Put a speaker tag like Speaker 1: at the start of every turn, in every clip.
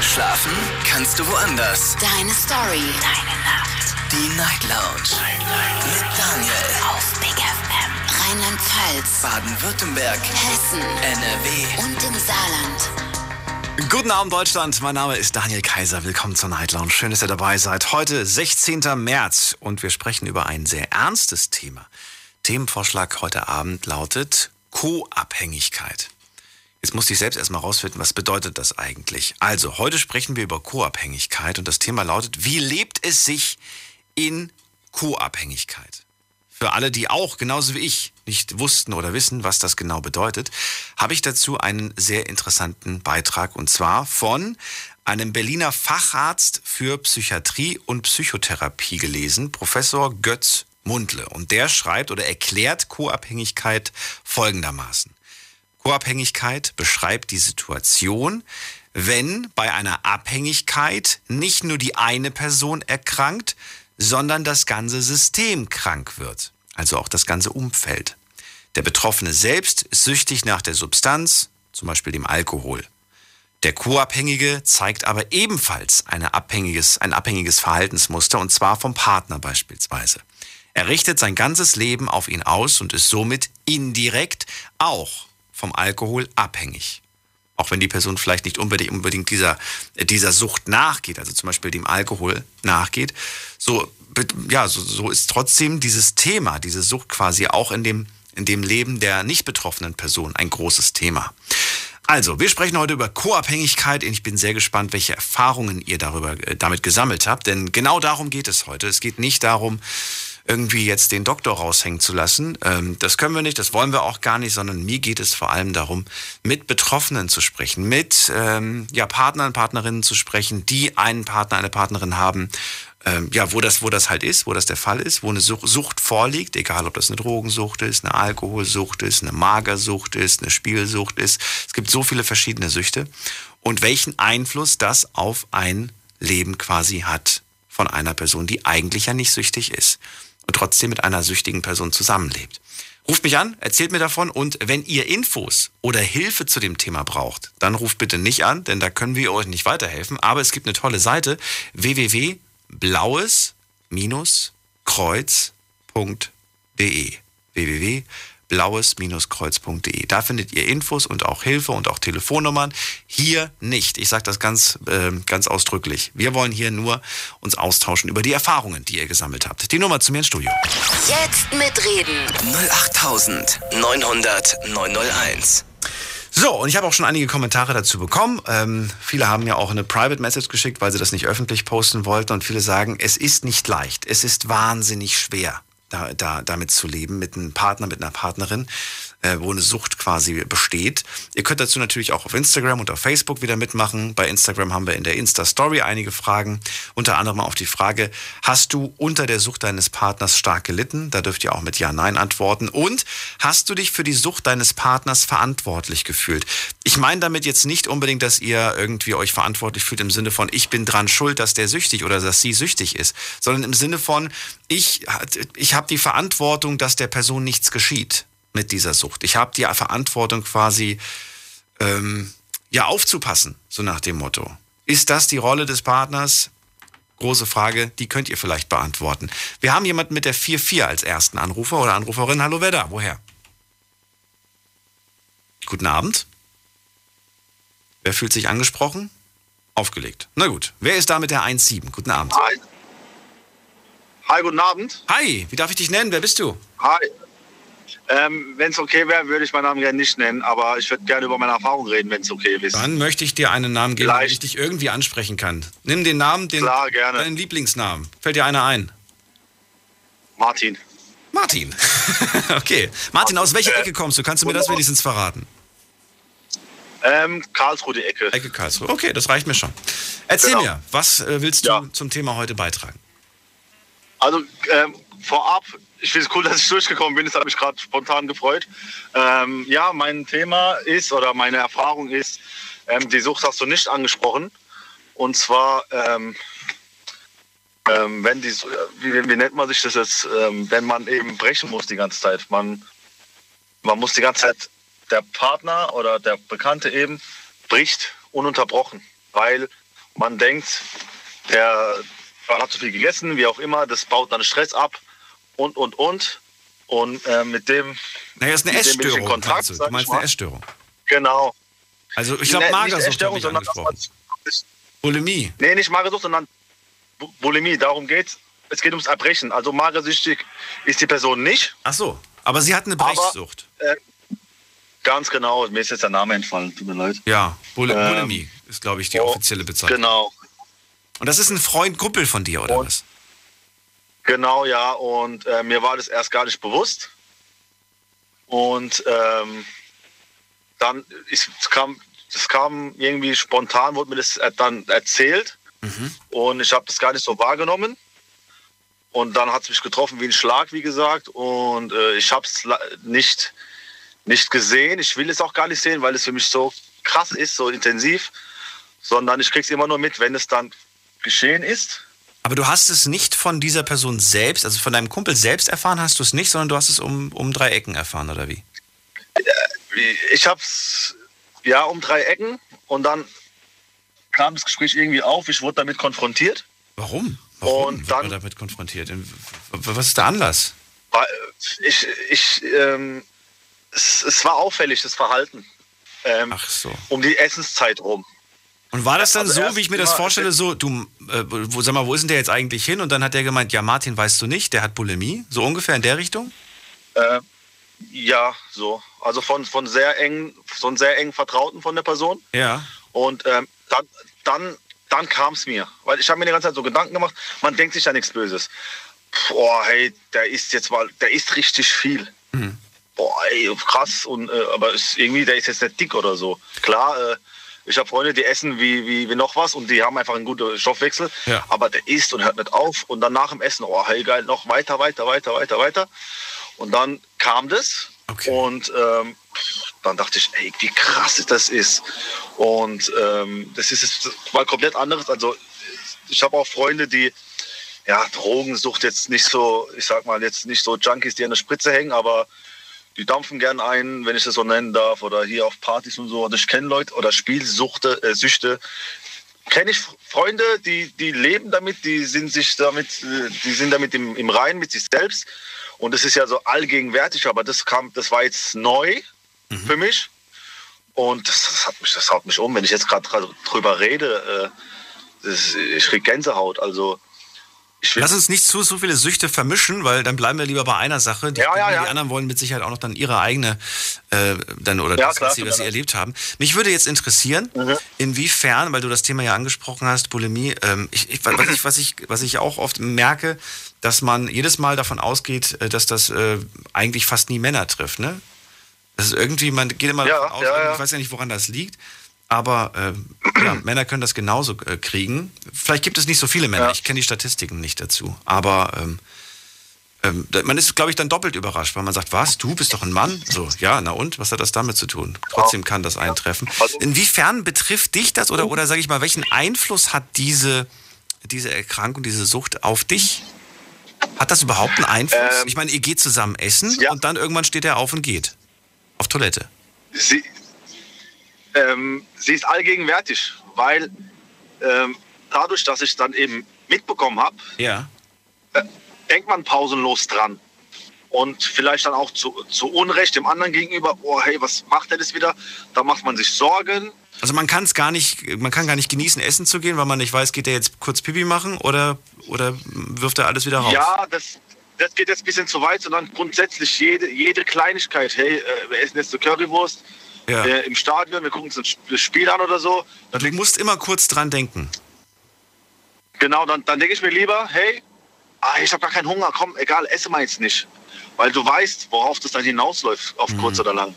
Speaker 1: Schlafen kannst du woanders.
Speaker 2: Deine Story. Deine Nacht.
Speaker 1: Die Night Lounge. Night, Night. Mit Daniel.
Speaker 2: Auf Big FM. Rheinland-Pfalz.
Speaker 1: Baden-Württemberg.
Speaker 2: Hessen.
Speaker 1: NRW.
Speaker 2: Und im Saarland.
Speaker 3: Guten Abend Deutschland, mein Name ist Daniel Kaiser. Willkommen zur Night Lounge. Schön, dass ihr dabei seid. Heute 16. März und wir sprechen über ein sehr ernstes Thema. Themenvorschlag heute Abend lautet Co-Abhängigkeit. Jetzt musste ich selbst erstmal rausfinden, was bedeutet das eigentlich? Also, heute sprechen wir über Co-Abhängigkeit und das Thema lautet, wie lebt es sich in Co-Abhängigkeit? Für alle, die auch, genauso wie ich, nicht wussten oder wissen, was das genau bedeutet, habe ich dazu einen sehr interessanten Beitrag und zwar von einem Berliner Facharzt für Psychiatrie und Psychotherapie gelesen, Professor Götz Mundle. Und der schreibt oder erklärt Co-Abhängigkeit folgendermaßen. Co-Abhängigkeit beschreibt die Situation, wenn bei einer Abhängigkeit nicht nur die eine Person erkrankt, sondern das ganze System krank wird, also auch das ganze Umfeld. Der Betroffene selbst ist süchtig nach der Substanz, zum Beispiel dem Alkohol. Der Co-Abhängige zeigt aber ebenfalls abhängiges, ein abhängiges Verhaltensmuster, und zwar vom Partner beispielsweise. Er richtet sein ganzes Leben auf ihn aus und ist somit indirekt auch vom Alkohol abhängig. Auch wenn die Person vielleicht nicht unbedingt, unbedingt dieser, dieser Sucht nachgeht, also zum Beispiel dem Alkohol nachgeht, so, ja, so, so ist trotzdem dieses Thema, diese Sucht quasi auch in dem, in dem Leben der nicht betroffenen Person ein großes Thema. Also, wir sprechen heute über Co-Abhängigkeit und ich bin sehr gespannt, welche Erfahrungen ihr darüber, äh, damit gesammelt habt, denn genau darum geht es heute. Es geht nicht darum, irgendwie jetzt den Doktor raushängen zu lassen. Ähm, das können wir nicht, das wollen wir auch gar nicht, sondern mir geht es vor allem darum, mit Betroffenen zu sprechen, mit ähm, ja, Partnern, Partnerinnen zu sprechen, die einen Partner, eine Partnerin haben, ähm, ja, wo das, wo das halt ist, wo das der Fall ist, wo eine Sucht vorliegt, egal ob das eine Drogensucht ist, eine Alkoholsucht ist, eine Magersucht ist, eine Spielsucht ist. Es gibt so viele verschiedene Süchte und welchen Einfluss das auf ein Leben quasi hat von einer Person, die eigentlich ja nicht süchtig ist und trotzdem mit einer süchtigen Person zusammenlebt. Ruft mich an, erzählt mir davon und wenn ihr Infos oder Hilfe zu dem Thema braucht, dann ruft bitte nicht an, denn da können wir euch nicht weiterhelfen. Aber es gibt eine tolle Seite www.blaues-kreuz.de www blaues-kreuz.de. Da findet ihr Infos und auch Hilfe und auch Telefonnummern. Hier nicht. Ich sage das ganz, äh, ganz ausdrücklich. Wir wollen hier nur uns austauschen über die Erfahrungen, die ihr gesammelt habt. Die Nummer zu mir ins Studio.
Speaker 2: Jetzt mitreden.
Speaker 1: 08900 901.
Speaker 3: So, und ich habe auch schon einige Kommentare dazu bekommen. Ähm, viele haben ja auch eine Private Message geschickt, weil sie das nicht öffentlich posten wollten. Und viele sagen, es ist nicht leicht. Es ist wahnsinnig schwer da, da, damit zu leben, mit einem Partner, mit einer Partnerin wo eine Sucht quasi besteht. Ihr könnt dazu natürlich auch auf Instagram und auf Facebook wieder mitmachen. Bei Instagram haben wir in der Insta-Story einige Fragen, unter anderem auf die Frage, hast du unter der Sucht deines Partners stark gelitten? Da dürft ihr auch mit Ja, Nein antworten. Und hast du dich für die Sucht deines Partners verantwortlich gefühlt? Ich meine damit jetzt nicht unbedingt, dass ihr irgendwie euch verantwortlich fühlt im Sinne von, ich bin dran schuld, dass der süchtig oder dass sie süchtig ist, sondern im Sinne von, ich, ich habe die Verantwortung, dass der Person nichts geschieht mit dieser Sucht. Ich habe die Verantwortung quasi ähm, ja aufzupassen, so nach dem Motto. Ist das die Rolle des Partners? Große Frage, die könnt ihr vielleicht beantworten. Wir haben jemanden mit der 4-4 als ersten Anrufer oder Anruferin. Hallo, wer da? Woher? Guten Abend. Wer fühlt sich angesprochen? Aufgelegt. Na gut. Wer ist da mit der 1-7? Guten Abend.
Speaker 4: Hi. Hi, guten Abend.
Speaker 3: Hi, wie darf ich dich nennen? Wer bist du?
Speaker 4: Hi. Ähm, wenn es okay wäre, würde ich meinen Namen gerne nicht nennen, aber ich würde gerne über meine Erfahrung reden, wenn es okay ist.
Speaker 3: Dann möchte ich dir einen Namen geben, den ich dich irgendwie ansprechen kann. Nimm den Namen, den,
Speaker 4: Klar, gerne.
Speaker 3: deinen Lieblingsnamen. Fällt dir einer ein?
Speaker 4: Martin.
Speaker 3: Martin. okay. Martin, aus welcher Ecke kommst du? Kannst du mir das wenigstens verraten?
Speaker 4: Ähm, Karlsruhe, die Ecke.
Speaker 3: Ecke Karlsruhe. Okay, das reicht mir schon. Erzähl
Speaker 4: Genau.
Speaker 3: mir, was äh, willst du
Speaker 4: Ja.
Speaker 3: zum Thema heute beitragen?
Speaker 4: Also ähm, vorab, ich finde es cool, dass ich durchgekommen bin. Das hat mich gerade spontan gefreut. Ähm, ja, mein Thema ist oder meine Erfahrung ist, ähm, die Sucht hast du nicht angesprochen. Und zwar, ähm, ähm, wenn die, wie, wie nennt man sich das jetzt, ähm, wenn man eben brechen muss die ganze Zeit. Man, man muss die ganze Zeit, der Partner oder der Bekannte eben bricht ununterbrochen, weil man denkt, der hat zu viel gegessen, wie auch immer, das baut dann Stress ab und, und, und. Und äh, mit dem.
Speaker 3: Naja, ist eine Essstörung.
Speaker 4: Kontakt,
Speaker 3: du? du meinst eine Essstörung.
Speaker 4: Genau.
Speaker 3: Also ich glaube,
Speaker 4: nicht
Speaker 3: Magersucht ich
Speaker 4: sondern
Speaker 3: angesprochen. Bulimie.
Speaker 4: Nee, nicht Magersucht, sondern Bu- Bulimie. Darum geht's. Es geht ums Erbrechen. Also magersüchtig ist die Person nicht.
Speaker 3: Ach so. Aber sie hat eine
Speaker 4: Aber-
Speaker 3: Brechsucht.
Speaker 4: Ganz genau. Mir ist jetzt der Name entfallen. Tut mir leid.
Speaker 3: Ja, Bul
Speaker 4: Ähm,
Speaker 3: Bulimie ist, glaube ich, die offizielle Bezeichnung.
Speaker 4: Genau.
Speaker 3: Und das ist ein Freund, Kumpel von dir, oder
Speaker 4: Und-
Speaker 3: was?
Speaker 4: Genau, ja. Und äh, mir war das erst gar nicht bewusst. Und ähm, dann ist, es kam, das kam irgendwie spontan, wurde mir das äh, dann erzählt. Und ich habe das gar nicht so wahrgenommen. Und dann hat es mich getroffen wie ein Schlag, wie gesagt. Und äh, ich habe es nicht, nicht gesehen. Ich will es auch gar nicht sehen, weil es für mich so krass ist, so intensiv. Sondern ich kriege es immer nur mit, wenn es dann geschehen ist.
Speaker 3: Aber du hast es nicht von dieser Person selbst, also von deinem Kumpel selbst erfahren hast du es nicht, sondern du hast es um, um drei Ecken erfahren, oder wie?
Speaker 4: ich hab's ja um drei Ecken und dann kam das Gespräch irgendwie auf. Ich wurde damit konfrontiert.
Speaker 3: Warum? Warum
Speaker 4: Und dann-
Speaker 3: man damit konfrontiert? Was ist der Anlass?
Speaker 4: Weil Ich, ich, ähm, es, es war auffällig, das Verhalten. Ähm,
Speaker 3: Ach so.
Speaker 4: um die Essenszeit rum.
Speaker 3: Und war das dann
Speaker 4: Also
Speaker 3: so, wie ich mir das vorstelle, so, du, äh, wo, sag mal, wo ist denn der jetzt eigentlich hin? Und dann hat der gemeint, ja, Martin, weißt du nicht, der hat Bulimie? So ungefähr in der Richtung?
Speaker 4: Äh, ja, so. Also von, von sehr engen, von sehr engen Vertrauten von der Person.
Speaker 3: Ja.
Speaker 4: Und ähm, dann, dann, dann kam es mir. Weil ich habe mir die ganze Zeit so Gedanken gemacht, man denkt sich ja nichts Böses. Boah, hey, der isst jetzt mal, der isst richtig viel. Boah, ey, krass. Und, äh, aber ist irgendwie, der ist jetzt nicht dick oder so. Klar, äh, ich habe Freunde, die essen wie, wie, wie noch was und die haben einfach einen guten Stoffwechsel.
Speaker 3: Ja.
Speaker 4: Aber der isst und hört nicht auf. Und dann nach dem Essen, oh, hey, geil, noch weiter, weiter, weiter, weiter, weiter. Und dann kam das.
Speaker 3: Okay.
Speaker 4: Und ähm, dann dachte ich, ey, wie krass das ist. Und ähm, das ist jetzt mal komplett anderes. Also ich habe auch Freunde, die ja Drogensucht jetzt nicht so, ich sag mal jetzt nicht so Junkies, die an der Spritze hängen, aber die dampfen gern ein, wenn ich das so nennen darf, oder hier auf Partys und so. Und ich kenne Leute oder Spielsuchte, äh, Süchte. Kenne ich Freunde, die, die leben damit, die sind sich damit, äh, die sind damit im, im Rein mit sich selbst. Und das ist ja so allgegenwärtig, aber das kam, das war jetzt neu für mich. Und das, das, hat mich, das haut mich um, wenn ich jetzt gerade drüber rede. Äh, das, ich krieg Gänsehaut. Also
Speaker 3: Lass uns nicht zu so viele Süchte vermischen, weil dann bleiben wir lieber bei einer Sache. Die,
Speaker 4: Ja, ja,
Speaker 3: die
Speaker 4: ja.
Speaker 3: anderen wollen mit Sicherheit auch noch dann ihre eigene, äh, dann oder das,
Speaker 4: klar,
Speaker 3: was sie, was sie erlebt haben. Mich würde jetzt interessieren,
Speaker 4: Mhm.
Speaker 3: inwiefern, weil du das Thema ja angesprochen hast, Bulimie, ähm, ich, ich, was, ich, was, ich, was ich auch oft merke, dass man jedes Mal davon ausgeht, äh, dass das äh, eigentlich fast nie Männer trifft, ne? Das ist irgendwie, man geht immer davon aus, ich weiß ja nicht, woran das liegt, aber äh, ja, Männer können das genauso äh, kriegen. Vielleicht gibt es nicht so viele Männer,
Speaker 4: Ja.
Speaker 3: ich kenne die Statistiken nicht dazu, aber ähm, ähm, man ist, glaube ich, dann doppelt überrascht, weil man sagt, was, du bist doch ein Mann? So, ja, na und, was hat das damit zu tun? Trotzdem kann das eintreffen.
Speaker 4: Also-
Speaker 3: Inwiefern betrifft dich das oder, oder sage ich mal, welchen Einfluss hat diese, diese Erkrankung, diese Sucht auf dich? Hat das überhaupt einen Einfluss?
Speaker 4: Ähm,
Speaker 3: ich meine, ihr geht zusammen essen
Speaker 4: ja.
Speaker 3: und dann irgendwann steht er auf und geht. Auf Toilette.
Speaker 4: sie, ähm, sie ist allgegenwärtig, weil ähm, dadurch, dass ich dann eben mitbekommen habe,
Speaker 3: Ja.
Speaker 4: denkt man pausenlos dran. Und vielleicht dann auch zu, zu Unrecht dem anderen gegenüber, oh hey, was macht er das wieder? Da macht man sich Sorgen.
Speaker 3: Also man kann es gar nicht, man kann gar nicht genießen, essen zu gehen, weil man nicht weiß, geht er jetzt kurz Pipi machen oder, oder wirft er alles wieder raus?
Speaker 4: Ja, das, das geht jetzt ein bisschen zu weit, sondern grundsätzlich jede, jede Kleinigkeit, hey, äh, wir essen jetzt eine Currywurst
Speaker 3: Ja.
Speaker 4: äh, im Stadion, wir gucken uns ein Spiel an oder so. Dann
Speaker 3: Du musst immer kurz dran denken.
Speaker 4: Genau, dann, dann denke ich mir lieber, hey, ah, ich habe gar keinen Hunger, komm, egal, esse mal jetzt nicht. Weil du weißt, worauf das dann hinausläuft, auf
Speaker 3: Mhm.
Speaker 4: kurz oder lang.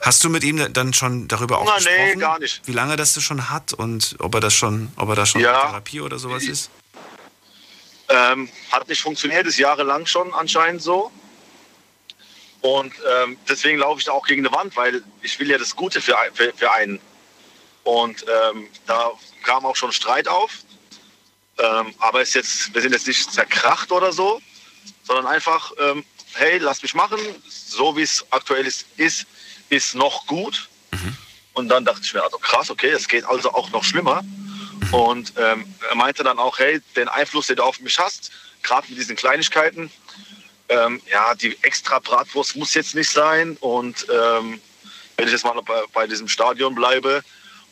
Speaker 3: Hast du mit ihm dann schon darüber auch
Speaker 4: Na,
Speaker 3: gesprochen?
Speaker 4: nee, gar nicht.
Speaker 3: Wie lange das schon hat und ob er das schon, ob er da schon
Speaker 4: Ja.
Speaker 3: in Therapie oder sowas ist?
Speaker 4: Ähm, hat nicht funktioniert, ist jahrelang schon anscheinend so. Und ähm, deswegen laufe ich da auch gegen eine Wand, weil ich will ja das Gute für, für, für einen. Und ähm, da kam auch schon Streit auf. Ähm, aber ist jetzt, wir sind jetzt nicht zerkracht oder so, sondern einfach, ähm, hey, lass mich machen. So wie es aktuell ist, ist, ist noch gut. Und dann dachte ich mir, also krass, okay, es geht also auch noch schlimmer. Mhm. Und ähm, er meinte dann auch, hey, den Einfluss, den du auf mich hast, gerade mit diesen Kleinigkeiten, ähm, ja, die extra Bratwurst muss jetzt nicht sein. Und ähm, wenn ich jetzt mal bei, bei diesem Stadion bleibe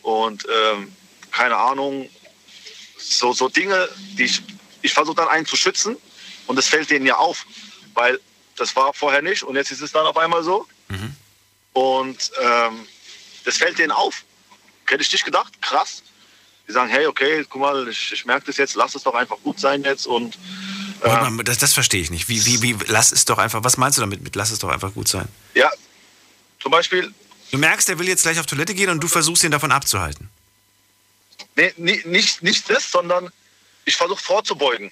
Speaker 4: und ähm, keine Ahnung, so, so Dinge, die ich, ich versuche dann einen zu schützen und es fällt denen ja auf, weil das war vorher nicht und jetzt ist es dann auf einmal so. Mhm. Und ähm, das fällt denen auf. Hätte ich nicht gedacht, krass. Die sagen, hey, okay, guck mal, ich, ich merke das jetzt, lass es doch einfach gut sein jetzt und
Speaker 3: äh, das, das verstehe ich nicht. Wie, wie, wie, lass es doch einfach, was meinst du damit mit lass es doch einfach gut sein?
Speaker 4: Ja, zum Beispiel.
Speaker 3: Du merkst, er will jetzt gleich auf Toilette gehen und du versuchst ihn davon abzuhalten.
Speaker 4: Nee, nicht, nicht das, sondern ich versuche vorzubeugen.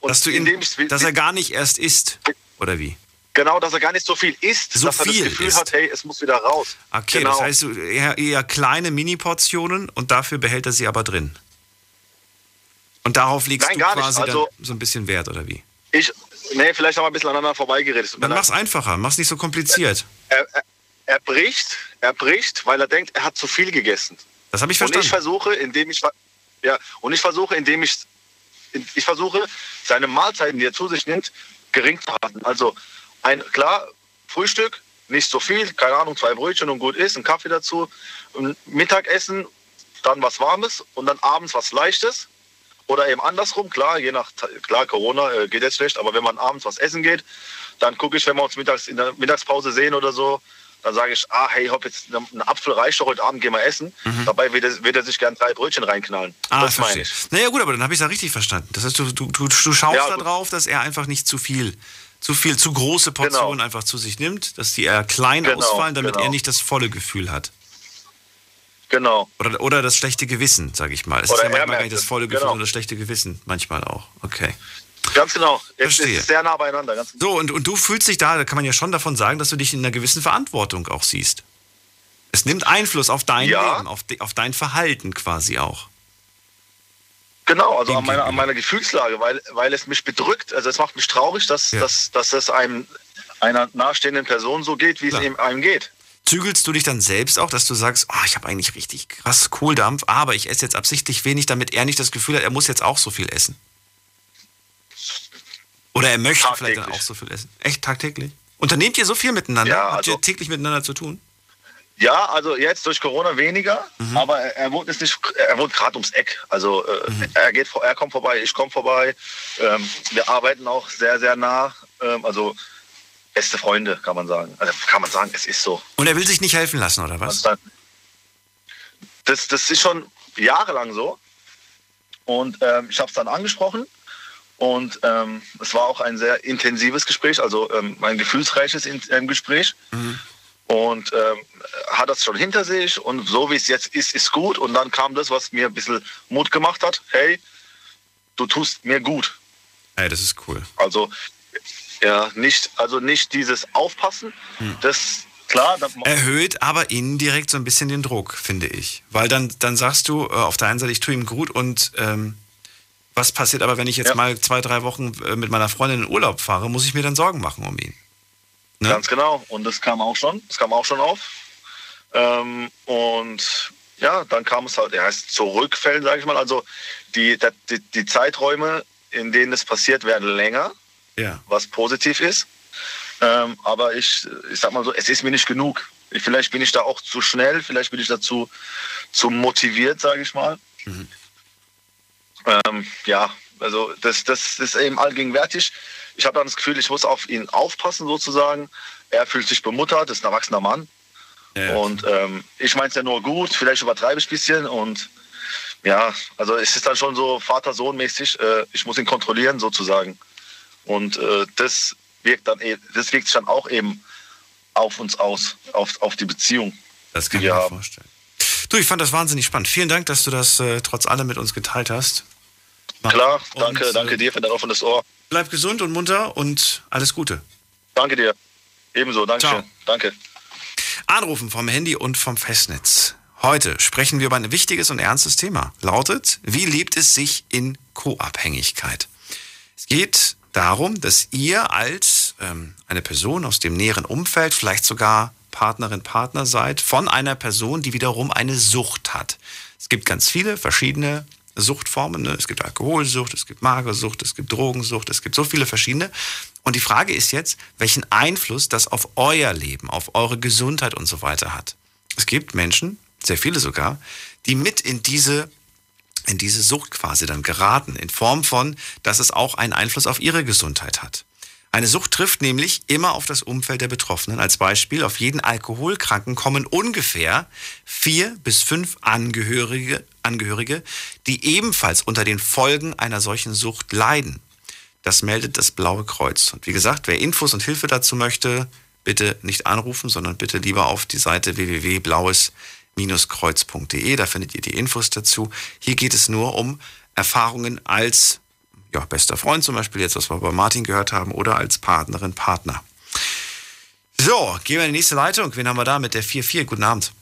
Speaker 3: Und dass, du ihn, dass er gar nicht erst isst, oder wie?
Speaker 4: Genau, dass er gar nicht so viel isst,
Speaker 3: so
Speaker 4: dass
Speaker 3: viel
Speaker 4: er das Gefühl
Speaker 3: isst.
Speaker 4: hat, hey, es muss wieder raus.
Speaker 3: Okay, genau. das heißt eher, eher kleine Mini-Portionen und dafür behält er sie aber drin. Und darauf legst Nein, du quasi also, so ein bisschen Wert, oder wie?
Speaker 4: Ich, nee, vielleicht haben wir ein bisschen aneinander vorbeigeredet.
Speaker 3: Dann mach's einfacher, mach's nicht so kompliziert.
Speaker 4: Er, er, er, bricht, er bricht, weil er denkt, er hat zu viel gegessen.
Speaker 3: Das habe ich verstanden.
Speaker 4: Und ich versuche, indem ich, ja, und ich versuche, indem ich, ich versuche, seine Mahlzeiten, die er zu sich nimmt, gering zu halten. Also ein klar Frühstück, nicht so viel, keine Ahnung, zwei Brötchen und gut ist, ein Kaffee dazu, Mittagessen, dann was Warmes und dann abends was Leichtes. Oder eben andersrum, klar, je nach, klar, Corona äh, geht jetzt schlecht, aber wenn man abends was essen geht, dann gucke ich, wenn wir uns mittags in der Mittagspause sehen oder so, dann sage ich, ah, hey, hopp, jetzt ein Apfel reicht doch heute Abend, gehen wir essen. Mhm. Dabei wird er, wird er, sich gern drei Brötchen reinknallen.
Speaker 3: Ah, das meine ich. Naja, gut, aber dann habe ich es ja richtig verstanden. Das heißt, du, du, du, du schaust ja, darauf, dass er einfach nicht zu viel, zu viel, zu große Portionen genau. einfach zu sich nimmt, dass die eher klein genau, ausfallen, damit genau. er nicht das volle Gefühl hat.
Speaker 4: Genau.
Speaker 3: Oder, oder das schlechte Gewissen, sage ich mal. Es ist ja manchmal gar nicht das volle Gefühl, genau. sondern das schlechte Gewissen manchmal auch. Okay.
Speaker 4: Ganz genau. Es ist sehr nah beieinander. Ganz
Speaker 3: so, und, und du fühlst dich da, da kann man ja schon davon sagen, dass du dich in einer gewissen Verantwortung auch siehst. Es nimmt Einfluss auf dein ja. Leben, auf, auf dein Verhalten quasi auch.
Speaker 4: Genau, also an meiner, an meiner Gefühlslage, weil, weil es mich bedrückt. Also es macht mich traurig, dass, ja. dass, dass es einem einer nahestehenden Person so geht, wie Klar. es einem geht.
Speaker 3: Zügelst du dich dann selbst auch, dass du sagst, oh, ich habe eigentlich richtig krass Kohldampf, aber ich esse jetzt absichtlich wenig, damit er nicht das Gefühl hat, er muss jetzt auch so viel essen? Oder er möchte vielleicht dann auch so viel essen? Echt tagtäglich? Unternehmt ihr so viel miteinander? Ja, Habt ihr also täglich miteinander zu tun?
Speaker 4: Ja, also jetzt durch Corona weniger, mhm. aber er, er, wohnt jetzt nicht, er wohnt gerade ums Eck. Also äh, mhm. er geht, er kommt vorbei, ich komme vorbei. Ähm, wir arbeiten auch sehr, sehr nah. Ähm, also beste Freunde, kann man sagen. Also kann man sagen, es ist so.
Speaker 3: Und er will sich nicht helfen lassen, oder was?
Speaker 4: Das, das ist schon jahrelang so. Und ähm, ich habe es dann angesprochen. Und ähm, es war auch ein sehr intensives Gespräch, also ähm, ein gefühlsreiches in, ähm, Gespräch. Mhm. Und ähm, hat das schon hinter sich und so wie es jetzt ist, ist gut. Und dann kam das, was mir ein bisschen Mut gemacht hat. Hey, du tust mir gut.
Speaker 3: Hey, das ist cool.
Speaker 4: Also ja, nicht, also nicht dieses Aufpassen, hm. das klar.
Speaker 3: Erhöht aber indirekt so ein bisschen den Druck, finde ich. Weil dann, dann sagst du äh, auf der einen Seite, ich tue ihm gut und ähm, was passiert aber, wenn ich jetzt ja. mal zwei, drei Wochen äh, mit meiner Freundin in Urlaub fahre, muss ich mir dann Sorgen machen um ihn.
Speaker 4: Ne? Ganz genau. Und das kam auch schon, das kam auch schon auf. Ähm, und ja, dann kam es halt, er heißt zurückfällen, sage ich mal. Also die, die, die Zeiträume, in denen es passiert, werden länger
Speaker 3: ja.
Speaker 4: was positiv ist. Ähm, aber ich, ich sag mal so, es ist mir nicht genug. Vielleicht bin ich da auch zu schnell, vielleicht bin ich dazu zu motiviert, sage ich mal. Mhm. Ähm, ja, also das, das ist eben allgegenwärtig. Ich habe dann das Gefühl, ich muss auf ihn aufpassen sozusagen. Er fühlt sich bemuttert, ist ein erwachsener Mann. Ja. Und ähm, ich meine es ja nur gut, vielleicht übertreibe ich ein bisschen und ja, also es ist dann schon so Vater-Sohn-mäßig, äh, ich muss ihn kontrollieren sozusagen. Und äh, das wirkt dann, e, das wirkt sich dann auch eben auf uns aus, auf, auf die Beziehung.
Speaker 3: Das kann ich mir haben. vorstellen. Du, ich fand das wahnsinnig spannend. Vielen Dank, dass du das äh, trotz allem mit uns geteilt hast.
Speaker 4: Mach. Klar, danke, und, danke äh, dir für dein offenes Ohr.
Speaker 3: Bleib gesund und munter und alles Gute.
Speaker 4: Danke dir. Ebenso, danke schön. Danke.
Speaker 3: Anrufen vom Handy und vom Festnetz. Heute sprechen wir über ein wichtiges und ernstes Thema. Lautet, wie lebt es sich in Co-Abhängigkeit? Es geht darum, dass ihr als ähm, eine Person aus dem näheren Umfeld, vielleicht sogar Partnerin, Partner seid, von einer Person, die wiederum eine Sucht hat. Es gibt ganz viele verschiedene Suchtformen. Ne? Es gibt Alkoholsucht, es gibt Magersucht, es gibt Drogensucht, es gibt so viele verschiedene. Und die Frage ist jetzt, welchen Einfluss das auf euer Leben, auf eure Gesundheit und so weiter hat. Es gibt Menschen, sehr viele sogar, die mit in diese in diese Sucht quasi dann geraten, in Form von, dass es auch einen Einfluss auf ihre Gesundheit hat. Eine Sucht trifft nämlich immer auf das Umfeld der Betroffenen. Als Beispiel, auf jeden Alkoholkranken kommen ungefähr vier bis fünf Angehörige, Angehörige, die ebenfalls unter den Folgen einer solchen Sucht leiden. Das meldet das Blaue Kreuz. Und wie gesagt, wer Infos und Hilfe dazu möchte, bitte nicht anrufen, sondern bitte lieber auf die Seite www.blaues-kreuz.de. Da findet ihr die Infos dazu. Hier geht es nur um Erfahrungen als ja, bester Freund zum Beispiel, jetzt was wir bei Martin gehört haben, oder als Partnerin, Partner. So, gehen wir in die nächste Leitung. Wen haben wir da mit der 4-4? Guten Abend.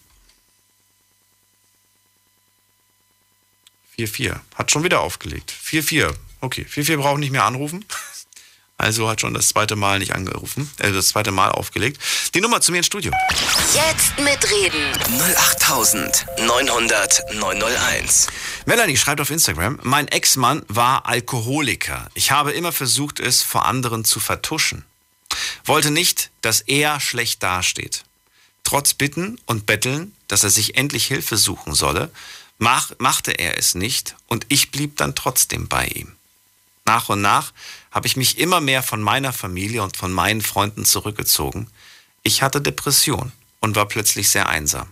Speaker 3: 4-4. Hat schon wieder aufgelegt. 4-4. Okay, 4-4 braucht nicht mehr anrufen. Also hat schon das zweite Mal nicht angerufen, äh, das zweite Mal aufgelegt. Die Nummer zu mir ins Studio.
Speaker 2: Jetzt mitreden.
Speaker 1: 08900 901.
Speaker 3: Melanie schreibt auf Instagram, mein Ex-Mann war Alkoholiker. Ich habe immer versucht, es vor anderen zu vertuschen. Wollte nicht, dass er schlecht dasteht. Trotz Bitten und Betteln, dass er sich endlich Hilfe suchen solle, mach, machte er es nicht und ich blieb dann trotzdem bei ihm. Nach und nach habe ich mich immer mehr von meiner Familie und von meinen Freunden zurückgezogen. Ich hatte Depression und war plötzlich sehr einsam.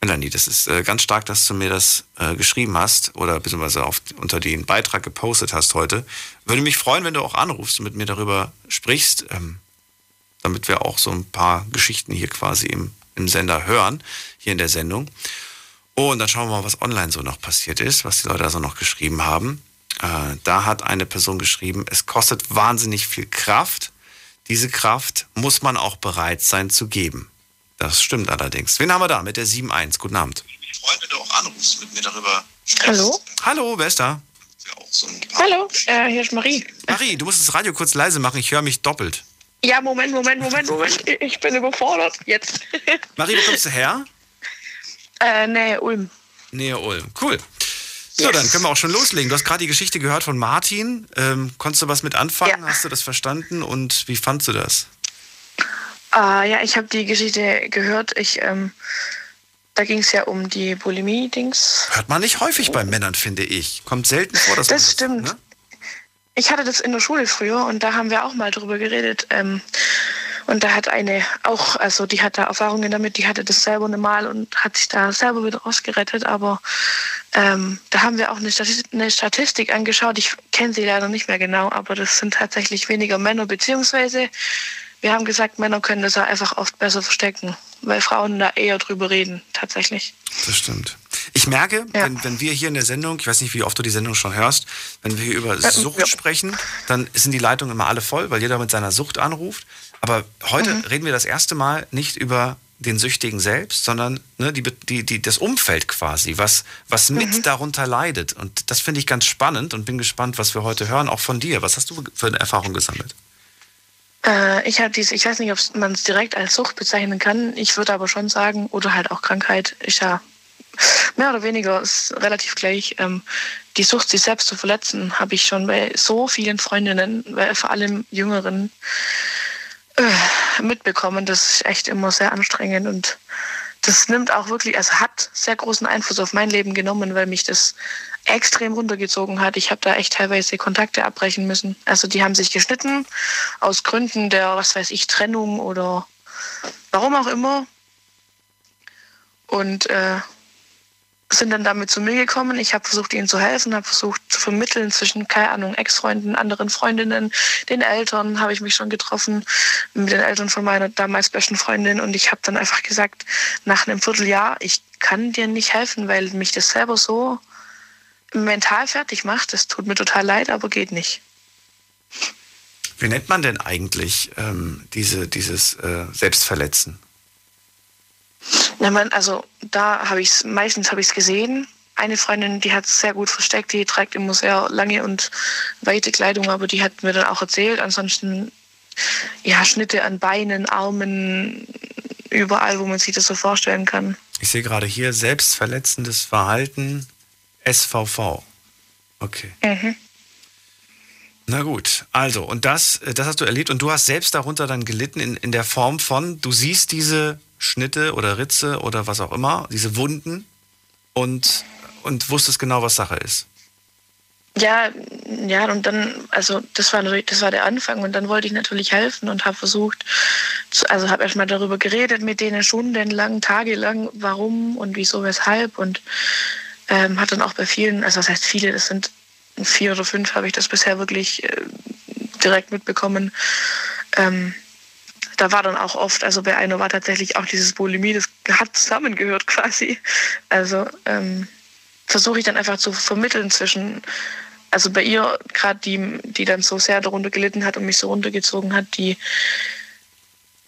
Speaker 3: Melanie, das ist äh, ganz stark, dass du mir das äh, geschrieben hast oder beziehungsweise auf, unter den Beitrag gepostet hast heute. Würde mich freuen, wenn du auch anrufst und mit mir darüber sprichst, ähm, damit wir auch so ein paar Geschichten hier quasi im, im Sender hören, hier in der Sendung. Und dann schauen wir mal, was online so noch passiert ist, was die Leute da so noch geschrieben haben. Äh, da hat eine Person geschrieben, es kostet wahnsinnig viel Kraft. Diese Kraft muss man auch bereit sein zu geben. Das stimmt allerdings. Wen haben wir da mit der 7.1? Guten Abend. Ich freue mich, wenn du auch anrufst, mit mir darüber
Speaker 5: sprichst. Hallo?
Speaker 3: Hallo, wer ist da?
Speaker 5: Hallo, äh, hier ist Marie.
Speaker 3: Marie, du musst das Radio kurz leise machen, ich höre mich doppelt.
Speaker 5: Ja, Moment, Moment, Moment, Moment. Ich bin überfordert. Jetzt.
Speaker 3: Marie, wo kommst du her?
Speaker 5: Äh, Nähe Ulm.
Speaker 3: Nähe Ulm. Cool. So, yes. dann können wir auch schon loslegen. Du hast gerade die Geschichte gehört von Martin. Ähm, konntest du was mit anfangen? Ja. Hast du das verstanden und wie fandst du das?
Speaker 5: Uh, ja, ich habe die Geschichte gehört. Ich, ähm, da ging es ja um die Bulimie-Dings.
Speaker 3: Hört man nicht häufig bei Männern, finde ich. Kommt selten vor, dass
Speaker 5: das. Das stimmt. Ne? Ich hatte das in der Schule früher und da haben wir auch mal drüber geredet. Ähm, und da hat eine auch, also die hat da Erfahrungen damit, die hatte das selber mal und hat sich da selber wieder rausgerettet. Aber ähm, da haben wir auch eine Statistik, eine Statistik angeschaut. Ich kenne sie leider nicht mehr genau, aber das sind tatsächlich weniger Männer, beziehungsweise wir haben gesagt, Männer können das einfach oft besser verstecken, weil Frauen da eher drüber reden, tatsächlich.
Speaker 3: Das stimmt. Ich merke, ja. wenn, wenn wir hier in der Sendung, ich weiß nicht, wie oft du die Sendung schon hörst, wenn wir hier über Sucht ja. sprechen, dann sind die Leitungen immer alle voll, weil jeder mit seiner Sucht anruft. Aber heute mhm. reden wir das erste Mal nicht über den Süchtigen selbst, sondern ne, die, die, die, das Umfeld quasi, was, was mit mhm. darunter leidet. Und das finde ich ganz spannend und bin gespannt, was wir heute hören, auch von dir. Was hast du für eine Erfahrung gesammelt?
Speaker 5: Äh, ich habe diese, ich weiß nicht, ob man es direkt als Sucht bezeichnen kann. Ich würde aber schon sagen, oder halt auch Krankheit, ist ja mehr oder weniger ist relativ gleich. Ähm, die Sucht, sich selbst zu verletzen, habe ich schon bei so vielen Freundinnen, vor allem Jüngeren, äh, mitbekommen. Das ist echt immer sehr anstrengend und das nimmt auch wirklich, also hat sehr großen Einfluss auf mein Leben genommen, weil mich das extrem runtergezogen hat. Ich habe da echt teilweise Kontakte abbrechen müssen. Also die haben sich geschnitten aus Gründen der, was weiß ich, Trennung oder warum auch immer. Und äh, sind dann damit zu mir gekommen. Ich habe versucht, ihnen zu helfen, habe versucht zu vermitteln zwischen, keine Ahnung, Ex-Freunden, anderen Freundinnen, den Eltern habe ich mich schon getroffen, mit den Eltern von meiner damals besten Freundin. Und ich habe dann einfach gesagt, nach einem Vierteljahr, ich kann dir nicht helfen, weil mich das selber so mental fertig macht. Das tut mir total leid, aber geht nicht.
Speaker 3: Wie nennt man denn eigentlich ähm, diese, dieses äh, Selbstverletzen?
Speaker 5: Na man, also da habe ich es, meistens habe ich es gesehen. Eine Freundin, die hat es sehr gut versteckt, die trägt immer sehr lange und weite Kleidung, aber die hat mir dann auch erzählt. Ansonsten ja, Schnitte an Beinen, Armen, überall, wo man sich das so vorstellen kann.
Speaker 3: Ich sehe gerade hier selbstverletzendes Verhalten, SVV. Okay.
Speaker 5: Mhm.
Speaker 3: Na gut, also, und das, das hast du erlebt und du hast selbst darunter dann gelitten in, in der Form von, du siehst diese Schnitte oder Ritze oder was auch immer, diese Wunden und, und wusstest genau, was Sache ist.
Speaker 5: Ja, ja, und dann, also das war das war der Anfang und dann wollte ich natürlich helfen und habe versucht, zu, also habe erstmal darüber geredet mit denen stundenlang, tagelang, warum und wieso, weshalb und ähm, hat dann auch bei vielen, also das heißt viele, das sind vier oder fünf, habe ich das bisher wirklich äh, direkt mitbekommen. Ähm, da war dann auch oft, also bei einer war tatsächlich auch dieses Bulimie, das hat zusammengehört quasi. Also ähm, versuche ich dann einfach zu vermitteln zwischen, also bei ihr gerade die, die dann so sehr darunter gelitten hat und mich so runtergezogen hat, die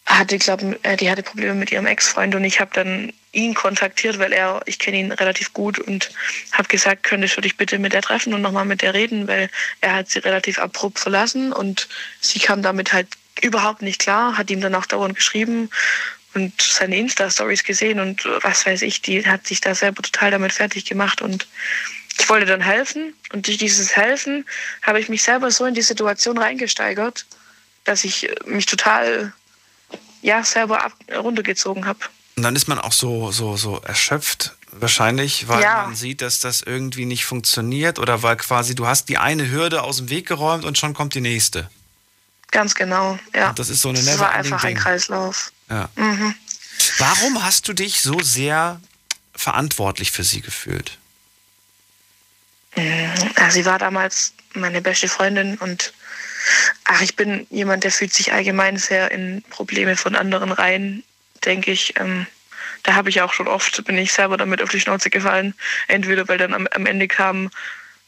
Speaker 5: hatte, glaube äh, die hatte Probleme mit ihrem Ex-Freund und ich habe dann ihn kontaktiert, weil er, ich kenne ihn relativ gut und habe gesagt, könntest du dich bitte mit der treffen und nochmal mit der reden, weil er hat sie relativ abrupt verlassen und sie kam damit halt überhaupt nicht klar, hat ihm dann auch dauernd geschrieben und seine Insta-Stories gesehen und was weiß ich, die hat sich da selber total damit fertig gemacht und ich wollte dann helfen und durch dieses Helfen habe ich mich selber so in die Situation reingesteigert, dass ich mich total ja selber ab, runtergezogen habe.
Speaker 3: Und dann ist man auch so, so, so erschöpft, wahrscheinlich, weil
Speaker 5: Ja.
Speaker 3: man sieht, dass das irgendwie nicht funktioniert oder weil quasi du hast die eine Hürde aus dem Weg geräumt und schon kommt die nächste.
Speaker 5: Ganz genau, ja.
Speaker 3: Und das ist so eine
Speaker 5: Das war einfach ein
Speaker 3: Ding.
Speaker 5: Kreislauf.
Speaker 3: Ja.
Speaker 5: Mhm.
Speaker 3: Warum hast du dich so sehr verantwortlich für sie gefühlt?
Speaker 5: Ja, sie war damals meine beste Freundin und ach, ich bin jemand, der fühlt sich allgemein sehr in Probleme von anderen rein, denke ich. Ähm, da habe ich auch schon oft, bin ich selber damit auf die Schnauze gefallen. Entweder weil dann am, am Ende kam,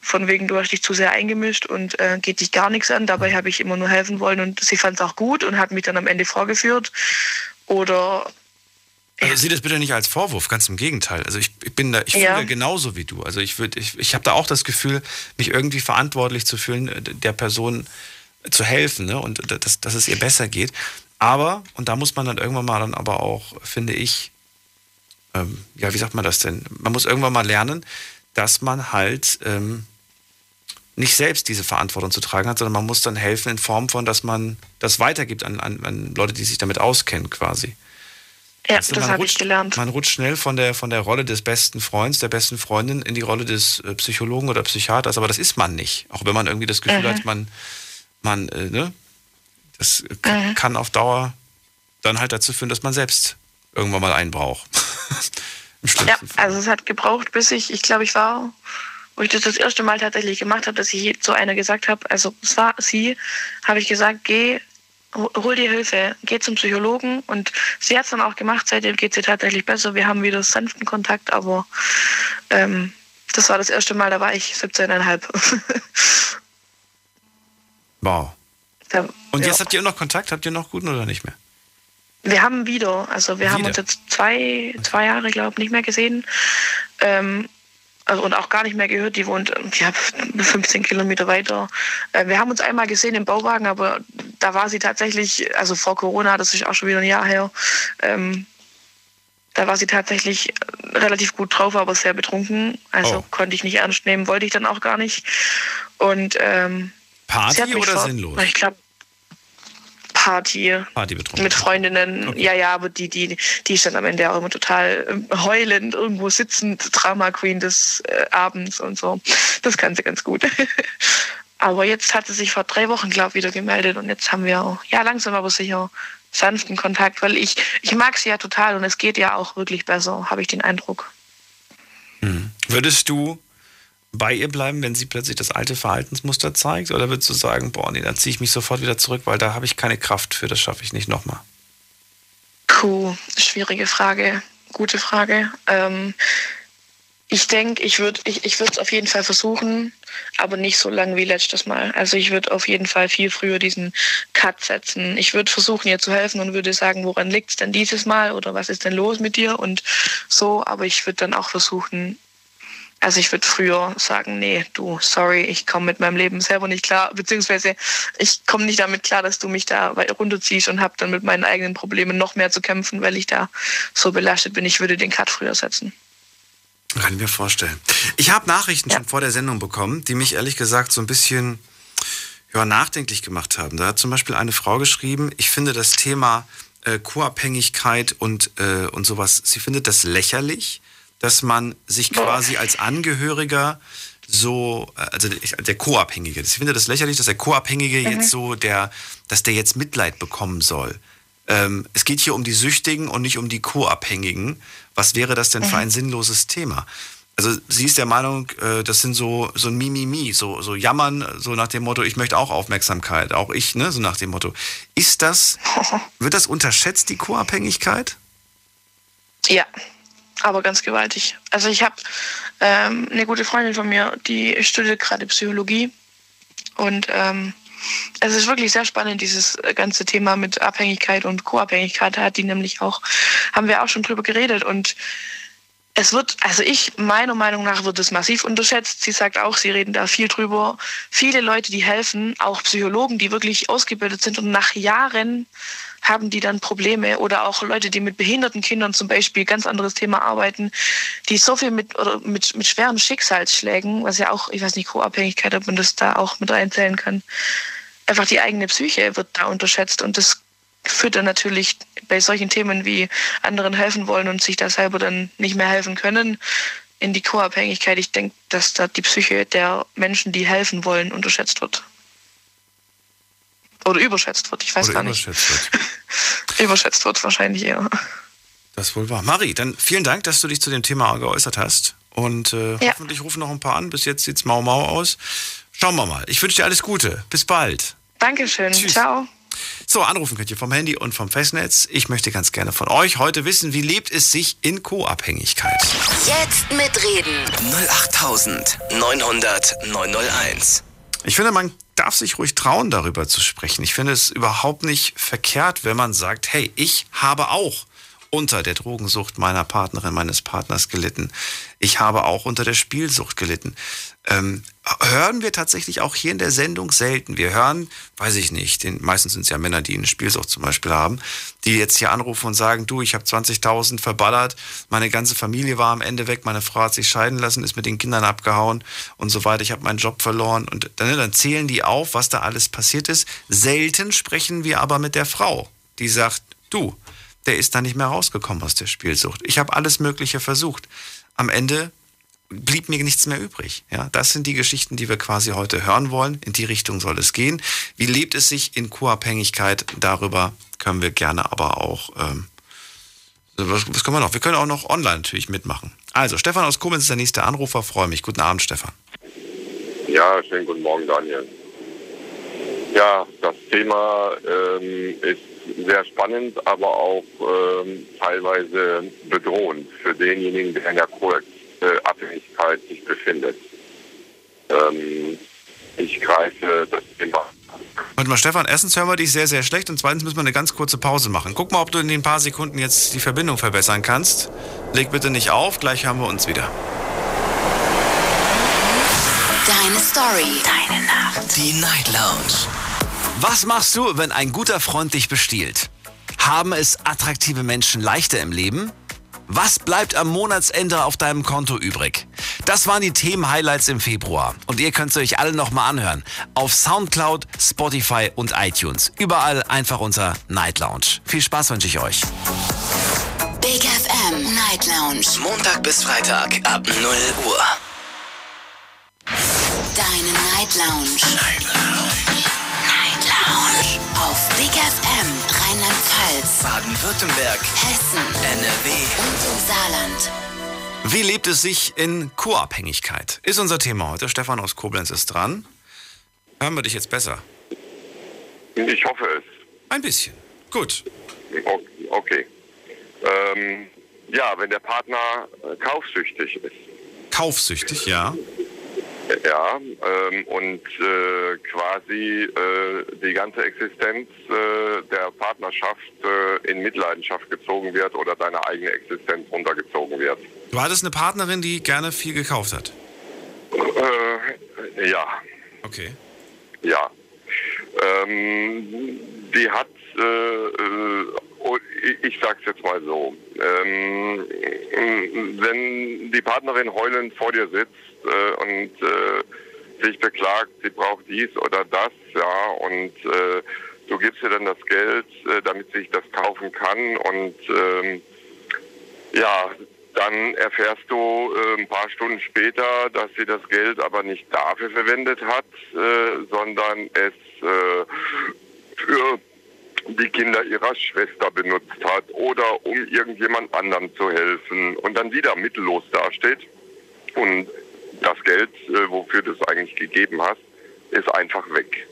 Speaker 5: von wegen, du hast dich zu sehr eingemischt und äh, geht dich gar nichts an. Dabei habe ich immer nur helfen wollen und sie fand es auch gut und hat mich dann am Ende vorgeführt. Oder
Speaker 3: Also sieh das bitte nicht als Vorwurf, ganz im Gegenteil. Also ich, ich bin da, ich
Speaker 5: Ja.
Speaker 3: fühle genauso wie du. Also ich würde, ich, ich habe da auch das Gefühl, mich irgendwie verantwortlich zu fühlen, äh, der Person zu helfen, ne? Und dass, dass es ihr besser geht. Aber, und da muss man dann irgendwann mal dann aber auch, finde ich, ähm, ja, wie sagt man das denn? Man muss irgendwann mal lernen, dass man halt ähm, nicht selbst diese Verantwortung zu tragen hat, sondern man muss dann helfen in Form von, dass man das weitergibt an, an, an Leute, die sich damit auskennen quasi.
Speaker 5: ja,
Speaker 3: du,
Speaker 5: das
Speaker 3: man
Speaker 5: habe ich
Speaker 3: rutscht-
Speaker 5: gelernt.
Speaker 3: Man rutscht schnell von der, von der Rolle des besten Freunds, der besten Freundin in die Rolle des äh, Psychologen oder Psychiaters, aber das ist man nicht. Auch wenn man irgendwie das Gefühl hat, man, man, äh, ne, das äh, kann, auf Dauer dann halt dazu führen, dass man selbst irgendwann mal einen braucht. Im
Speaker 5: Ja,
Speaker 3: Fall.
Speaker 5: also es hat gebraucht, bis ich, ich glaube, ich war, wo ich das das erste Mal tatsächlich gemacht habe, dass ich zu einer gesagt habe, also es war sie, habe ich gesagt, geh, hol dir Hilfe, geh zum Psychologen und sie hat es dann auch gemacht, seitdem geht sie tatsächlich besser, wir haben wieder sanften Kontakt, aber ähm, das war das erste Mal, da war ich 17,5.
Speaker 3: Wow.
Speaker 5: Da-
Speaker 3: Und
Speaker 5: ja.
Speaker 3: jetzt habt ihr noch Kontakt? Habt ihr noch guten oder nicht mehr?
Speaker 5: Wir haben wieder, also wir haben
Speaker 3: Wieder?
Speaker 5: uns jetzt zwei, zwei Jahre, glaube ich, nicht mehr gesehen. Ähm, also und auch gar nicht mehr gehört. Die wohnt ja, 15 Kilometer weiter. Äh, wir haben uns einmal gesehen im Bauwagen, aber da war sie tatsächlich, also vor Corona, das ist auch schon wieder ein Jahr her, ähm, da war sie tatsächlich relativ gut drauf, aber sehr betrunken. Also
Speaker 3: Oh.
Speaker 5: konnte ich nicht ernst nehmen, wollte ich dann auch gar nicht. Und ähm,
Speaker 3: Party oder sinnlos?
Speaker 5: Ich glaube, Party.
Speaker 3: Party betrunken.
Speaker 5: Mit Freundinnen,
Speaker 3: Okay.
Speaker 5: ja, ja, aber die, die, die ist dann am Ende auch immer total ähm, heulend irgendwo sitzend, Drama Queen des äh, Abends und so. Das kann sie ganz gut. aber jetzt hat sie sich vor drei Wochen, glaube ich, wieder gemeldet und jetzt haben wir auch, ja, langsam aber sicher sanften Kontakt, weil ich, ich mag sie ja total und es geht ja auch wirklich besser, habe ich den Eindruck.
Speaker 3: Würdest du bei ihr bleiben, wenn sie plötzlich das alte Verhaltensmuster zeigt? Oder würdest du sagen, boah, nee, dann ziehe ich mich sofort wieder zurück, weil da habe ich keine Kraft für, das schaffe ich nicht nochmal?
Speaker 5: Puh, schwierige Frage. Gute Frage. Ähm, ich denke, ich würde ich, ich es auf jeden Fall versuchen, aber nicht so lang wie letztes Mal. Also ich würde auf jeden Fall viel früher diesen Cut setzen. Ich würde versuchen, ihr zu helfen und würde sagen, woran liegt es denn dieses Mal oder was ist denn los mit dir und so. Aber ich würde dann auch versuchen, also ich würde früher sagen, nee, du, sorry, ich komme mit meinem Leben selber nicht klar, beziehungsweise ich komme nicht damit klar, dass du mich da runterziehst und habe dann mit meinen eigenen Problemen noch mehr zu kämpfen, weil ich da so belastet bin. Ich würde den Cut früher setzen.
Speaker 3: Kann ich mir vorstellen. Ich habe Nachrichten
Speaker 5: Ja.
Speaker 3: schon vor der Sendung bekommen, die mich ehrlich gesagt so ein bisschen ja, nachdenklich gemacht haben. Da hat zum Beispiel eine Frau geschrieben, ich finde das Thema äh, Co-Abhängigkeit und, äh, und sowas, sie findet das lächerlich, dass man sich quasi als Angehöriger so, äh, also ich- der Co-Abhängige, sie findet das lächerlich, dass der Co-Abhängige jetzt so, der, dass der jetzt Mitleid bekommen soll. Ähm, es geht hier um die Süchtigen und nicht um die Co-Abhängigen. Was wäre das denn für ein sinnloses Thema? Also sie ist der Meinung, äh, das sind so, so ein Mimimi, so, so Jammern, so nach dem Motto, ich möchte auch Aufmerksamkeit, auch ich, ne, so nach dem Motto. Ist das, wird das unterschätzt, die Co-Abhängigkeit?
Speaker 5: Ja, aber ganz gewaltig. Also ich habe ähm, eine gute Freundin von mir, die studiert gerade Psychologie und ähm, es ist wirklich sehr spannend, dieses ganze Thema mit Abhängigkeit und Co-Abhängigkeit hat die nämlich auch, haben wir auch schon drüber geredet und es wird, also ich, meiner Meinung nach wird es massiv unterschätzt. Sie sagt auch, sie reden da viel drüber. Viele Leute, die helfen, auch Psychologen, die wirklich ausgebildet sind und nach Jahren haben die dann Probleme oder auch Leute, die mit behinderten Kindern zum Beispiel, ganz anderes Thema arbeiten, die so viel mit, oder mit, mit schweren Schicksalsschlägen, was ja auch, ich weiß nicht, Co-Abhängigkeit, ob man das da auch mit reinzählen kann, einfach die eigene Psyche wird da unterschätzt und das führt dann natürlich bei solchen Themen wie anderen helfen wollen und sich da selber dann nicht mehr helfen können in die Co-Abhängigkeit. Ich denke, dass da die Psyche der Menschen, die helfen wollen, unterschätzt wird. Oder überschätzt wird, ich weiß
Speaker 3: Oder
Speaker 5: gar nicht.
Speaker 3: überschätzt wird?
Speaker 5: Überschätzt wird wahrscheinlich eher.
Speaker 3: Das wohl wahr. Marie, dann vielen Dank, dass du dich zu dem Thema geäußert hast. Und äh,
Speaker 5: Ja.
Speaker 3: hoffentlich rufen noch ein paar an. Bis jetzt sieht's mau mau aus. Schauen wir mal. Ich wünsche dir alles Gute. Bis bald.
Speaker 5: Dankeschön.
Speaker 3: Tschüss.
Speaker 5: Ciao.
Speaker 3: So, anrufen könnt ihr vom Handy und vom Festnetz. Ich möchte ganz gerne von euch heute wissen, wie lebt es sich in Co-Abhängigkeit?
Speaker 2: Jetzt mitreden.
Speaker 1: 08900 901.
Speaker 3: Ich finde, man darf sich ruhig trauen, darüber zu sprechen. Ich finde es überhaupt nicht verkehrt, wenn man sagt, hey, ich habe auch unter der Drogensucht meiner Partnerin, meines Partners gelitten. Ich habe auch unter der Spielsucht gelitten. Ähm, hören wir tatsächlich auch hier in der Sendung selten. Wir hören, weiß ich nicht, den, meistens sind es ja Männer, die eine Spielsucht zum Beispiel haben, die jetzt hier anrufen und sagen, du, ich habe 20.000 verballert, meine ganze Familie war am Ende weg, meine Frau hat sich scheiden lassen, ist mit den Kindern abgehauen und so weiter, ich habe meinen Job verloren und dann, dann zählen die auf, was da alles passiert ist. Selten sprechen wir aber mit der Frau, die sagt, du, der ist da nicht mehr rausgekommen aus der Spielsucht. Ich habe alles Mögliche versucht. Am Ende blieb mir nichts mehr übrig. Ja, das sind die Geschichten, die wir quasi heute hören wollen. In die Richtung soll es gehen. Wie lebt es sich in Co-Abhängigkeit? Darüber können wir gerne aber auch. Ähm, was, was können wir noch? Wir können auch noch online natürlich mitmachen. Also, Stefan aus Koblenz ist der nächste Anrufer. Freue mich. Guten Abend, Stefan.
Speaker 6: Ja, schönen guten Morgen, Daniel. Ja, das Thema ähm, ist sehr spannend, aber auch ähm, teilweise bedrohend für denjenigen, der in der Co-Abhängigkeit sich befindet. Ähm, ich greife das Thema.
Speaker 3: Warte mal, Stefan, erstens hören wir dich sehr, sehr schlecht und zweitens müssen wir eine ganz kurze Pause machen. Guck mal, ob du in den paar Sekunden jetzt die Verbindung verbessern kannst. Leg bitte nicht auf, gleich hören wir uns wieder.
Speaker 2: Deine Story. Deine Nacht.
Speaker 1: Die Night Lounge. Was machst du, wenn ein guter Freund dich bestiehlt? Haben es attraktive Menschen leichter im Leben? Was bleibt am Monatsende auf deinem Konto übrig? Das waren die Themen-Highlights im Februar. Und ihr könnt sie euch alle nochmal anhören. Auf Soundcloud, Spotify und iTunes. Überall einfach unter Night Lounge. Viel Spaß wünsche ich euch.
Speaker 2: Big FM Night Lounge.
Speaker 1: Montag bis Freitag ab 0 Uhr.
Speaker 2: Deine Night Lounge. Night Lounge. Lounge. Auf Big FM Rheinland-Pfalz,
Speaker 1: Baden-Württemberg,
Speaker 2: Hessen
Speaker 1: NRW.
Speaker 2: und im Saarland.
Speaker 3: Wie lebt es sich in Co-Abhängigkeit? Ist unser Thema heute. Stefan aus Koblenz ist dran. Hören wir dich jetzt besser?
Speaker 6: Ich hoffe es.
Speaker 3: Ein bisschen. Gut.
Speaker 6: Okay. Ähm, ja, wenn der Partner äh, kaufsüchtig ist.
Speaker 3: Kaufsüchtig, ja.
Speaker 6: Ja, ähm, und äh, quasi äh, die ganze Existenz äh, der Partnerschaft äh, in Mitleidenschaft gezogen wird oder deine eigene Existenz runtergezogen wird.
Speaker 3: Du hattest eine Partnerin, die gerne viel gekauft hat.
Speaker 6: Äh, ja,
Speaker 3: Okay.
Speaker 6: ja. Ähm, die hat äh, äh, ich sag's jetzt mal so. Ähm, wenn die Partnerin heulend vor dir sitzt äh, und äh, sich beklagt, sie braucht dies oder das, ja, und äh, du gibst ihr dann das Geld, äh, damit sie sich das kaufen kann und ähm, ja, dann erfährst du äh, ein paar Stunden später, dass sie das Geld aber nicht dafür verwendet hat, äh, sondern es äh, für die Kinder ihrer Schwester benutzt hat oder um irgendjemand anderem zu helfen und dann wieder mittellos dasteht und das Geld, äh, wofür du es eigentlich gegeben hast, ist einfach weg.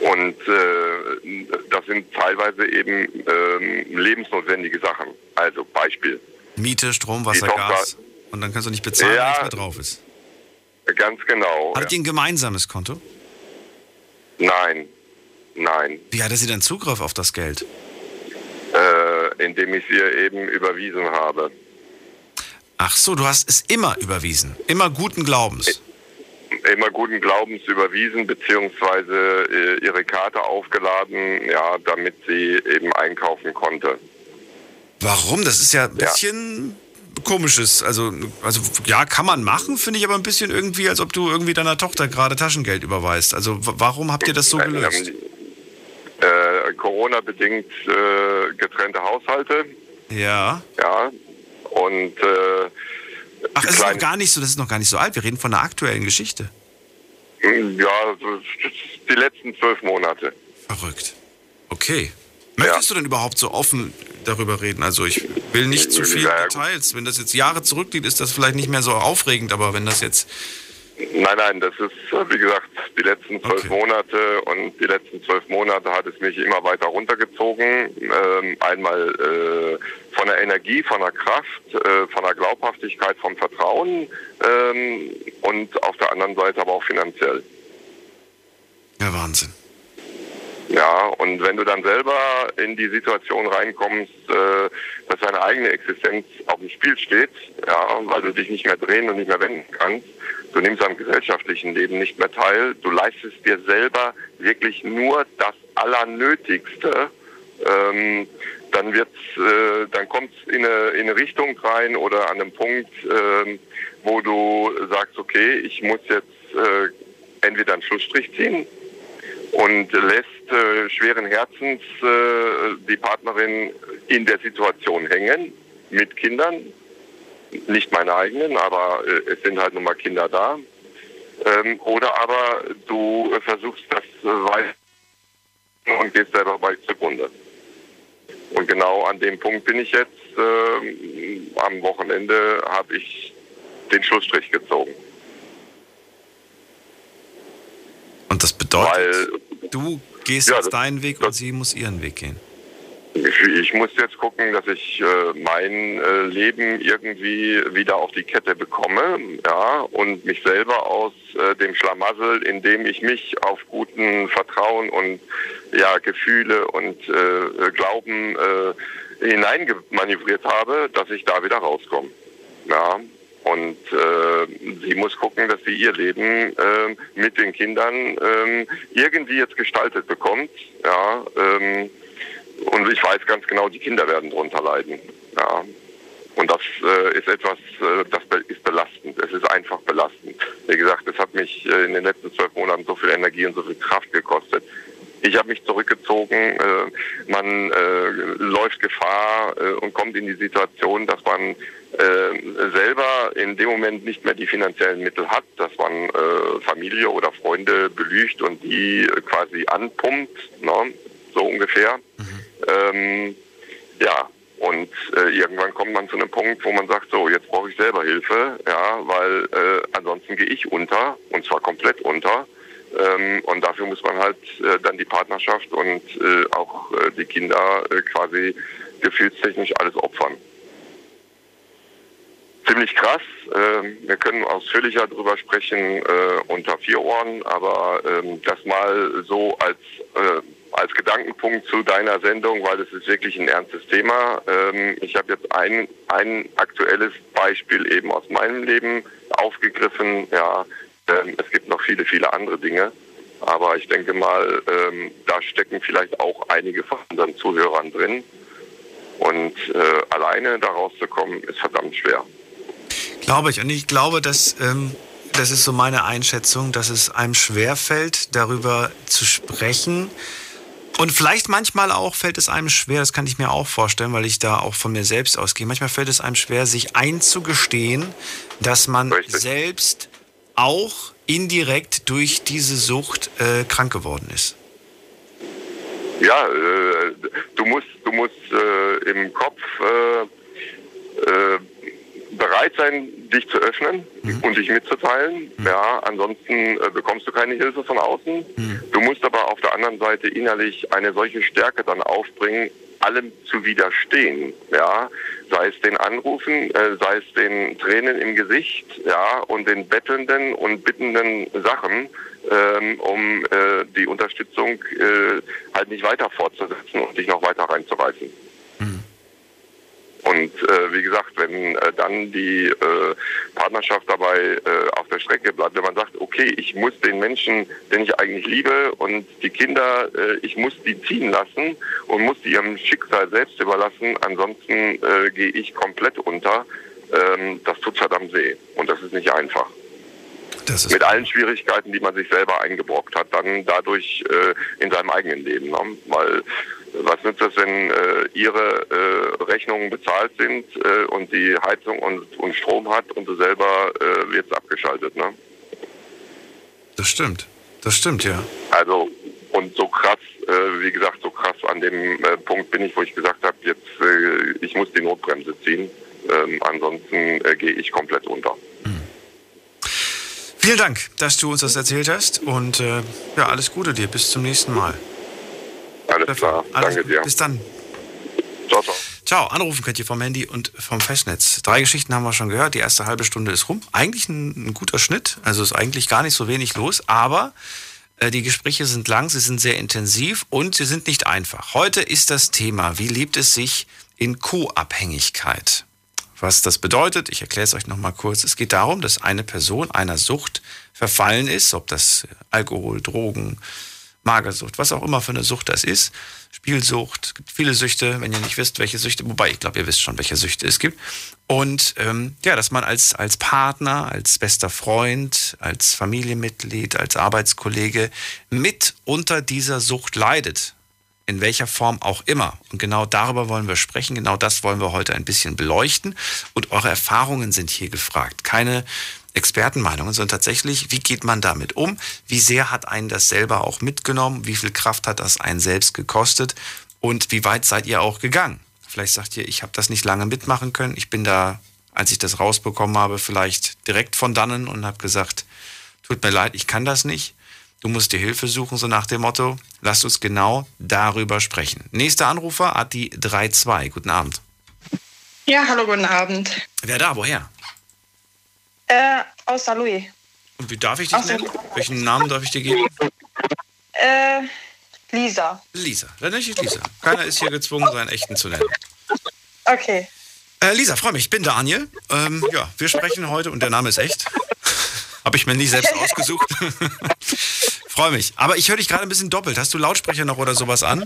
Speaker 6: Und äh, das sind teilweise eben ähm, lebensnotwendige Sachen. Also Beispiel.
Speaker 3: Miete, Strom, Wasser, Gas. Und dann kannst du nicht bezahlen, ja, wenn nichts mehr drauf ist.
Speaker 6: Ganz genau.
Speaker 3: Habt ja. ihr ein gemeinsames Konto?
Speaker 6: Nein, nein.
Speaker 3: Wie hatte sie denn Zugriff auf das Geld?
Speaker 6: Äh, indem ich sie eben überwiesen habe.
Speaker 3: Ach so, du hast es immer überwiesen. Immer guten Glaubens.
Speaker 6: Immer guten Glaubens überwiesen, beziehungsweise äh, ihre Karte aufgeladen, ja, damit sie eben einkaufen konnte.
Speaker 3: Warum? Das ist ja ein bisschen ja. komisches. Also, also ja, kann man machen, finde ich aber ein bisschen irgendwie, als ob du irgendwie deiner Tochter gerade Taschengeld überweist. Also warum habt ihr das so gelöst?
Speaker 6: Äh, Corona-bedingt äh, getrennte Haushalte.
Speaker 3: Ja.
Speaker 6: Ja. Und äh,
Speaker 3: Ach, ist noch gar nicht so, das ist noch gar nicht so alt. Wir reden von einer aktuellen Geschichte.
Speaker 6: Ja, die letzten zwölf Monate.
Speaker 3: Verrückt. Okay. Möchtest ja. du denn überhaupt so offen darüber reden? Also ich will nicht zu viel ja, Details. Wenn das jetzt Jahre zurückliegt, ist das vielleicht nicht mehr so aufregend, aber wenn das jetzt
Speaker 6: Nein, nein, das ist, wie gesagt, die letzten zwölf okay. Monate und die letzten zwölf Monate hat es mich immer weiter runtergezogen. Ähm, einmal äh, von der Energie, von der Kraft, äh, von der Glaubhaftigkeit, vom Vertrauen ähm, und auf der anderen Seite aber auch finanziell.
Speaker 3: Ja, Wahnsinn.
Speaker 6: Ja, und wenn du dann selber in die Situation reinkommst, äh, dass deine eigene Existenz auf dem Spiel steht, ja, weil du dich nicht mehr drehen und nicht mehr wenden kannst, du nimmst am gesellschaftlichen Leben nicht mehr teil, du leistest dir selber wirklich nur das Allernötigste, ähm, dann wird's, äh, dann kommt es in eine, in eine Richtung rein oder an einem Punkt, äh, wo du sagst, okay, ich muss jetzt äh, entweder einen Schlussstrich ziehen und lässt äh, schweren Herzens äh, die Partnerin in der Situation hängen mit Kindern. Nicht meine eigenen, aber äh, es sind halt nun mal Kinder da. Ähm, oder aber du versuchst das äh, weiter und gehst selber bei zugrunde. Und genau an dem Punkt bin ich jetzt. Ähm, am Wochenende habe ich den Schlussstrich gezogen.
Speaker 3: Und das bedeutet, Weil, du gehst ja, jetzt deinen Weg und sie muss ihren Weg gehen.
Speaker 6: Ich, muss jetzt gucken, dass ich äh, mein äh, Leben irgendwie wieder auf die Kette bekomme, ja, und mich selber aus äh, dem Schlamassel, in dem ich mich auf guten Vertrauen und ja Gefühle und äh, Glauben äh, hineingemanövriert habe, dass ich da wieder rauskomme. Ja, und äh, sie muss gucken, dass sie ihr Leben äh, mit den Kindern äh, irgendwie jetzt gestaltet bekommt. Ja, ähm, und ich weiß ganz genau, die Kinder werden darunter leiden. Ja. Und das äh, ist etwas, äh, das ist belastend. Es ist einfach belastend. Wie gesagt, es hat mich äh, in den letzten zwölf Monaten so viel Energie und so viel Kraft gekostet. Ich habe mich zurückgezogen. Äh, man äh, läuft Gefahr äh, und kommt in die Situation, dass man selber in dem Moment nicht mehr die finanziellen Mittel hat, dass man Familie oder Freunde belügt und die quasi anpumpt, ne? so ungefähr. Mhm. Ähm, ja, und äh, irgendwann kommt man zu einem Punkt, wo man sagt, so, jetzt brauche ich selber Hilfe, ja, weil äh, ansonsten gehe ich unter, und zwar komplett unter. Ähm, und dafür muss man halt äh, dann die Partnerschaft und äh, auch äh, die Kinder äh, quasi gefühlstechnisch alles opfern ziemlich krass. Ähm, wir können ausführlicher darüber sprechen unter vier Ohren, aber ähm, das mal so als, als Gedankenpunkt zu deiner Sendung, weil das ist wirklich ein ernstes Thema. Ähm, ich habe jetzt ein, ein aktuelles Beispiel eben aus meinem Leben aufgegriffen. Ja, ähm, es gibt noch viele, viele andere Dinge. Aber ich denke mal, ähm, da stecken vielleicht auch einige von unseren Zuhörern drin. Und äh, alleine da rauszukommen, ist verdammt schwer.
Speaker 3: Glaube ich. Und ich glaube, dass ähm, das ist so meine Einschätzung, dass es einem schwerfällt, darüber zu sprechen. Und vielleicht manchmal auch fällt es einem schwer, das kann ich mir auch vorstellen, weil ich da auch von mir selbst ausgehe. Manchmal fällt es einem schwer, sich einzugestehen, dass man Richtig. selbst auch indirekt durch diese Sucht äh, krank geworden ist.
Speaker 6: Ja, äh, du musst, du musst äh, im Kopf äh, äh, bereit sein, dich zu öffnen mhm. und dich mitzuteilen. Mhm. Ja, ansonsten äh, bekommst du keine Hilfe von außen. Mhm. Du musst aber auf der anderen Seite innerlich eine solche Stärke dann aufbringen, allem zu widerstehen. Ja, sei es den Anrufen, äh, sei es den Tränen im Gesicht, ja, und den bettelnden und bittenden Sachen, ähm, um äh, die Unterstützung äh, halt nicht weiter fortzusetzen und dich noch weiter reinzureißen. Und äh, wie gesagt, wenn äh, dann die äh, Partnerschaft dabei äh, auf der Strecke bleibt, wenn man sagt, okay, ich muss den Menschen, den ich eigentlich liebe und die Kinder, äh, ich muss die ziehen lassen und muss die ihrem Schicksal selbst überlassen, ansonsten äh, gehe ich komplett unter, ähm, das tut verdammt weh und das ist nicht einfach. Mit allen Schwierigkeiten, die man sich selber eingebrockt hat, dann dadurch äh, in seinem eigenen Leben. Ne? Weil was nützt es, wenn äh, Ihre äh, Rechnungen bezahlt sind äh, und die Heizung und, und Strom hat und du selber äh, wird abgeschaltet, ne?
Speaker 3: Das stimmt. Das stimmt, ja.
Speaker 6: Also, und so krass, äh, wie gesagt, so krass an dem äh, Punkt bin ich, wo ich gesagt habe, jetzt, äh, ich muss die Notbremse ziehen. Ähm, ansonsten äh, gehe ich komplett unter. Hm.
Speaker 3: Vielen Dank, dass du uns das erzählt hast und äh, ja, alles Gute dir. Bis zum nächsten Mal.
Speaker 6: Alles klar. Alles Danke dir.
Speaker 3: Bis dann.
Speaker 6: Ciao, ciao.
Speaker 3: Ciao, anrufen könnt ihr vom Handy und vom Festnetz. Drei Geschichten haben wir schon gehört. Die erste halbe Stunde ist rum. Eigentlich ein, ein guter Schnitt. Also ist eigentlich gar nicht so wenig los. Aber äh, die Gespräche sind lang, sie sind sehr intensiv und sie sind nicht einfach. Heute ist das Thema, wie lebt es sich in Co-Abhängigkeit? Was das bedeutet, ich erkläre es euch nochmal kurz. Es geht darum, dass eine Person einer Sucht verfallen ist, ob das Alkohol, Drogen, Magersucht, was auch immer für eine Sucht das ist. Spielsucht, es gibt viele Süchte, wenn ihr nicht wisst, welche Süchte, wobei ich glaube, ihr wisst schon, welche Süchte es gibt. Und ähm, ja, dass man als, als Partner, als bester Freund, als Familienmitglied, als Arbeitskollege mit unter dieser Sucht leidet. In welcher Form auch immer. Und genau darüber wollen wir sprechen. Genau das wollen wir heute ein bisschen beleuchten. Und eure Erfahrungen sind hier gefragt. Keine Expertenmeinungen, sondern tatsächlich, wie geht man damit um? Wie sehr hat einen das selber auch mitgenommen? Wie viel Kraft hat das einen selbst gekostet? Und wie weit seid ihr auch gegangen? Vielleicht sagt ihr, ich habe das nicht lange mitmachen können. Ich bin da, als ich das rausbekommen habe, vielleicht direkt von dannen und habe gesagt, tut mir leid, ich kann das nicht. Du musst dir Hilfe suchen, so nach dem Motto. Lass uns genau darüber sprechen. Nächster Anrufer hat die 3-2. Guten Abend.
Speaker 7: Ja, hallo, guten Abend.
Speaker 3: Wer da? Woher?
Speaker 7: Äh, aus Louis.
Speaker 3: Und wie darf ich dich nennen? Welchen Namen darf ich dir geben?
Speaker 7: Äh, Lisa.
Speaker 3: Lisa, dann nenne ich Lisa. Keiner ist hier gezwungen, seinen echten zu nennen.
Speaker 7: Okay.
Speaker 3: Äh, Lisa, freue mich. Ich bin Daniel. Ähm, ja, wir sprechen heute und der Name ist echt. Habe ich mir nie selbst ausgesucht. freue mich. Aber ich höre dich gerade ein bisschen doppelt. Hast du Lautsprecher noch oder sowas an?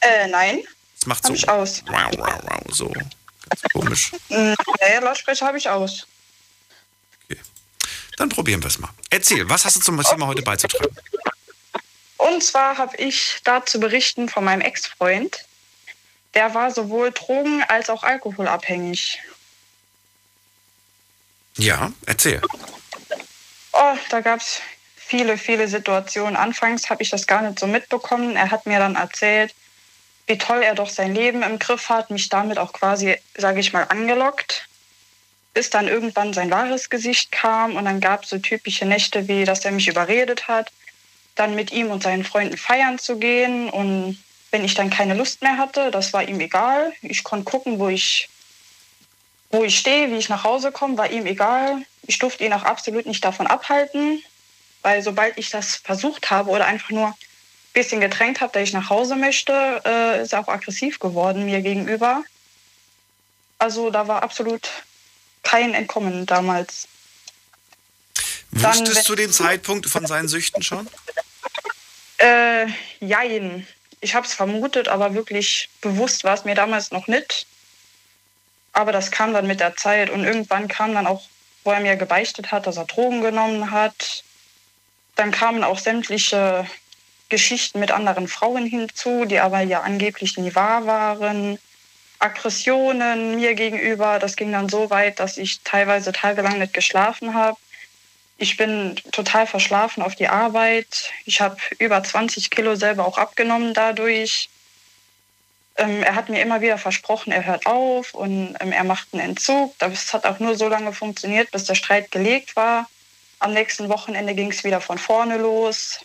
Speaker 7: Äh, nein.
Speaker 3: Das macht so.
Speaker 7: Hab ich aus.
Speaker 3: Wow, wow, wow, so. Ganz komisch.
Speaker 7: Nee, Lautsprecher habe ich aus.
Speaker 3: Dann probieren wir es mal. Erzähl, was hast du zum Thema heute beizutragen?
Speaker 7: Und zwar habe ich da zu berichten von meinem Ex-Freund. Der war sowohl drogen- als auch alkoholabhängig.
Speaker 3: Ja, erzähl.
Speaker 7: Oh, da gab es viele, viele Situationen. Anfangs habe ich das gar nicht so mitbekommen. Er hat mir dann erzählt, wie toll er doch sein Leben im Griff hat, mich damit auch quasi, sage ich mal, angelockt bis dann irgendwann sein wahres Gesicht kam und dann gab es so typische Nächte wie, dass er mich überredet hat, dann mit ihm und seinen Freunden feiern zu gehen und wenn ich dann keine Lust mehr hatte, das war ihm egal. Ich konnte gucken, wo ich, wo ich stehe, wie ich nach Hause komme, war ihm egal. Ich durfte ihn auch absolut nicht davon abhalten, weil sobald ich das versucht habe oder einfach nur ein bisschen gedrängt habe, dass ich nach Hause möchte, äh, ist er auch aggressiv geworden mir gegenüber. Also da war absolut kein Entkommen damals.
Speaker 3: Wusstest Dann, du den Zeitpunkt von seinen Süchten schon?
Speaker 7: Äh, jein. Ich habe es vermutet, aber wirklich bewusst war es mir damals noch nicht. Aber das kam dann mit der Zeit und irgendwann kam dann auch, wo er mir gebeichtet hat, dass er Drogen genommen hat. Dann kamen auch sämtliche Geschichten mit anderen Frauen hinzu, die aber ja angeblich nie wahr waren. Aggressionen mir gegenüber, das ging dann so weit, dass ich teilweise tagelang nicht geschlafen habe. Ich bin total verschlafen auf die Arbeit. Ich habe über 20 Kilo selber auch abgenommen dadurch. Ähm, er hat mir immer wieder versprochen, er hört auf und ähm, er macht einen Entzug. Das hat auch nur so lange funktioniert, bis der Streit gelegt war. Am nächsten Wochenende ging es wieder von vorne los.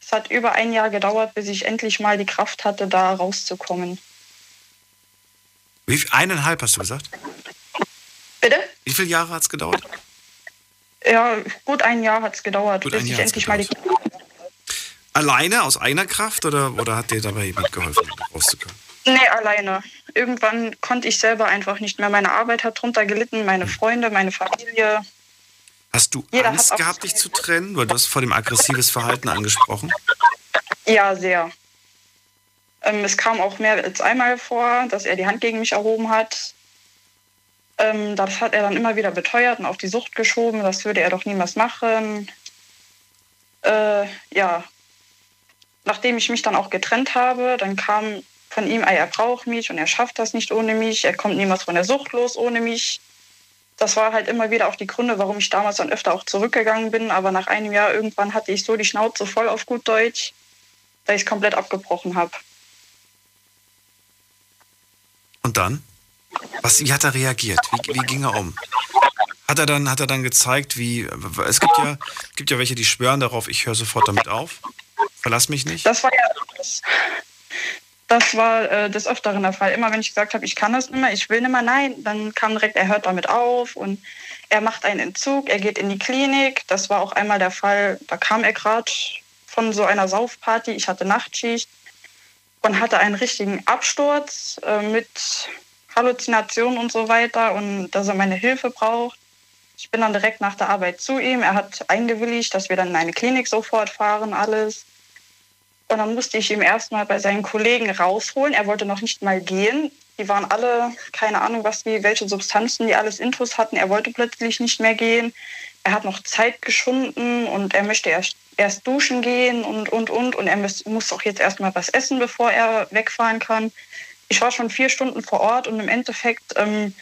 Speaker 7: Es hat über ein Jahr gedauert, bis ich endlich mal die Kraft hatte, da rauszukommen.
Speaker 3: Wie viel, eineinhalb hast du gesagt?
Speaker 7: Bitte?
Speaker 3: Wie viele Jahre hat es gedauert?
Speaker 7: Ja, gut ein Jahr hat es gedauert, gut bis ich endlich mal die hatte.
Speaker 3: Alleine aus eigener Kraft oder, oder hat dir dabei jemand geholfen, rauszukommen?
Speaker 7: Nee, alleine. Irgendwann konnte ich selber einfach nicht mehr. Meine Arbeit hat drunter gelitten, meine hm. Freunde, meine Familie.
Speaker 3: Hast du Jeder Angst gehabt, dich zu trennen? Weil du hast vor dem aggressives Verhalten angesprochen.
Speaker 7: Ja, sehr. Ähm, es kam auch mehr als einmal vor, dass er die Hand gegen mich erhoben hat. Ähm, das hat er dann immer wieder beteuert und auf die Sucht geschoben. Das würde er doch niemals machen. Äh, ja, nachdem ich mich dann auch getrennt habe, dann kam von ihm, er braucht mich und er schafft das nicht ohne mich. Er kommt niemals von der Sucht los ohne mich das war halt immer wieder auch die Gründe, warum ich damals dann öfter auch zurückgegangen bin. Aber nach einem Jahr irgendwann hatte ich so die Schnauze voll auf gut Deutsch, dass ich es komplett abgebrochen habe.
Speaker 3: Und dann? Was, wie hat er reagiert? Wie, wie ging er um? Hat er dann, hat er dann gezeigt, wie. Es gibt ja, gibt ja welche, die schwören darauf, ich höre sofort damit auf. Verlass mich nicht.
Speaker 7: Das war ja das. Das war äh, des Öfteren der Fall. Immer wenn ich gesagt habe, ich kann das nicht mehr, ich will nicht mehr, nein, dann kam direkt, er hört damit auf und er macht einen Entzug, er geht in die Klinik. Das war auch einmal der Fall, da kam er gerade von so einer Saufparty, ich hatte Nachtschicht und hatte einen richtigen Absturz äh, mit Halluzinationen und so weiter und dass er meine Hilfe braucht. Ich bin dann direkt nach der Arbeit zu ihm. Er hat eingewilligt, dass wir dann in eine Klinik sofort fahren, alles. Und dann musste ich ihn erstmal bei seinen Kollegen rausholen. Er wollte noch nicht mal gehen. Die waren alle, keine Ahnung, was die, welche Substanzen die alles Intus hatten. Er wollte plötzlich nicht mehr gehen. Er hat noch Zeit geschunden und er möchte erst, erst duschen gehen und, und, und. Und er muss, muss auch jetzt erstmal was essen, bevor er wegfahren kann. Ich war schon vier Stunden vor Ort und im Endeffekt ähm,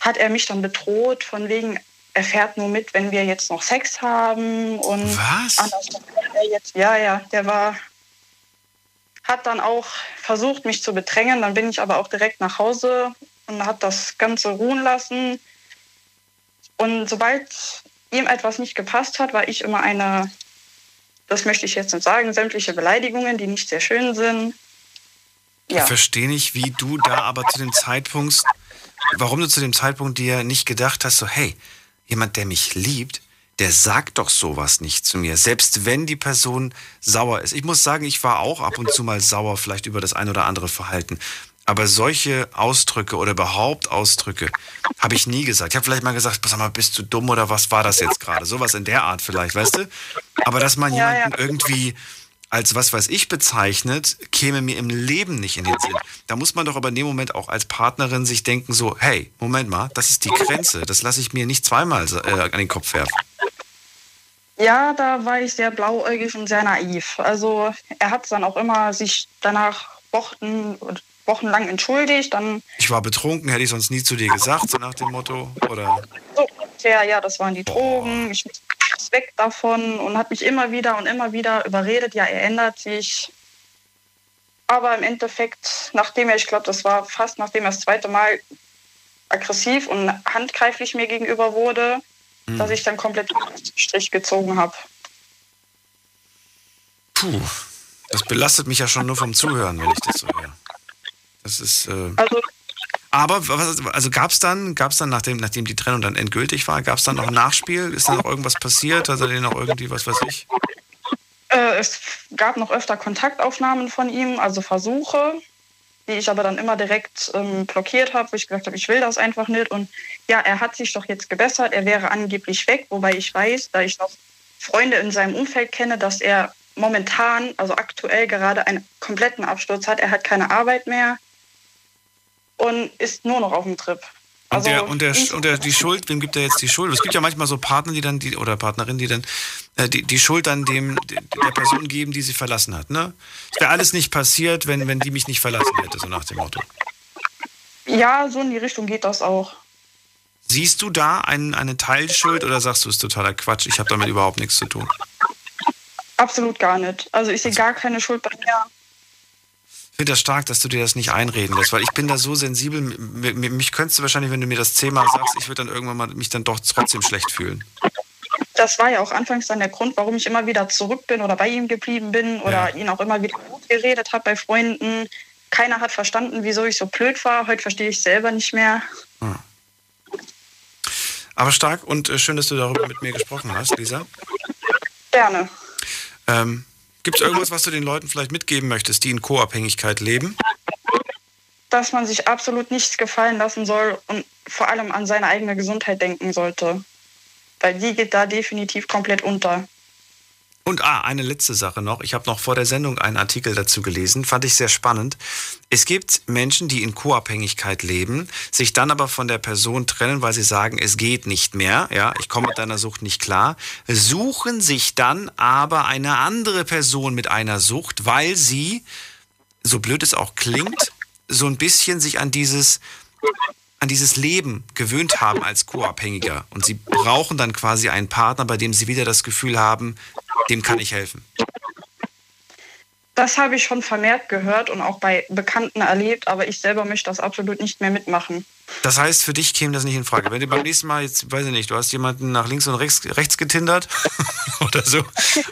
Speaker 7: hat er mich dann bedroht, von wegen, er fährt nur mit, wenn wir jetzt noch Sex haben. Und
Speaker 3: Was?
Speaker 7: Anders, jetzt, ja, ja, der war hat dann auch versucht, mich zu bedrängen. Dann bin ich aber auch direkt nach Hause und hat das Ganze ruhen lassen. Und sobald ihm etwas nicht gepasst hat, war ich immer eine, das möchte ich jetzt nicht sagen, sämtliche Beleidigungen, die nicht sehr schön sind.
Speaker 3: Ja. Ich verstehe nicht, wie du da aber zu dem Zeitpunkt, warum du zu dem Zeitpunkt dir nicht gedacht hast, so hey, jemand, der mich liebt, der sagt doch sowas nicht zu mir, selbst wenn die Person sauer ist. Ich muss sagen, ich war auch ab und zu mal sauer, vielleicht über das ein oder andere Verhalten. Aber solche Ausdrücke oder überhaupt Ausdrücke habe ich nie gesagt. Ich habe vielleicht mal gesagt, pass mal, bist du dumm oder was war das jetzt gerade? Sowas in der Art vielleicht, weißt du? Aber dass man ja, jemanden ja. irgendwie als was weiß ich bezeichnet, käme mir im Leben nicht in den Sinn. Da muss man doch aber in dem Moment auch als Partnerin sich denken, so, hey, Moment mal, das ist die Grenze, das lasse ich mir nicht zweimal äh, an den Kopf werfen.
Speaker 7: Ja, da war ich sehr blauäugig und sehr naiv. Also er hat dann auch immer sich danach Wochen, wochenlang entschuldigt. Dann
Speaker 3: ich war betrunken, hätte ich sonst nie zu dir gesagt, so nach dem Motto, oder?
Speaker 7: So, ja, ja, das waren die Drogen. Ich weg davon und hat mich immer wieder und immer wieder überredet, ja, er ändert sich. Aber im Endeffekt, nachdem er, ich glaube, das war fast nachdem er das zweite Mal aggressiv und handgreiflich mir gegenüber wurde, mhm. dass ich dann komplett Strich gezogen habe.
Speaker 3: Puh, das belastet mich ja schon nur vom Zuhören, wenn ich das so höre. Das ist. Äh
Speaker 7: also
Speaker 3: aber also gab es dann, gab's dann nachdem, nachdem die Trennung dann endgültig war, gab es dann noch ein Nachspiel? Ist da noch irgendwas passiert? Hat er den noch irgendwie, was weiß ich?
Speaker 7: Äh, es gab noch öfter Kontaktaufnahmen von ihm, also Versuche, die ich aber dann immer direkt ähm, blockiert habe, wo ich gesagt habe, ich will das einfach nicht. Und ja, er hat sich doch jetzt gebessert, er wäre angeblich weg, wobei ich weiß, da ich noch Freunde in seinem Umfeld kenne, dass er momentan, also aktuell gerade einen kompletten Absturz hat. Er hat keine Arbeit mehr und ist nur noch auf dem Trip.
Speaker 3: Also und, der, und, der, und der, die Schuld, wem gibt er jetzt die Schuld? Es gibt ja manchmal so Partner, die dann, die, oder Partnerinnen, die dann äh, die, die Schuld dann dem, der Person geben, die sie verlassen hat. Ne? Es wäre alles nicht passiert, wenn, wenn die mich nicht verlassen hätte, so nach dem Motto.
Speaker 7: Ja, so in die Richtung geht das auch.
Speaker 3: Siehst du da einen, eine Teilschuld oder sagst du, es ist totaler Quatsch, ich habe damit überhaupt nichts zu tun?
Speaker 7: Absolut gar nicht. Also ich sehe gar keine Schuld bei mir.
Speaker 3: Ich finde das stark, dass du dir das nicht einreden lässt, weil ich bin da so sensibel. Mich könntest du wahrscheinlich, wenn du mir das zehnmal sagst, ich würde dann irgendwann mal mich dann doch trotzdem schlecht fühlen.
Speaker 7: Das war ja auch anfangs dann der Grund, warum ich immer wieder zurück bin oder bei ihm geblieben bin oder ja. ihn auch immer wieder gut geredet habe bei Freunden. Keiner hat verstanden, wieso ich so blöd war. Heute verstehe ich selber nicht mehr. Hm.
Speaker 3: Aber stark und äh, schön, dass du darüber mit mir gesprochen hast, Lisa.
Speaker 7: Gerne.
Speaker 3: Ähm, Gibt es irgendwas, was du den Leuten vielleicht mitgeben möchtest, die in Co-Abhängigkeit leben?
Speaker 7: Dass man sich absolut nichts gefallen lassen soll und vor allem an seine eigene Gesundheit denken sollte. Weil die geht da definitiv komplett unter.
Speaker 3: Und ah, eine letzte Sache noch. Ich habe noch vor der Sendung einen Artikel dazu gelesen, fand ich sehr spannend. Es gibt Menschen, die in Co-Abhängigkeit leben, sich dann aber von der Person trennen, weil sie sagen, es geht nicht mehr, ja, ich komme mit deiner Sucht nicht klar, suchen sich dann aber eine andere Person mit einer Sucht, weil sie, so blöd es auch klingt, so ein bisschen sich an dieses an dieses Leben gewöhnt haben als Co-Abhängiger. Und sie brauchen dann quasi einen Partner, bei dem sie wieder das Gefühl haben, dem kann ich helfen.
Speaker 7: Das habe ich schon vermehrt gehört und auch bei Bekannten erlebt, aber ich selber möchte das absolut nicht mehr mitmachen.
Speaker 3: Das heißt, für dich käme das nicht in Frage. Wenn du beim nächsten Mal, jetzt weiß ich nicht, du hast jemanden nach links und rechts, rechts getindert oder so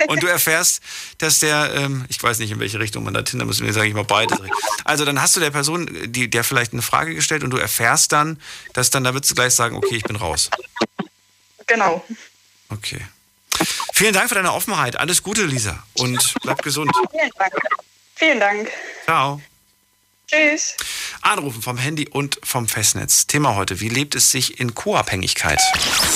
Speaker 3: und du erfährst, dass der, ähm, ich weiß nicht, in welche Richtung man da tindern muss, mir sage ich mal beide. Also dann hast du der Person, die, der vielleicht eine Frage gestellt und du erfährst dann, dass dann, da würdest du gleich sagen, okay, ich bin raus.
Speaker 7: Genau.
Speaker 3: Okay. Vielen Dank für deine Offenheit. Alles Gute, Lisa. Und bleib gesund.
Speaker 7: Vielen Dank. Vielen Dank.
Speaker 3: Ciao.
Speaker 7: Tschüss.
Speaker 3: Anrufen vom Handy und vom Festnetz. Thema heute, wie lebt es sich in Co-Abhängigkeit?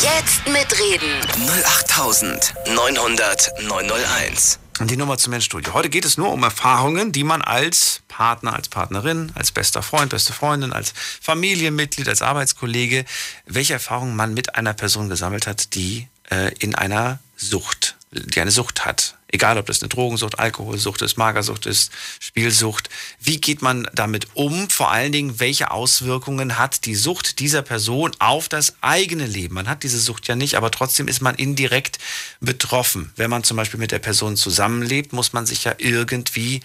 Speaker 2: Jetzt mitreden.
Speaker 1: 08900 901.
Speaker 3: Und die Nummer zum Menschstudio. Heute geht es nur um Erfahrungen, die man als Partner, als Partnerin, als bester Freund, beste Freundin, als Familienmitglied, als Arbeitskollege, welche Erfahrungen man mit einer Person gesammelt hat, die äh, in einer Sucht, die eine Sucht hat. Egal, ob das eine Drogensucht, Alkoholsucht ist, Magersucht ist, Spielsucht. Wie geht man damit um? Vor allen Dingen, welche Auswirkungen hat die Sucht dieser Person auf das eigene Leben? Man hat diese Sucht ja nicht, aber trotzdem ist man indirekt betroffen. Wenn man zum Beispiel mit der Person zusammenlebt, muss man sich ja irgendwie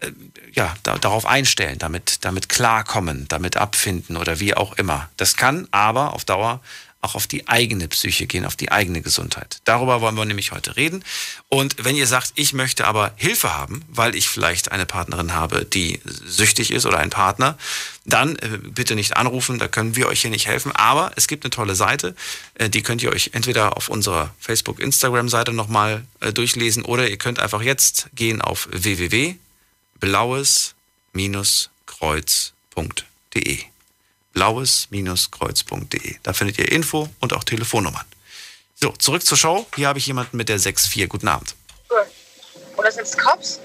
Speaker 3: äh, ja, da, darauf einstellen, damit, damit klarkommen, damit abfinden oder wie auch immer. Das kann aber auf Dauer auch auf die eigene Psyche gehen, auf die eigene Gesundheit. Darüber wollen wir nämlich heute reden. Und wenn ihr sagt, ich möchte aber Hilfe haben, weil ich vielleicht eine Partnerin habe, die süchtig ist oder ein Partner, dann äh, bitte nicht anrufen, da können wir euch hier nicht helfen. Aber es gibt eine tolle Seite, äh, die könnt ihr euch entweder auf unserer Facebook, Instagram-Seite nochmal äh, durchlesen oder ihr könnt einfach jetzt gehen auf www.blaues-kreuz.de blaues-kreuz.de. Da findet ihr Info und auch Telefonnummern. So, zurück zur Show. Hier habe ich jemanden mit der 6-4. Guten Abend.
Speaker 8: Oder sind es Cops?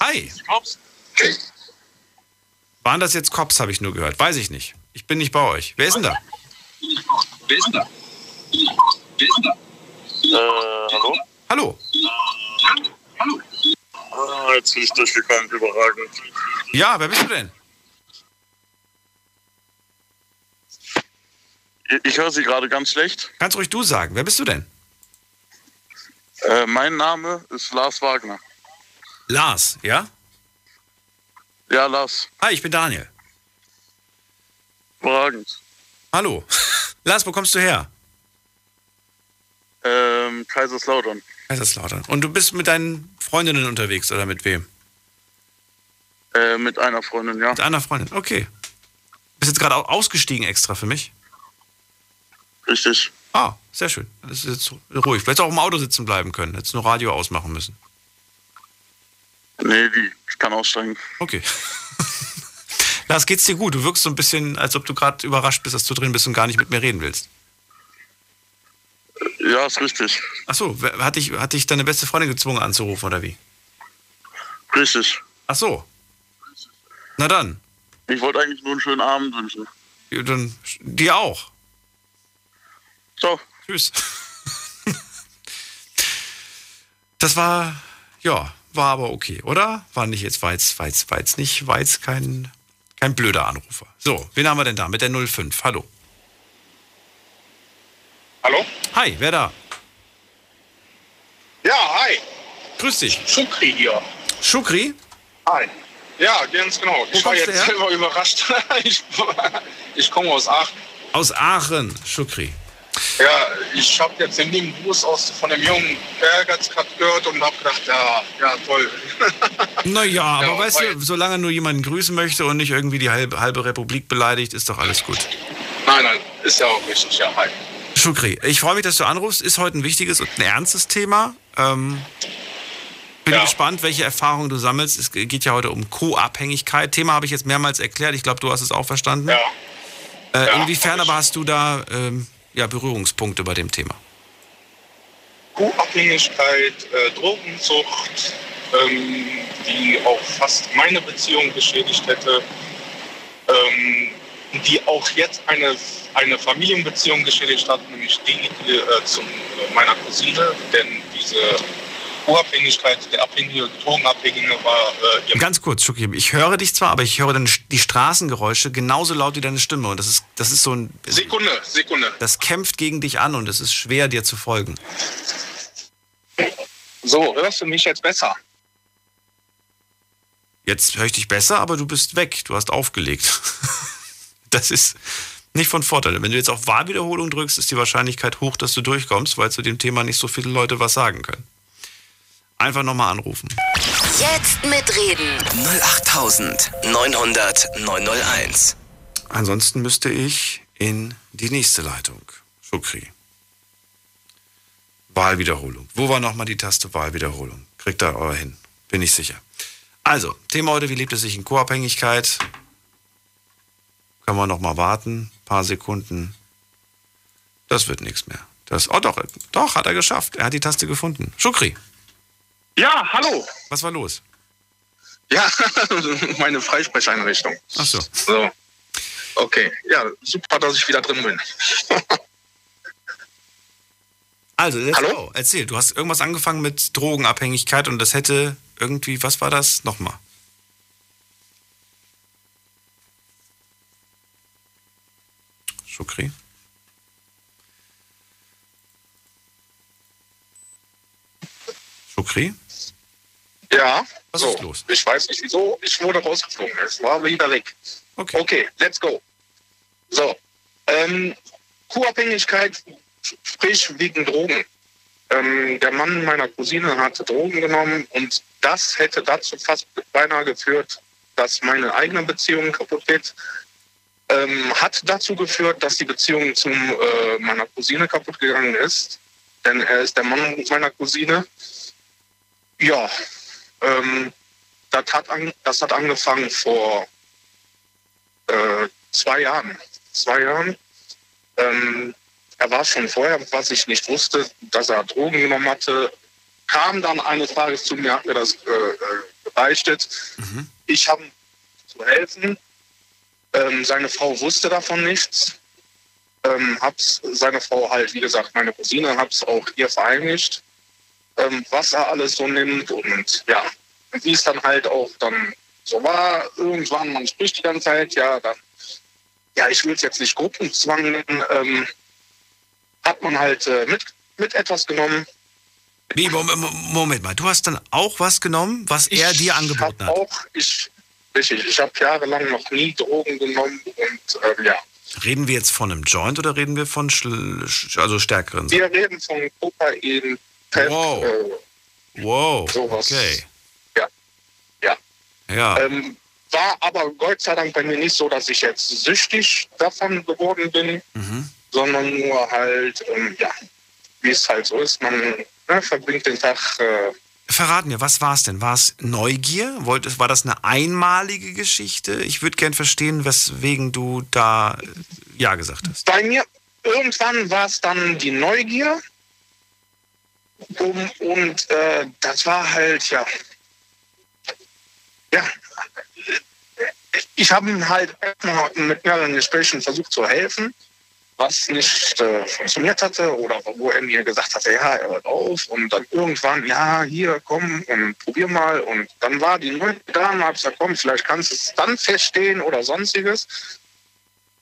Speaker 3: Hi. Cops? Waren das jetzt Cops, habe ich nur gehört. Weiß ich nicht. Ich bin nicht bei euch. Wer ist denn da?
Speaker 9: Wer ist denn da? Wer ist denn da? Äh, hallo?
Speaker 3: Hallo.
Speaker 9: Hallo. Ah, jetzt bin ich durchgekommen. Überragend.
Speaker 3: Ja, wer bist du denn?
Speaker 9: Ich höre Sie gerade ganz schlecht.
Speaker 3: Kannst ruhig du sagen. Wer bist du denn?
Speaker 9: Äh, mein Name ist Lars Wagner.
Speaker 3: Lars, ja?
Speaker 9: Ja, Lars.
Speaker 3: Hi, ich bin Daniel.
Speaker 9: Überragend.
Speaker 3: Hallo. Lars, wo kommst du her?
Speaker 9: Ähm, Kaiserslautern.
Speaker 3: Kaiserslautern. Und du bist mit deinen Freundinnen unterwegs oder mit wem?
Speaker 9: Äh, mit einer Freundin, ja.
Speaker 3: Mit einer Freundin, okay. Bist jetzt gerade ausgestiegen extra für mich?
Speaker 9: Richtig.
Speaker 3: Ah, sehr schön. Das ist jetzt ruhig. Vielleicht auch im Auto sitzen bleiben können. Jetzt nur Radio ausmachen müssen.
Speaker 9: Nee, die. Ich kann aussteigen.
Speaker 3: Okay. Lars, geht's dir gut? Du wirkst so ein bisschen, als ob du gerade überrascht bist, dass du drin bist und gar nicht mit mir reden willst.
Speaker 9: Ja, ist richtig.
Speaker 3: Ach so, hat dich, hat dich deine beste Freundin gezwungen anzurufen, oder wie?
Speaker 9: Richtig.
Speaker 3: Ach so. Na dann.
Speaker 9: Ich wollte eigentlich nur einen schönen Abend wünschen.
Speaker 3: Ja, dann dir auch.
Speaker 9: So.
Speaker 3: Tschüss. Das war, ja, war aber okay, oder? War nicht jetzt, war jetzt, war jetzt, war jetzt nicht, war jetzt kein, kein blöder Anrufer. So, wen haben wir denn da mit der 05? Hallo.
Speaker 10: Hallo?
Speaker 3: Hi, wer da?
Speaker 10: Ja, hi.
Speaker 3: Grüß dich.
Speaker 10: Schukri hier.
Speaker 3: Schukri?
Speaker 10: Hi. Ja, ganz genau. Ich war jetzt selber überrascht. ich, ich komme aus Aachen.
Speaker 3: Aus Aachen, Schukri.
Speaker 10: Ja, ich habe jetzt den lieben Gruß aus, von dem jungen Bergertz gerade gehört und habe gedacht, ja, ja, toll.
Speaker 3: Naja, aber
Speaker 10: Ja,
Speaker 3: weißt du, solange nur jemanden grüßen möchte und nicht irgendwie die halbe, halbe Republik beleidigt, ist doch alles gut.
Speaker 10: Nein, nein, ist ja auch richtig, ja, hi.
Speaker 3: Schukri, ich freue mich, dass du anrufst. Ist heute ein wichtiges und ein ernstes Thema. Ähm, bin
Speaker 10: Ja.
Speaker 3: gespannt, welche Erfahrungen du sammelst. Es geht ja heute um Co-Abhängigkeit. Thema habe ich jetzt mehrmals erklärt. Ich glaube, du hast es auch verstanden.
Speaker 10: Ja.
Speaker 3: Äh,
Speaker 10: Ja,
Speaker 3: inwiefern aber hast du da ähm, ja, Berührungspunkte bei dem Thema?
Speaker 10: Co-Abhängigkeit, äh, Drogensucht, ähm, die auch fast meine Beziehung beschädigt hätte, ähm, die auch jetzt eine, eine Familienbeziehung geschädigt hat, nämlich die äh, zu äh, meiner Cousine, denn diese Co-Abhängigkeit, der Abhängige, Drogenabhängige war äh,
Speaker 3: Ganz kurz, Schukri, ich höre dich zwar, aber ich höre dann die Straßengeräusche genauso laut wie deine Stimme. Und das ist, das ist so ein.
Speaker 10: Sekunde, Sekunde.
Speaker 3: Das kämpft gegen dich an und es ist schwer, dir zu folgen.
Speaker 10: So, hörst du mich jetzt besser?
Speaker 3: Jetzt höre ich dich besser, aber du bist weg. Du hast aufgelegt. Das ist nicht von Vorteil. Wenn du jetzt auf Wahlwiederholung drückst, ist die Wahrscheinlichkeit hoch, dass du durchkommst, weil zu dem Thema nicht so viele Leute was sagen können. Einfach nochmal anrufen.
Speaker 2: Jetzt mitreden.
Speaker 11: 08900 901.
Speaker 3: Ansonsten müsste ich in die nächste Leitung. Schukri. Wahlwiederholung. Wo war nochmal die Taste Wahlwiederholung? Kriegt da euer hin. Bin ich sicher. Also, Thema heute, wie lebt es sich in Co-Abhängigkeit? Können wir nochmal warten? Ein paar Sekunden. Das wird nichts mehr. Das, oh doch, doch, hat er geschafft. Er hat die Taste gefunden. Schukri,
Speaker 10: Ja, hallo.
Speaker 3: was war los?
Speaker 10: Ja, meine Freisprecheinrichtung.
Speaker 3: Ach so.
Speaker 10: So. Okay, ja, super, dass ich wieder drin bin.
Speaker 3: Also,
Speaker 10: Hallo?
Speaker 3: Erzähl, du hast irgendwas angefangen mit Drogenabhängigkeit und das hätte irgendwie, was war das? Nochmal. Schukri? Schukri?
Speaker 10: Ja,
Speaker 3: Was
Speaker 10: so.
Speaker 3: ist los?
Speaker 10: Ich weiß nicht wieso, ich wurde rausgeflogen. Es war wieder weg.
Speaker 3: Okay.
Speaker 10: Okay, let's go. So. Ähm, Co-Abhängigkeit, sprich wegen Drogen. Ähm, der Mann meiner Cousine hatte Drogen genommen und das hätte dazu fast beinahe geführt, dass meine eigene Beziehung kaputt geht. Ähm, hat dazu geführt, dass die Beziehung zum äh, meiner Cousine kaputt gegangen ist. Denn er ist der Mann meiner Cousine. Ja, ähm, das, hat an, das hat angefangen vor äh, zwei Jahren. Zwei Jahren. Ähm, er war schon vorher, was ich nicht wusste, dass er Drogen genommen hatte. Kam dann eines Tages zu mir, hat mir das äh, äh, beichtet. Ich habe ihm zu helfen. Ähm, seine Frau wusste davon nichts. Ähm, hab's seine Frau halt, wie gesagt, meine Cousine, hab's auch ihr verheimlicht, ähm, was er alles so nimmt und ja, wie es dann halt auch dann so war, irgendwann, man spricht die ganze Zeit, ja, dann, ja, ich will es jetzt nicht Gruppenzwang nennen, ähm, hat man halt äh, mit, mit etwas genommen.
Speaker 3: Wie, Moment, mal, du hast dann auch was genommen, was er
Speaker 10: Ich
Speaker 3: dir angeboten
Speaker 10: hab
Speaker 3: hat?
Speaker 10: Auch, ich, richtig, ich habe jahrelang noch nie Drogen genommen und ähm, ja,
Speaker 3: Reden wir jetzt von einem Joint oder reden wir von schl sch- also stärkeren Sachen?
Speaker 10: wir reden von Kokain, Pep,
Speaker 3: Wow.
Speaker 10: äh,
Speaker 3: Wow,
Speaker 10: sowas.
Speaker 3: okay.
Speaker 10: Ja, ja.
Speaker 3: Ja,
Speaker 10: Ähm, war aber Gott sei Dank bei mir nicht so, dass ich jetzt süchtig davon geworden bin,
Speaker 3: mhm.
Speaker 10: sondern nur halt, ähm, ja, wie es halt so ist, man ne, verbringt den Tag. Äh,
Speaker 3: Verrat mir, was war es denn? War es Neugier? Wollt- War das eine einmalige Geschichte? Ich würde gern verstehen, weswegen du da äh, Ja gesagt hast.
Speaker 10: bei mir, irgendwann war es dann die Neugier. Und äh, das war halt, ja, ja, ich habe ihm halt mit mehreren Gesprächen versucht zu helfen, was nicht äh, funktioniert hatte oder wo er mir gesagt hatte, ja, er hört auf und dann irgendwann, ja, hier, komm und probier mal. Und dann war die neue Dame, habe ich gesagt, komm, vielleicht kannst du es dann verstehen oder sonstiges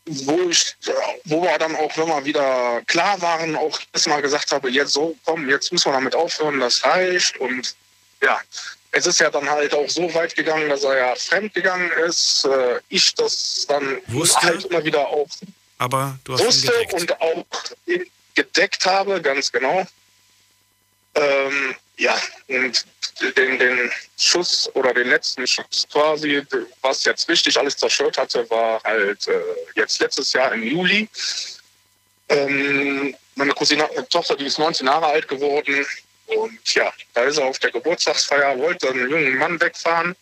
Speaker 10: wo ich, wo wir dann auch, wenn wir wieder klar waren, auch erstmal gesagt habe, jetzt so, komm, jetzt müssen wir damit aufhören, das reicht. Und ja, es ist ja dann halt auch so weit gegangen, dass er ja fremd gegangen ist. Äh, ich das dann
Speaker 3: wusste,
Speaker 10: halt immer wieder auch
Speaker 3: aber du hast
Speaker 10: wusste und auch gedeckt habe, ganz genau. Ähm, ja, und den, den Schuss oder den letzten Schuss quasi, was jetzt richtig alles zerstört hatte, war halt äh, jetzt letztes Jahr im Juli. Ähm, meine Cousine, meine Tochter, die ist 19 Jahre alt geworden. Und ja, da ist er auf der Geburtstagsfeier, wollte einen jungen Mann wegfahren,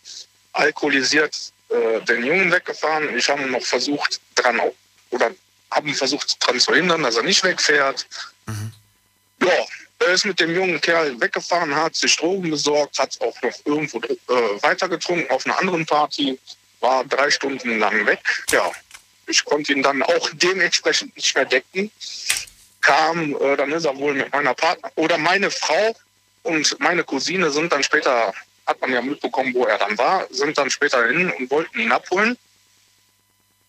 Speaker 10: alkoholisiert äh, den Jungen weggefahren. Ich habe noch versucht, dran oder haben versucht, dran zu hindern, dass er nicht wegfährt. Mhm. Ja, er ist mit dem jungen Kerl weggefahren, hat sich Drogen besorgt, hat auch noch irgendwo äh, weitergetrunken auf einer anderen Party, war drei Stunden lang weg. Ja, ich konnte ihn dann auch dementsprechend nicht mehr decken. Kam, äh, dann ist er wohl mit meiner Partner oder meine Frau und meine Cousine sind dann später, hat man ja mitbekommen, wo er dann war, sind dann später hin und wollten ihn abholen.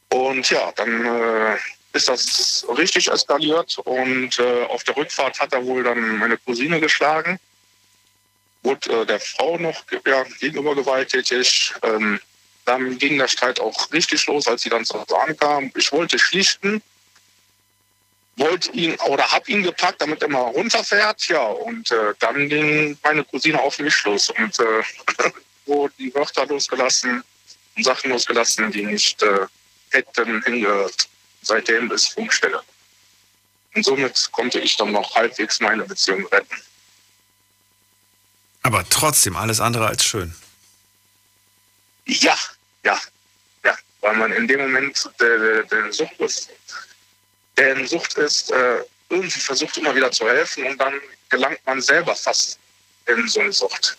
Speaker 10: Und ja, dann äh, ist das richtig eskaliert und äh, auf der Rückfahrt hat er wohl dann meine Cousine geschlagen. Wurde äh, der Frau noch ja, gegenüber gewalttätig. Ähm, dann ging der Streit auch richtig los, als sie dann zu Hause ankam. Ich wollte schlichten, wollte ihn oder habe ihn gepackt, damit er mal runterfährt. Ja, und äh, dann ging meine Cousine auf mich los und äh, wurde die Wörter losgelassen und Sachen losgelassen, die nicht äh, hätten hingehört seitdem ist Funkstelle. Und somit konnte ich dann noch halbwegs meine Beziehung retten.
Speaker 3: Aber trotzdem alles andere als schön.
Speaker 10: Ja, ja, ja. Weil man in dem Moment der, der, der Sucht ist, der in Sucht ist, äh, irgendwie versucht immer wieder zu helfen und dann gelangt man selber fast in so eine Sucht.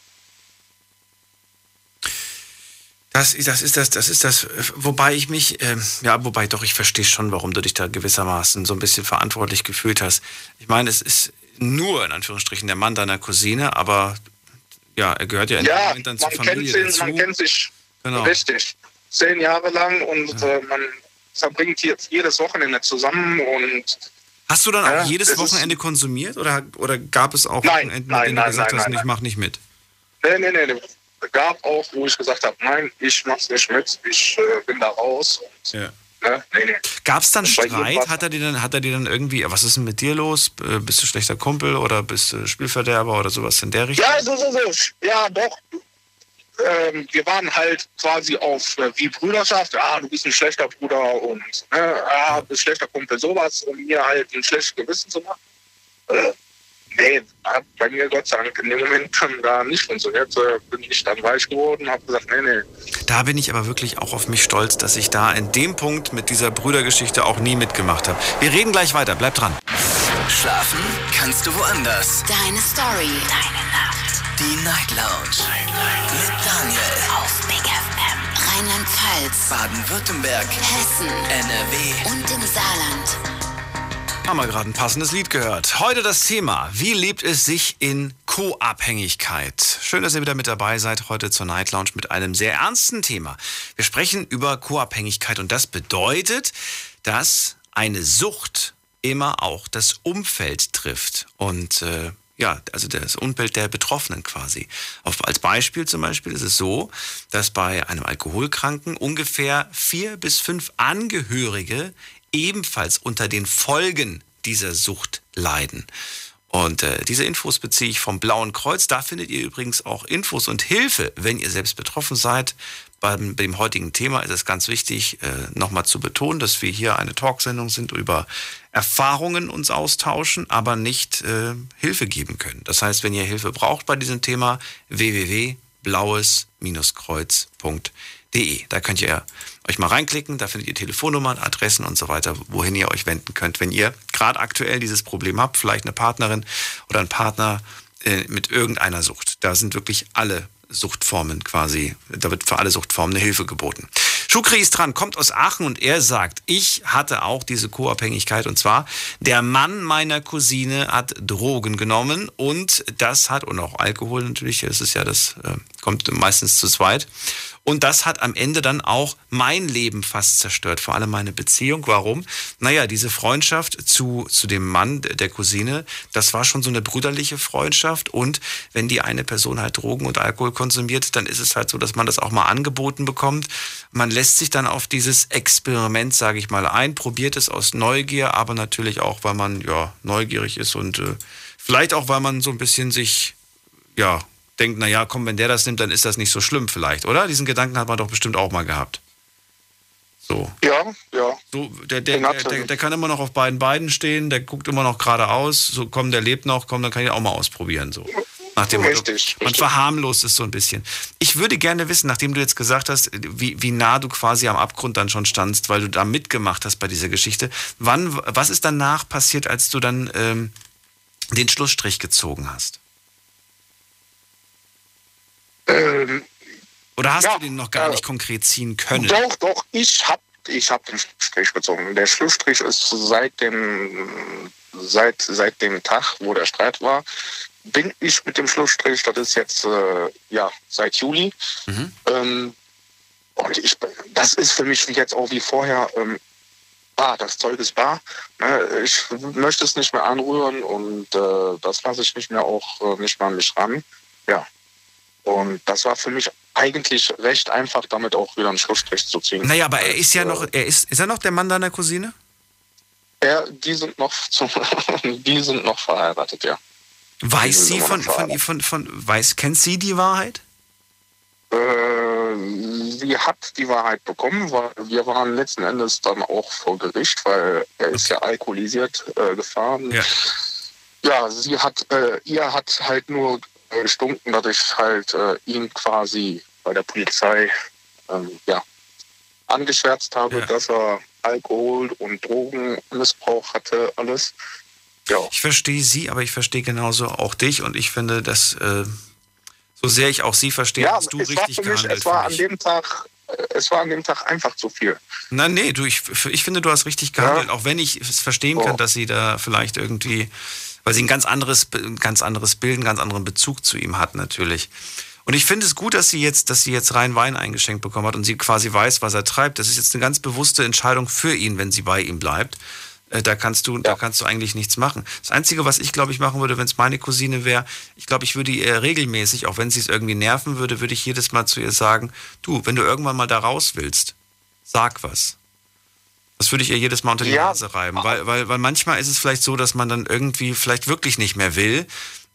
Speaker 3: Das, das ist das, das ist das, wobei ich mich, äh, ja, wobei doch, ich verstehe schon, warum du dich da gewissermaßen so ein bisschen verantwortlich gefühlt hast. Ich meine, es ist nur in Anführungsstrichen der Mann deiner Cousine, aber ja, er gehört ja in
Speaker 10: ja, dann zur Familie kennt dazu. Man kennt sich genau. richtig zehn Jahre lang und ja. äh, man verbringt jetzt jedes Wochenende zusammen und
Speaker 3: Hast du dann auch ja, jedes Wochenende konsumiert oder, oder gab es auch
Speaker 10: nein, Wochenenden,
Speaker 3: mit
Speaker 10: denen du
Speaker 3: gesagt
Speaker 10: nein,
Speaker 3: hast, ich mach nicht mit?
Speaker 10: Nee, nee, nee, gab auch, wo ich gesagt habe, nein, ich mach's nicht mit, ich äh, bin da raus. Und,
Speaker 3: ja.
Speaker 10: ne, nee, nee.
Speaker 3: Gab es dann Streit? Hat er, dir dann, hat er dir dann irgendwie, was ist denn mit dir los? Bist du schlechter Kumpel oder bist du Spielverderber oder sowas in der Richtung?
Speaker 10: Ja, so, so, so. Ja, doch. Ähm, wir waren halt quasi auf äh, wie Brüderschaft. Ah, du bist ein schlechter Bruder und ne, ah, bist schlechter Kumpel, sowas, um mir halt ein schlechtes Gewissen zu machen. Äh, Nee, hat bei mir Gott sei Dank in dem Moment dann da nicht funktioniert. Bin ich dann weich geworden, habe gesagt, nee, nee.
Speaker 3: Da bin ich aber wirklich auch auf mich stolz, dass ich da in dem Punkt mit dieser Brüdergeschichte auch nie mitgemacht habe. Wir reden gleich weiter, bleib dran.
Speaker 2: Schlafen kannst du woanders. Deine Story. Deine Nacht. Die Night Lounge. Night, Night. Mit Daniel. Auf Big FM. Rheinland-Pfalz. Baden-Württemberg. Hessen. NRW. Und im Saarland.
Speaker 3: Haben wir gerade ein passendes Lied gehört. Heute das Thema, wie lebt es sich in Co-Abhängigkeit? Schön, dass ihr wieder mit dabei seid, heute zur Night Lounge mit einem sehr ernsten Thema. Wir sprechen über Co-Abhängigkeit und das bedeutet, dass eine Sucht immer auch das Umfeld trifft. Und äh, ja, also das Umfeld der Betroffenen quasi. Auf, als Beispiel zum Beispiel ist es so, dass bei einem Alkoholkranken ungefähr vier bis fünf Angehörige ebenfalls unter den Folgen dieser Sucht leiden. Und äh, diese Infos beziehe ich vom Blauen Kreuz. Da findet ihr übrigens auch Infos und Hilfe, wenn ihr selbst betroffen seid. Beim, dem heutigen Thema ist es ganz wichtig, äh, nochmal zu betonen, dass wir hier eine Talksendung sind, über Erfahrungen uns austauschen, aber nicht äh, Hilfe geben können. Das heißt, wenn ihr Hilfe braucht bei diesem Thema, www.blaues-kreuz.de. Da könnt ihr euch mal reinklicken, da findet ihr Telefonnummern, Adressen und so weiter, wohin ihr euch wenden könnt, wenn ihr gerade aktuell dieses Problem habt, vielleicht eine Partnerin oder ein Partner äh, mit irgendeiner Sucht. Da sind wirklich alle Suchtformen quasi, da wird für alle Suchtformen eine Hilfe geboten. Schukri ist dran, kommt aus Aachen und er sagt, ich hatte auch diese Co-Abhängigkeit und zwar, der Mann meiner Cousine hat Drogen genommen und das hat, und auch Alkohol natürlich, das ist ja das, äh, kommt meistens zu zweit. Und das hat am Ende dann auch mein Leben fast zerstört, vor allem meine Beziehung. Warum? Naja, diese Freundschaft zu, zu dem Mann der Cousine, das war schon so eine brüderliche Freundschaft. Und wenn die eine Person halt Drogen und Alkohol konsumiert, dann ist es halt so, dass man das auch mal angeboten bekommt. Man lässt sich dann auf dieses Experiment, sage ich mal, ein, probiert es aus Neugier, aber natürlich auch, weil man ja neugierig ist und äh, vielleicht auch, weil man so ein bisschen sich ja denkt, naja, komm, wenn der das nimmt, dann ist das nicht so schlimm vielleicht, oder? Diesen Gedanken hat man doch bestimmt auch mal gehabt. So.
Speaker 10: Ja, ja.
Speaker 3: So, der, der, der, der, kann immer noch auf beiden Beinen stehen, der guckt immer noch geradeaus, so komm, der lebt noch, komm, dann kann ich auch mal ausprobieren. So. Nach dem richtig, Motto. Man verharmlost es so ein bisschen. Ich würde gerne wissen, nachdem du jetzt gesagt hast, wie, wie nah du quasi am Abgrund dann schon standst, weil du da mitgemacht hast bei dieser Geschichte. Wann, was ist danach passiert, als du dann ähm, den Schlussstrich gezogen hast? Ähm, Oder hast ja, du den noch gar äh, nicht konkret ziehen können?
Speaker 10: Doch, doch, ich habe ich hab den Schlussstrich gezogen. Der Schlussstrich ist seit dem, seit, seit dem Tag, wo der Streit war, bin ich mit dem Schlussstrich, das ist jetzt äh, ja seit Juli. Mhm. Ähm, und ich, das ist für mich jetzt auch wie vorher, ähm, ah, das Zeug ist bar. Ne? Ich möchte es nicht mehr anrühren und äh, das lasse ich nicht mehr auch äh, nicht mehr an mich ran. Ja, und das war für mich eigentlich recht einfach, damit auch wieder einen Schlussstrich zu ziehen.
Speaker 3: Naja, aber er ist ja noch, er ist, ist er noch der Mann deiner Cousine?
Speaker 10: Ja, die sind noch, zu, die sind noch verheiratet, ja.
Speaker 3: Weiß sie von, von, von, von, weiß, kennt sie die Wahrheit?
Speaker 10: Äh, sie hat die Wahrheit bekommen, weil wir waren letzten Endes dann auch vor Gericht, weil er ist ja alkoholisiert äh, gefahren. Ja. Ja, sie hat, äh, ihr hat halt nur gestunken, dass ich halt äh, ihn quasi bei der Polizei ähm, ja, angeschwärzt habe, ja. dass er Alkohol und Drogenmissbrauch hatte, alles.
Speaker 3: Ja. Ich verstehe sie, aber ich verstehe genauso auch dich und ich finde, dass äh, so sehr ich auch sie verstehe, ja, hast du richtig mich, gehandelt.
Speaker 10: Es war an dem Tag äh, es war an dem Tag einfach zu viel.
Speaker 3: Nein, nee, du, ich, ich finde, du hast richtig gehandelt, ja. auch wenn ich es verstehen oh. kann, dass sie da vielleicht irgendwie weil sie ein ganz anderes, ein ganz anderes Bild, einen ganz anderen Bezug zu ihm hat natürlich. Und ich finde es gut, dass sie jetzt, dass sie jetzt rein Wein eingeschenkt bekommen hat und sie quasi weiß, was er treibt. Das ist jetzt eine ganz bewusste Entscheidung für ihn, wenn sie bei ihm bleibt. Äh, da kannst du, ja. da kannst du eigentlich nichts machen. Das Einzige, was ich glaube ich machen würde, wenn es meine Cousine wäre, ich glaube, ich würde ihr regelmäßig, auch wenn sie es irgendwie nerven würde, würde ich jedes Mal zu ihr sagen, du, wenn du irgendwann mal da raus willst, sag was. Das würde ich ihr jedes Mal unter die ja. Nase reiben, weil, weil, weil manchmal ist es vielleicht so, dass man dann irgendwie vielleicht wirklich nicht mehr will,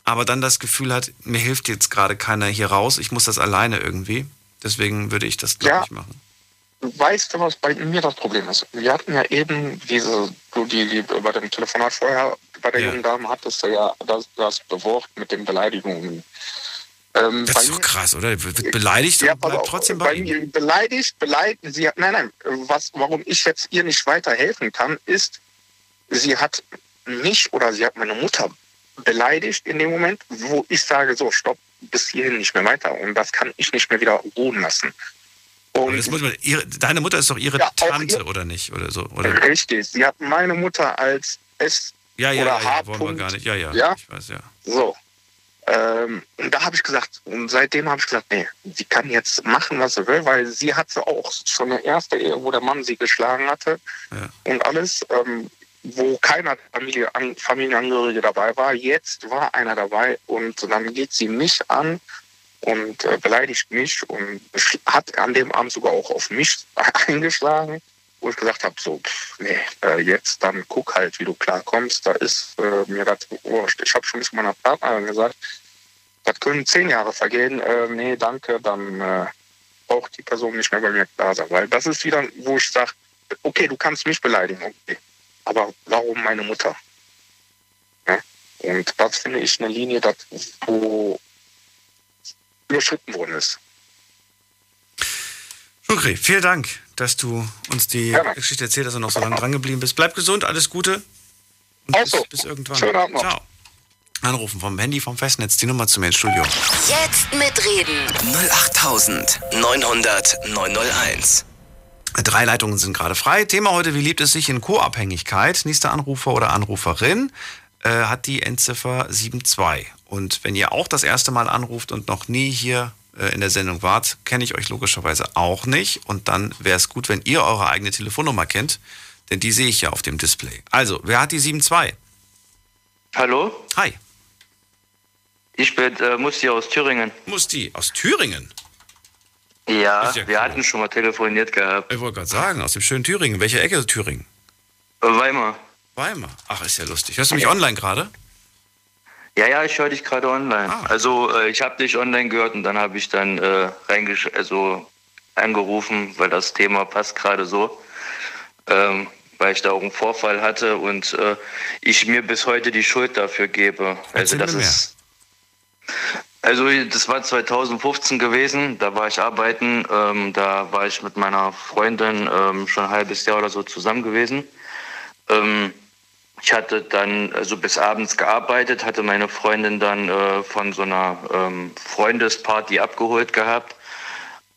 Speaker 3: aber dann das Gefühl hat, mir hilft jetzt gerade keiner hier raus, ich muss das alleine irgendwie. Deswegen würde ich das, glaube ja. ich, machen.
Speaker 10: Weißt du, was bei mir das Problem ist? Wir hatten ja eben diese, du, die, die bei dem Telefonat vorher bei der ja. jungen Dame hattest du ja das, das Bewort mit den Beleidigungen.
Speaker 3: Ähm, das ist doch krass, oder? Wird beleidigt ja, und bleibt trotzdem bei, bei ihm.
Speaker 10: Beleidigt, beleidigt. Sie hat, nein, nein. Was, warum ich jetzt ihr nicht weiterhelfen kann, ist, sie hat mich oder sie hat meine Mutter beleidigt in dem Moment, wo ich sage, so, stopp, bis hierhin nicht mehr weiter. Und das kann ich nicht mehr wieder ruhen lassen.
Speaker 3: Und man, ihre, deine Mutter ist doch ihre ja, Tante, ihr, oder nicht? Oder so, oder?
Speaker 10: Richtig. Sie hat meine Mutter als S
Speaker 3: ja, ja,
Speaker 10: oder
Speaker 3: ja, H. wollen wir gar nicht. Ja, ja,
Speaker 10: ja. Ich weiß, ja. So. Ähm, und da habe ich gesagt, und seitdem habe ich gesagt, nee, sie kann jetzt machen, was sie will, weil sie hatte auch schon eine erste Ehe, wo der Mann sie geschlagen hatte ja. und alles, ähm, wo keiner Familie, an, Familienangehörige dabei war. Jetzt war einer dabei und dann geht sie mich an und äh, beleidigt mich und hat an dem Abend sogar auch auf mich eingeschlagen wo ich gesagt habe, so, nee, äh, jetzt dann guck halt, wie du klarkommst. Da ist äh, mir das wurscht. Ich habe schon zu meiner Partnerin gesagt, das können zehn Jahre vergehen. Äh, nee, danke, dann äh, braucht die Person nicht mehr bei mir da sein. Weil das ist wieder, wo ich sage, okay, du kannst mich beleidigen, okay. Aber warum meine Mutter? Ja? Und das finde ich eine Linie, das, wo überschritten worden ist.
Speaker 3: Okay, vielen Dank dass du uns die ja. Geschichte erzählt hast und noch so lange dran geblieben bist. Bleib gesund, alles Gute.
Speaker 10: Und also,
Speaker 3: bis, bis irgendwann. Schönen Abend noch. Ciao. Anrufen vom Handy, vom Festnetz, die Nummer zu mir ins Studio.
Speaker 2: Jetzt mitreden. 08900 901.
Speaker 3: Drei Leitungen sind gerade frei. Thema heute, wie liebt es sich in Co-Abhängigkeit? Nächster Anrufer oder Anruferin äh, hat die Endziffer 72. Und wenn ihr auch das erste Mal anruft und noch nie hier in der Sendung wart, kenne ich euch logischerweise auch nicht. Und dann wäre es gut, wenn ihr eure eigene Telefonnummer kennt, denn die sehe ich ja auf dem Display. Also, wer hat die 72?
Speaker 11: Hallo?
Speaker 3: Hi.
Speaker 11: Ich bin äh, Musti aus Thüringen.
Speaker 3: Musti aus Thüringen?
Speaker 11: Ja, ja wir cool. hatten schon mal telefoniert gehabt.
Speaker 3: Ich wollte gerade sagen, aus dem schönen Thüringen. Welche Ecke ist Thüringen?
Speaker 11: Äh, Weimar.
Speaker 3: Weimar. Ach, ist ja lustig. Hörst du mich online gerade?
Speaker 11: Ja, ja, ich höre dich gerade online. Ah. Also äh, ich habe dich online gehört und dann habe ich dann äh, reingesch also angerufen, weil das Thema passt gerade so. Ähm, weil ich da auch einen Vorfall hatte und äh, ich mir bis heute die Schuld dafür gebe. Also das ist also das war 2015 gewesen, da war ich arbeiten, ähm, da war ich mit meiner Freundin ähm, schon ein halbes Jahr oder so zusammen gewesen. Ähm, ich hatte dann also bis abends gearbeitet, hatte meine Freundin dann äh, von so einer ähm, Freundesparty abgeholt gehabt.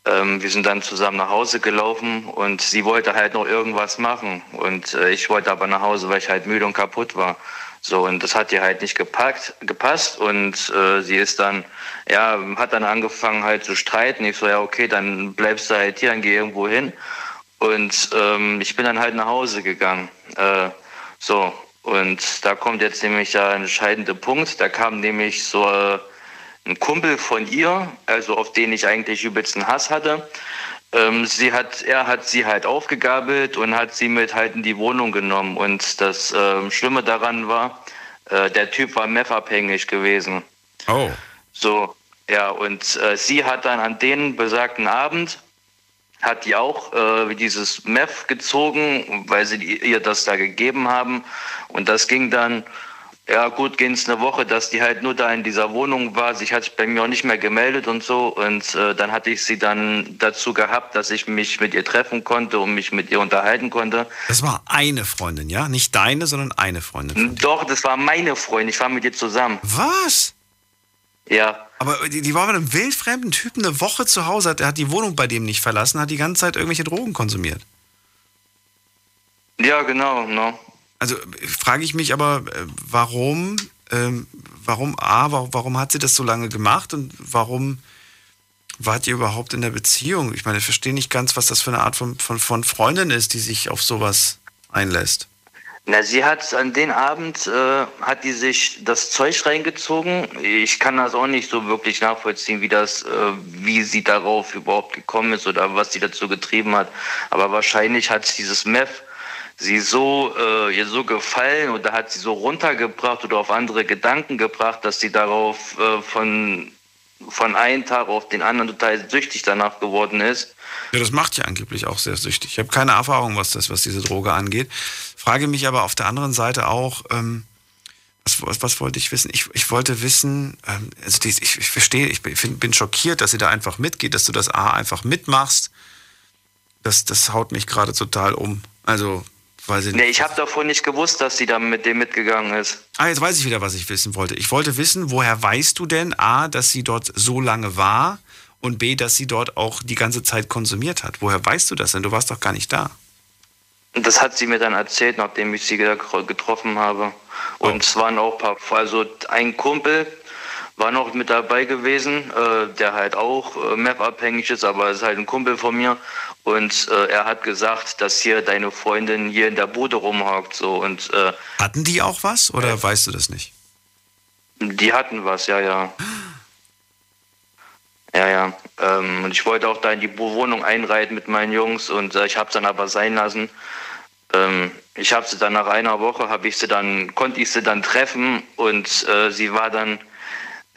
Speaker 11: Ähm, wir sind dann zusammen nach Hause gelaufen und sie wollte halt noch irgendwas machen und äh, ich wollte aber nach Hause, weil ich halt müde und kaputt war. So, und das hat ihr halt nicht gepackt, gepasst und äh, sie ist dann, ja, hat dann angefangen halt zu streiten. Ich so, ja, okay, dann bleibst du halt hier, dann geh irgendwo hin. Und ähm, ich bin dann halt nach Hause gegangen. Äh, so, und da kommt jetzt nämlich der entscheidende Punkt. Da kam nämlich so äh, ein Kumpel von ihr, also auf den ich eigentlich übelsten Hass hatte. Ähm, sie hat, er hat sie halt aufgegabelt und hat sie mit halt in die Wohnung genommen. Und das äh, Schlimme daran war, äh, der Typ war meth-abhängig gewesen.
Speaker 3: Oh.
Speaker 11: So, ja, und äh, sie hat dann an den besagten Abend, hat die auch äh, dieses Meth gezogen, weil sie ihr das da gegeben haben. Und das ging dann ja, gut, ging es eine Woche, dass die halt nur da in dieser Wohnung war. Sie hat sich bei mir auch nicht mehr gemeldet und so. Und äh, dann hatte ich sie dann dazu gehabt, dass ich mich mit ihr treffen konnte und mich mit ihr unterhalten konnte.
Speaker 3: Das war eine Freundin, ja? Nicht deine, sondern eine Freundin.
Speaker 11: Doch, das war meine Freundin. Ich war mit ihr zusammen.
Speaker 3: Was?
Speaker 11: Ja.
Speaker 3: Aber die, die war mit einem wildfremden Typen eine Woche zu Hause, hat, hat die Wohnung bei dem nicht verlassen, hat die ganze Zeit irgendwelche Drogen konsumiert.
Speaker 11: Ja, genau, no.
Speaker 3: Also frage ich mich aber, äh, warum, ähm, warum, A, warum, warum hat sie das so lange gemacht und warum wart ihr überhaupt in der Beziehung? Ich meine, ich verstehe nicht ganz, was das für eine Art von, von, von Freundin ist, die sich auf sowas einlässt.
Speaker 11: Na, sie hat an den Abend, äh, hat die sich das Zeug reingezogen. Ich kann das auch nicht so wirklich nachvollziehen, wie das, äh, wie sie darauf überhaupt gekommen ist oder was sie dazu getrieben hat. Aber wahrscheinlich hat dieses Meth sie so äh, ihr so gefallen oder hat sie so runtergebracht oder auf andere Gedanken gebracht, dass sie darauf äh, von von einem Tag auf den anderen total süchtig danach geworden ist.
Speaker 3: Ja, das macht ja angeblich auch sehr süchtig. Ich habe keine Erfahrung, was das, was diese Droge angeht. Frage mich aber auf der anderen Seite auch, ähm, was, was, was, wollte ich wissen? Ich, ich wollte wissen, ähm, also die, ich, ich verstehe, ich bin, bin schockiert, dass sie da einfach mitgeht, dass du das A einfach mitmachst. Das, das haut mich gerade total um. Also Weiß ich
Speaker 11: nee, ich habe davon nicht gewusst, dass sie da mit dem mitgegangen ist.
Speaker 3: Ah, jetzt weiß ich wieder, was ich wissen wollte. Ich wollte wissen, woher weißt du denn, A, dass sie dort so lange war und B, dass sie dort auch die ganze Zeit konsumiert hat? Woher weißt du das denn? Du warst doch gar nicht da.
Speaker 11: Das hat sie mir dann erzählt, nachdem ich sie getroffen habe. Und oh. es waren auch ein paar, also ein Kumpel, war noch mit dabei gewesen, äh, der halt auch äh, Map-abhängig ist, aber ist halt ein Kumpel von mir. Und äh, er hat gesagt, dass hier deine Freundin hier in der Bude rumhockt. So, und, äh,
Speaker 3: hatten die auch was oder weißt du das nicht?
Speaker 11: Die hatten was, ja, ja. Ja, ja. Ähm, und ich wollte auch da in die Wohnung einreiten mit meinen Jungs und äh, ich habe es dann aber sein lassen. Ähm, ich habe sie dann nach einer Woche, habe ich sie dann, konnte ich sie dann treffen und äh, sie war dann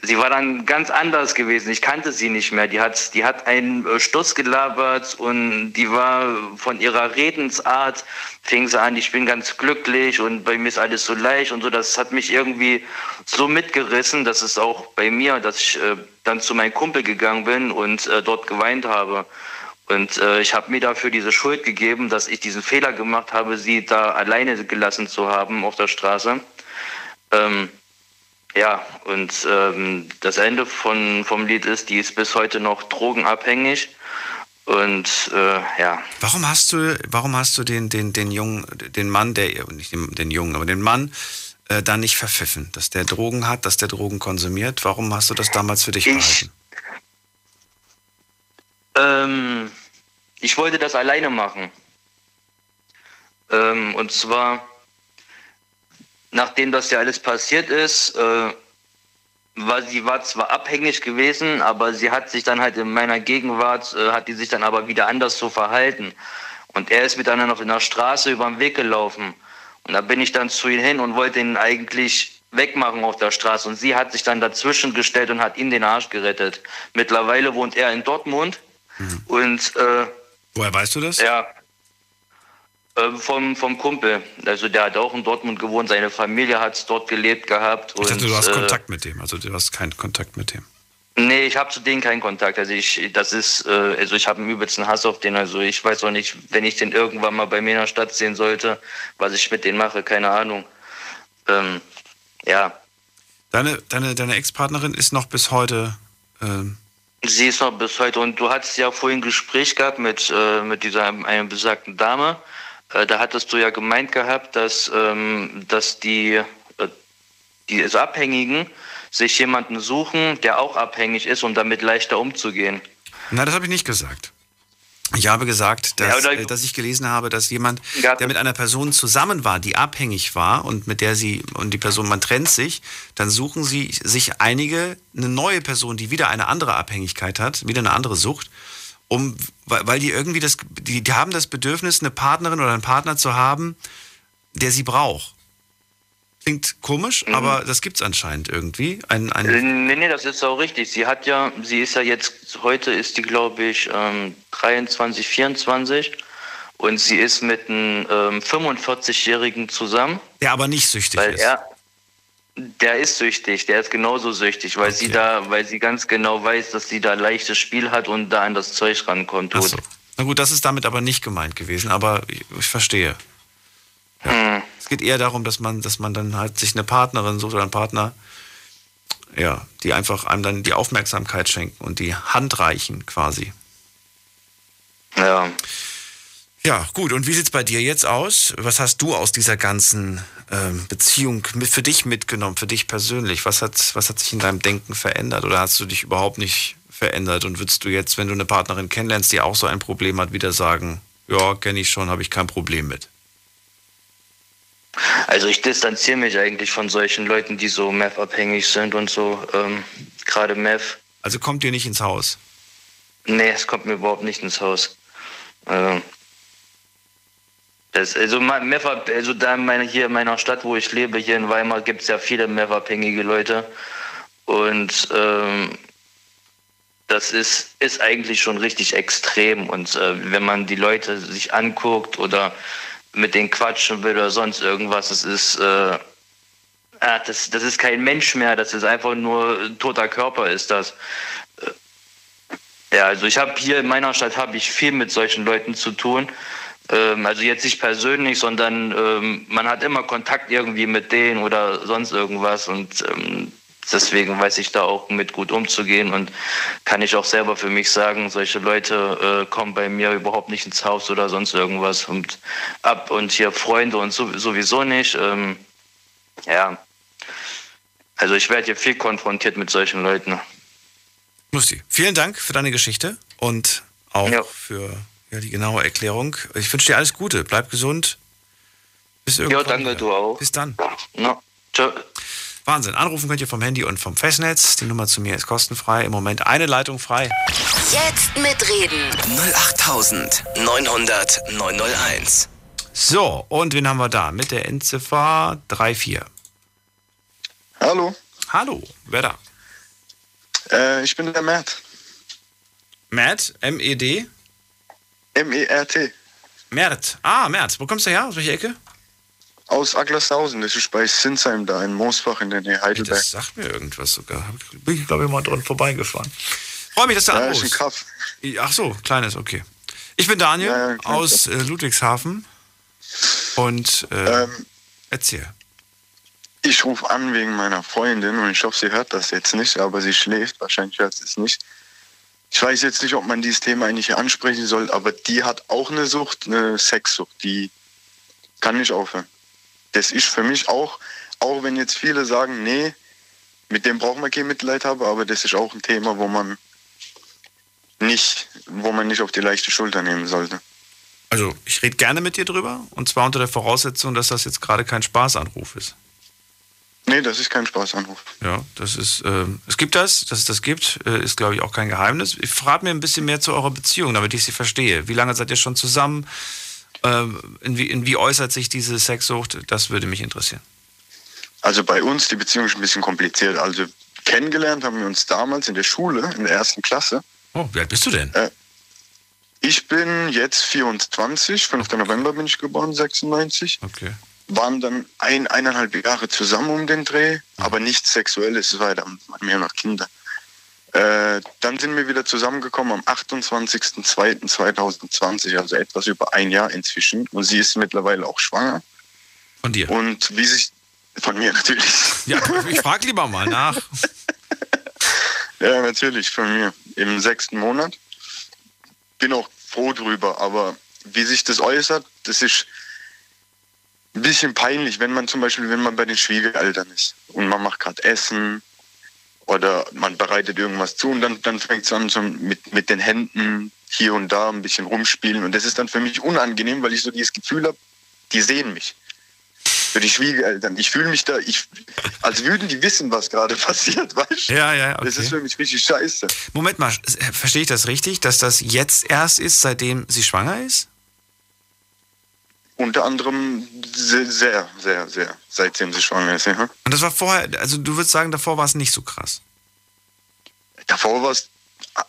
Speaker 11: sie war dann ganz anders gewesen. Ich kannte sie nicht mehr. Die hat, die hat einen äh, Stoß gelabert und die war von ihrer Redensart, fing sie an, ich bin ganz glücklich und bei mir ist alles so leicht und so. Das hat mich irgendwie so mitgerissen, dass es auch bei mir, dass ich äh, dann zu meinem Kumpel gegangen bin und äh, dort geweint habe. Und äh, ich habe mir dafür diese Schuld gegeben, dass ich diesen Fehler gemacht habe, sie da alleine gelassen zu haben auf der Straße. Ähm, ja, und ähm, das Ende von, vom Lied ist, die ist bis heute noch drogenabhängig. Und äh, ja.
Speaker 3: Warum hast du, warum hast du den, den, den Jungen, den Mann, der, nicht den, den Jungen, aber den Mann äh, da nicht verpfiffen? Dass der Drogen hat, dass der Drogen konsumiert? Warum hast du das damals für dich ich, behalten?
Speaker 11: Ähm, ich wollte das alleine machen. Ähm, und zwar nachdem das ja alles passiert ist, äh, war sie war zwar abhängig gewesen, aber sie hat sich dann halt in meiner Gegenwart, äh, hat die sich dann aber wieder anders so verhalten. Und er ist mit einer auf einer Straße über den Weg gelaufen. Und da bin ich dann zu ihm hin und wollte ihn eigentlich wegmachen auf der Straße. Und sie hat sich dann dazwischen gestellt und hat ihm den Arsch gerettet. Mittlerweile wohnt er in Dortmund. Mhm. Und äh,
Speaker 3: woher weißt du das?
Speaker 11: Ja, ähm, vom, vom Kumpel. Also der hat auch in Dortmund gewohnt, seine Familie hat dort gelebt gehabt.
Speaker 3: Ich dachte, du hast äh, Kontakt mit dem, also du hast keinen Kontakt mit dem.
Speaker 11: Nee, ich habe zu denen keinen Kontakt. Also ich, das ist, äh, also ich habe einen übelsten Hass auf den. Also ich weiß auch nicht, wenn ich den irgendwann mal bei mir in der Stadt sehen sollte, was ich mit denen mache, keine Ahnung. Ähm, ja.
Speaker 3: Deine, deine, deine Ex-Partnerin ist noch bis heute. Ähm
Speaker 11: Sie ist noch bis heute. Und du hattest ja vorhin ein Gespräch gehabt mit, äh, mit dieser einer besagten Dame. Äh, da hattest du ja gemeint gehabt, dass, ähm, dass die, äh, die also Abhängigen sich jemanden suchen, der auch abhängig ist, um damit leichter umzugehen.
Speaker 3: Nein, das habe ich nicht gesagt. Ich habe gesagt, dass, ja, dass ich gelesen habe, dass jemand, der mit einer Person zusammen war, die abhängig war und mit der sie und die Person, man trennt sich, dann suchen sie sich einige, eine neue Person, die wieder eine andere Abhängigkeit hat, wieder eine andere Sucht um, weil die irgendwie das, die, die haben das Bedürfnis, eine Partnerin oder einen Partner zu haben, der sie braucht. Klingt komisch, mhm. aber das gibt es anscheinend irgendwie. Ein, ein
Speaker 11: äh, nee, nee, das ist auch richtig. Sie hat ja, sie ist ja jetzt, heute ist die, glaube ich, ähm, 23, 24 und sie ist mit einem ähm, 45-Jährigen zusammen.
Speaker 3: Der aber nicht süchtig
Speaker 11: weil
Speaker 3: ist.
Speaker 11: Er, der ist süchtig, der ist genauso süchtig, weil okay. sie da, weil sie ganz genau weiß, dass sie da leichtes Spiel hat und da an das Zeug rankommt. Ach so.
Speaker 3: Na gut, das ist damit aber nicht gemeint gewesen, aber ich, ich verstehe. Ja. Es geht eher darum, dass man, dass man dann halt sich eine Partnerin sucht oder einen Partner, ja, die einfach einem dann die Aufmerksamkeit schenken und die Hand reichen quasi.
Speaker 11: Ja.
Speaker 3: Ja, gut. Und wie sieht es bei dir jetzt aus? Was hast du aus dieser ganzen ähm, Beziehung für dich mitgenommen, für dich persönlich? Was hat, was hat sich in deinem Denken verändert oder hast du dich überhaupt nicht verändert? Und würdest du jetzt, wenn du eine Partnerin kennenlernst, die auch so ein Problem hat, wieder sagen, ja, kenne ich schon, habe ich kein Problem mit?
Speaker 11: Also ich distanziere mich eigentlich von solchen Leuten, die so Meth-abhängig sind und so, ähm, gerade Meth.
Speaker 3: Also kommt dir nicht ins Haus?
Speaker 11: Nee, es kommt mir überhaupt nicht ins Haus. Also, das, also, Meffer, also da meine, hier in meiner Stadt, wo ich lebe, hier in Weimar, gibt es ja viele Meth-abhängige Leute. Und ähm, das ist, ist eigentlich schon richtig extrem. Und äh, wenn man die Leute sich anguckt oder mit denen quatschen will oder sonst irgendwas, das ist, äh, das, das ist kein Mensch mehr, das ist einfach nur ein toter Körper, ist das. Äh, ja, also ich habe hier in meiner Stadt habe ich viel mit solchen Leuten zu tun. Ähm, also jetzt nicht persönlich, sondern ähm, man hat immer Kontakt irgendwie mit denen oder sonst irgendwas und ähm, deswegen weiß ich da auch mit gut umzugehen und kann ich auch selber für mich sagen, solche Leute äh, kommen bei mir überhaupt nicht ins Haus oder sonst irgendwas und ab und hier Freunde und sowieso nicht. Ähm, ja, also ich werde hier viel konfrontiert mit solchen Leuten.
Speaker 3: Musti, vielen Dank für deine Geschichte und auch ja. für ja, die genaue Erklärung. Ich wünsche dir alles Gute. Bleib gesund.
Speaker 11: Bis irgendwann. Ja, danke, du auch.
Speaker 3: Bis dann.
Speaker 11: Ja. Ciao.
Speaker 3: Wahnsinn. Anrufen könnt ihr vom Handy und vom Festnetz. Die Nummer zu mir ist kostenfrei. Im Moment eine Leitung frei.
Speaker 2: Jetzt mitreden. 08900 901.
Speaker 3: So, und wen haben wir da? Mit der Endziffer 34.
Speaker 12: Hallo.
Speaker 3: Hallo, wer da?
Speaker 12: Äh, ich bin der Matt.
Speaker 3: Matt, M-E-D?
Speaker 12: M-E-R-T.
Speaker 3: Mert. Ah, Mert. Wo kommst du her? Aus welcher Ecke?
Speaker 12: Aus Aglershausen. Das ist bei Sinsheim da in Moosbach in der Nähe Heidelberg.
Speaker 3: Das sagt mir irgendwas sogar. Bin ich, glaube ich, mal dran vorbeigefahren. Freue mich, dass du ja, anrufst. Ist ein Kaff. Ach so, kleines, okay. Ich bin Daniel ja, ja, aus äh, Ludwigshafen. Und äh, ähm, erzähl.
Speaker 12: Ich rufe an wegen meiner Freundin und ich hoffe, sie hört das jetzt nicht, aber sie schläft. Wahrscheinlich hört sie es nicht. Ich weiß jetzt nicht, ob man dieses Thema eigentlich hier ansprechen soll, aber die hat auch eine Sucht, eine Sexsucht. Die kann nicht aufhören. Das ist für mich auch, auch wenn jetzt viele sagen, nee, mit dem braucht man kein Mitleid haben, aber das ist auch ein Thema, wo man nicht, wo man nicht auf die leichte Schulter nehmen sollte.
Speaker 3: Also ich rede gerne mit dir drüber und zwar unter der Voraussetzung, dass das jetzt gerade kein Spaßanruf ist.
Speaker 12: Nee, das ist kein Spaßanruf.
Speaker 3: Ja, das ist, äh, es gibt das, dass es das gibt, äh, ist glaube ich auch kein Geheimnis. Ich frage mir ein bisschen mehr zu eurer Beziehung, damit ich sie verstehe. Wie lange seid ihr schon zusammen? Äh, in, wie, in wie äußert sich diese Sexsucht? Das würde mich interessieren.
Speaker 12: Also bei uns, die Beziehung ist ein bisschen kompliziert. Also kennengelernt haben wir uns damals in der Schule, in der ersten Klasse.
Speaker 3: Oh, wie alt bist du denn?
Speaker 12: Äh, ich bin jetzt 24, 5. November bin ich geboren, 96.
Speaker 3: Okay.
Speaker 12: Waren dann ein, eineinhalb Jahre zusammen um den Dreh, aber nichts Sexuelles, es war dann mehr noch Kinder. Äh, dann sind wir wieder zusammengekommen am 28.02.2020, also etwas über ein Jahr inzwischen. Und sie ist mittlerweile auch schwanger.
Speaker 3: Von dir?
Speaker 12: Und wie sich, von mir natürlich.
Speaker 3: Ja, ich frage lieber mal nach.
Speaker 12: ja, natürlich, von mir. Im sechsten Monat. Bin auch froh drüber, aber wie sich das äußert, das ist ein bisschen peinlich, wenn man zum Beispiel, wenn man bei den Schwiegereltern ist und man macht gerade Essen oder man bereitet irgendwas zu und dann, dann fängt es an so mit, mit den Händen hier und da ein bisschen rumspielen und das ist dann für mich unangenehm, weil ich so dieses Gefühl habe, die sehen mich für die Schwiegereltern. Ich fühle mich da, ich, als würden die wissen, was gerade passiert, weißt
Speaker 3: du? Ja, ja, okay.
Speaker 12: Das ist für mich richtig scheiße.
Speaker 3: Moment mal, verstehe ich das richtig, dass das jetzt erst ist, seitdem sie schwanger ist?
Speaker 12: Unter anderem sehr, sehr, sehr, sehr seitdem sie schwanger ist, ja.
Speaker 3: Und das war vorher, also du würdest sagen, davor war es nicht so krass?
Speaker 12: Davor war es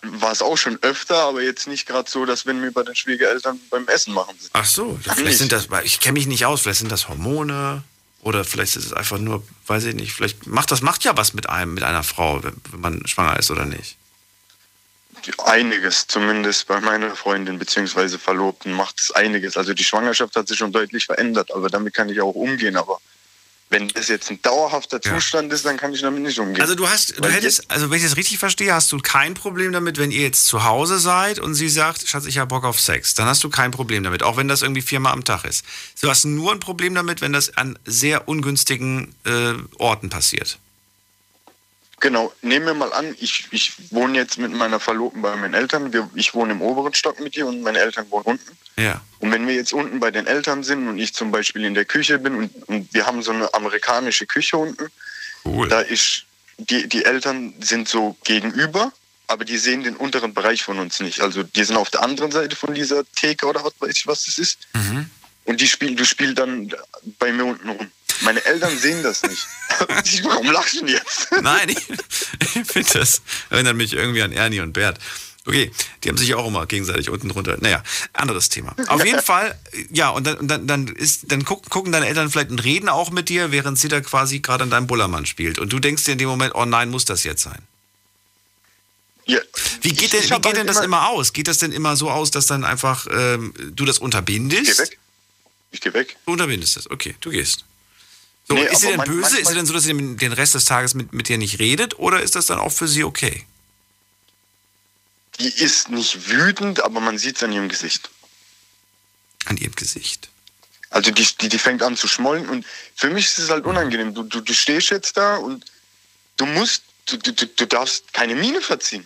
Speaker 12: war es auch schon öfter, aber jetzt nicht gerade so, dass wenn wir bei den Schwiegereltern beim Essen machen
Speaker 3: sind. Ach so, ja, vielleicht sind das, ich kenne mich nicht aus, vielleicht sind das Hormone oder vielleicht ist es einfach nur, weiß ich nicht, vielleicht macht das macht ja was mit einem, mit einer Frau, wenn, wenn man schwanger ist oder nicht.
Speaker 12: Einiges, zumindest bei meiner Freundin bzw. Verlobten macht es einiges. Also die Schwangerschaft hat sich schon deutlich verändert, aber damit kann ich auch umgehen. Aber wenn das jetzt ein dauerhafter Zustand ja. ist, dann kann ich damit nicht umgehen.
Speaker 3: Also du hast, du hättest, also wenn ich das richtig verstehe, hast du kein Problem damit, wenn ihr jetzt zu Hause seid und sie sagt, Schatz, ich habe Bock auf Sex. Dann hast du kein Problem damit, auch wenn das irgendwie viermal am Tag ist. Du hast nur ein Problem damit, wenn das an sehr ungünstigen äh, Orten passiert.
Speaker 12: Genau, nehmen wir mal an, ich, ich wohne jetzt mit meiner Verlobten bei meinen Eltern. Wir, ich wohne im oberen Stock mit ihr und meine Eltern wohnen unten.
Speaker 3: Ja.
Speaker 12: Und wenn wir jetzt unten bei den Eltern sind und ich zum Beispiel in der Küche bin und, und wir haben so eine amerikanische Küche unten, cool. da ist, die, die Eltern sind so gegenüber, aber die sehen den unteren Bereich von uns nicht. Also die sind auf der anderen Seite von dieser Theke oder was weiß ich, was das ist. Mhm. Und die spielen, du spielst dann bei mir unten rum. Meine Eltern sehen das nicht. Warum lachst du jetzt?
Speaker 3: Nein, ich, ich finde das erinnert mich irgendwie an Ernie und Bert. Okay, die haben sich auch immer gegenseitig unten drunter. Naja, anderes Thema. Auf jeden Fall, ja, und dann, dann, dann, ist, dann gucken, gucken deine Eltern vielleicht und reden auch mit dir, während sie da quasi gerade an deinem Bullermann spielt. Und du denkst dir in dem Moment, oh nein, muss das jetzt sein?
Speaker 12: Ja.
Speaker 3: Wie geht denn, wie geht denn das immer aus? Geht das denn immer so aus, dass dann einfach ähm, du das unterbindest?
Speaker 12: Ich geh weg. Ich geh weg.
Speaker 3: Du unterbindest das, okay, du gehst. So, nee, ist sie denn böse? Ist sie denn so, dass sie den Rest des Tages mit, mit dir nicht redet? Oder ist das dann auch für sie okay?
Speaker 12: Die ist nicht wütend, aber man sieht es an ihrem Gesicht.
Speaker 3: An ihrem Gesicht?
Speaker 12: Also die, die, die fängt an zu schmollen und für mich ist es halt unangenehm. Du, du, du stehst jetzt da und du musst, du, du, du darfst keine Miene verziehen.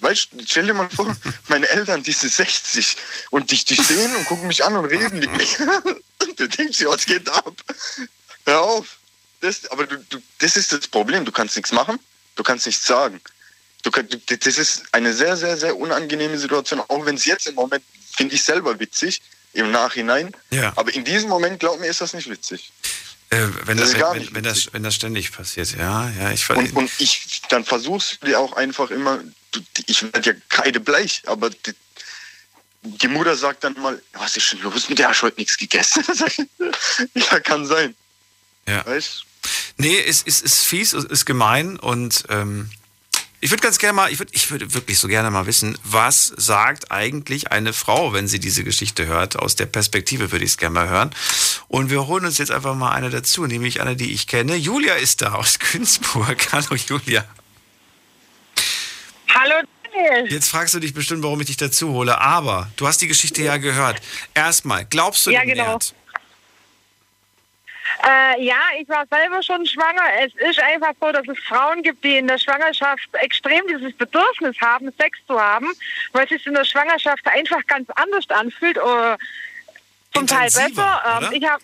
Speaker 12: Weißt du, stell dir mal vor, meine Eltern, die sind 60 und die, die stehen und gucken mich an und reden mit mir. du denkst dir, was geht ab? Hör auf. Das, aber du, du, das ist das Problem. Du kannst nichts machen, du kannst nichts sagen. Du, das ist eine sehr, sehr, sehr unangenehme Situation, auch wenn es jetzt im Moment, finde ich selber witzig, im Nachhinein.
Speaker 3: Ja.
Speaker 12: Aber in diesem Moment, glaub mir, ist das nicht witzig.
Speaker 3: Äh, wenn, das, das wenn, wenn, das, wenn das ständig passiert, ja, ja, ich
Speaker 12: und, und ich, dann versuchst du dir auch einfach immer, ich werde ja kreidebleich, aber die, die Mutter sagt dann mal, was ist denn los mit der, hast heute nichts gegessen? ja, kann sein.
Speaker 3: Ja. Weißt Nee, ist, ist, ist fies, ist gemein und ähm, Ich würde ganz gerne mal, ich würde ich würde wirklich so gerne mal wissen, was sagt eigentlich eine Frau, wenn sie diese Geschichte hört? Aus der Perspektive würde ich es gerne mal hören. Und wir holen uns jetzt einfach mal eine dazu, nämlich eine, die ich kenne. Julia ist da aus Günzburg. Hallo Julia.
Speaker 13: Hallo Daniel.
Speaker 3: Jetzt fragst du dich bestimmt, warum ich dich dazu hole, aber du hast die Geschichte ja gehört. Erstmal, glaubst du
Speaker 13: ja,
Speaker 3: dem
Speaker 13: genau.
Speaker 3: Mert?
Speaker 13: Äh, ja, ich war selber schon schwanger. Es ist einfach so, dass es Frauen gibt, die in der Schwangerschaft extrem dieses Bedürfnis haben, Sex zu haben, weil es sich in der Schwangerschaft einfach ganz anders anfühlt. Oder zum Teil besser. Ähm, ich habe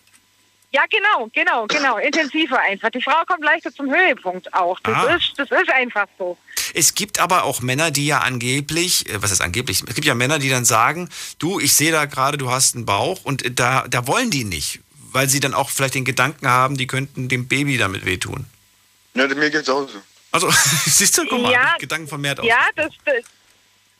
Speaker 13: ja, genau, genau, genau. Intensiver einfach. Die Frau kommt leichter zum Höhepunkt auch. Das,
Speaker 3: Ah.
Speaker 13: ist, das ist einfach so.
Speaker 3: Es gibt aber auch Männer, die ja angeblich, äh, was ist angeblich? Es gibt ja Männer, die dann sagen, du, ich sehe da gerade, du hast einen Bauch und äh, da, da wollen die nicht, weil sie dann auch vielleicht den Gedanken haben, die könnten dem Baby damit wehtun.
Speaker 12: Ja, mir geht's auch so.
Speaker 3: Also, siehst du, guck mal,
Speaker 13: Ja,
Speaker 3: Gedanken vermehrt aus.
Speaker 13: Ja, das, das,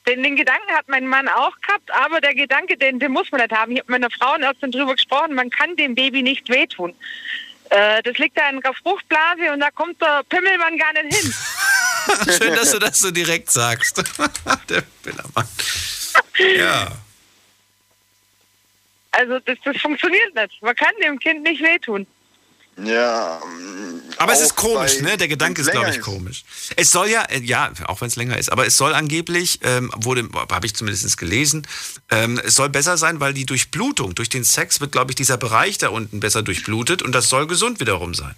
Speaker 13: den, den Gedanken hat mein Mann auch gehabt, aber der Gedanke, den, den muss man nicht haben. Ich habe mit einer Frauenärztin drüber gesprochen, man kann dem Baby nicht wehtun. Äh, das liegt da in der Fruchtblase und da kommt der Pimmelmann gar nicht hin.
Speaker 3: Schön, dass du das so direkt sagst. Der Billermann. Ja.
Speaker 13: Also das, das funktioniert nicht. Man kann dem Kind nicht wehtun.
Speaker 12: Ja.
Speaker 3: Aber es ist komisch, ne? Der Gedanke ist, glaube ich, komisch. Es soll ja, äh, ja, auch wenn es länger ist, aber es soll angeblich, ähm, wurde, habe ich zumindest gelesen, ähm, es soll besser sein, weil die Durchblutung, durch den Sex wird, glaube ich, dieser Bereich da unten besser durchblutet und das soll gesund wiederum sein.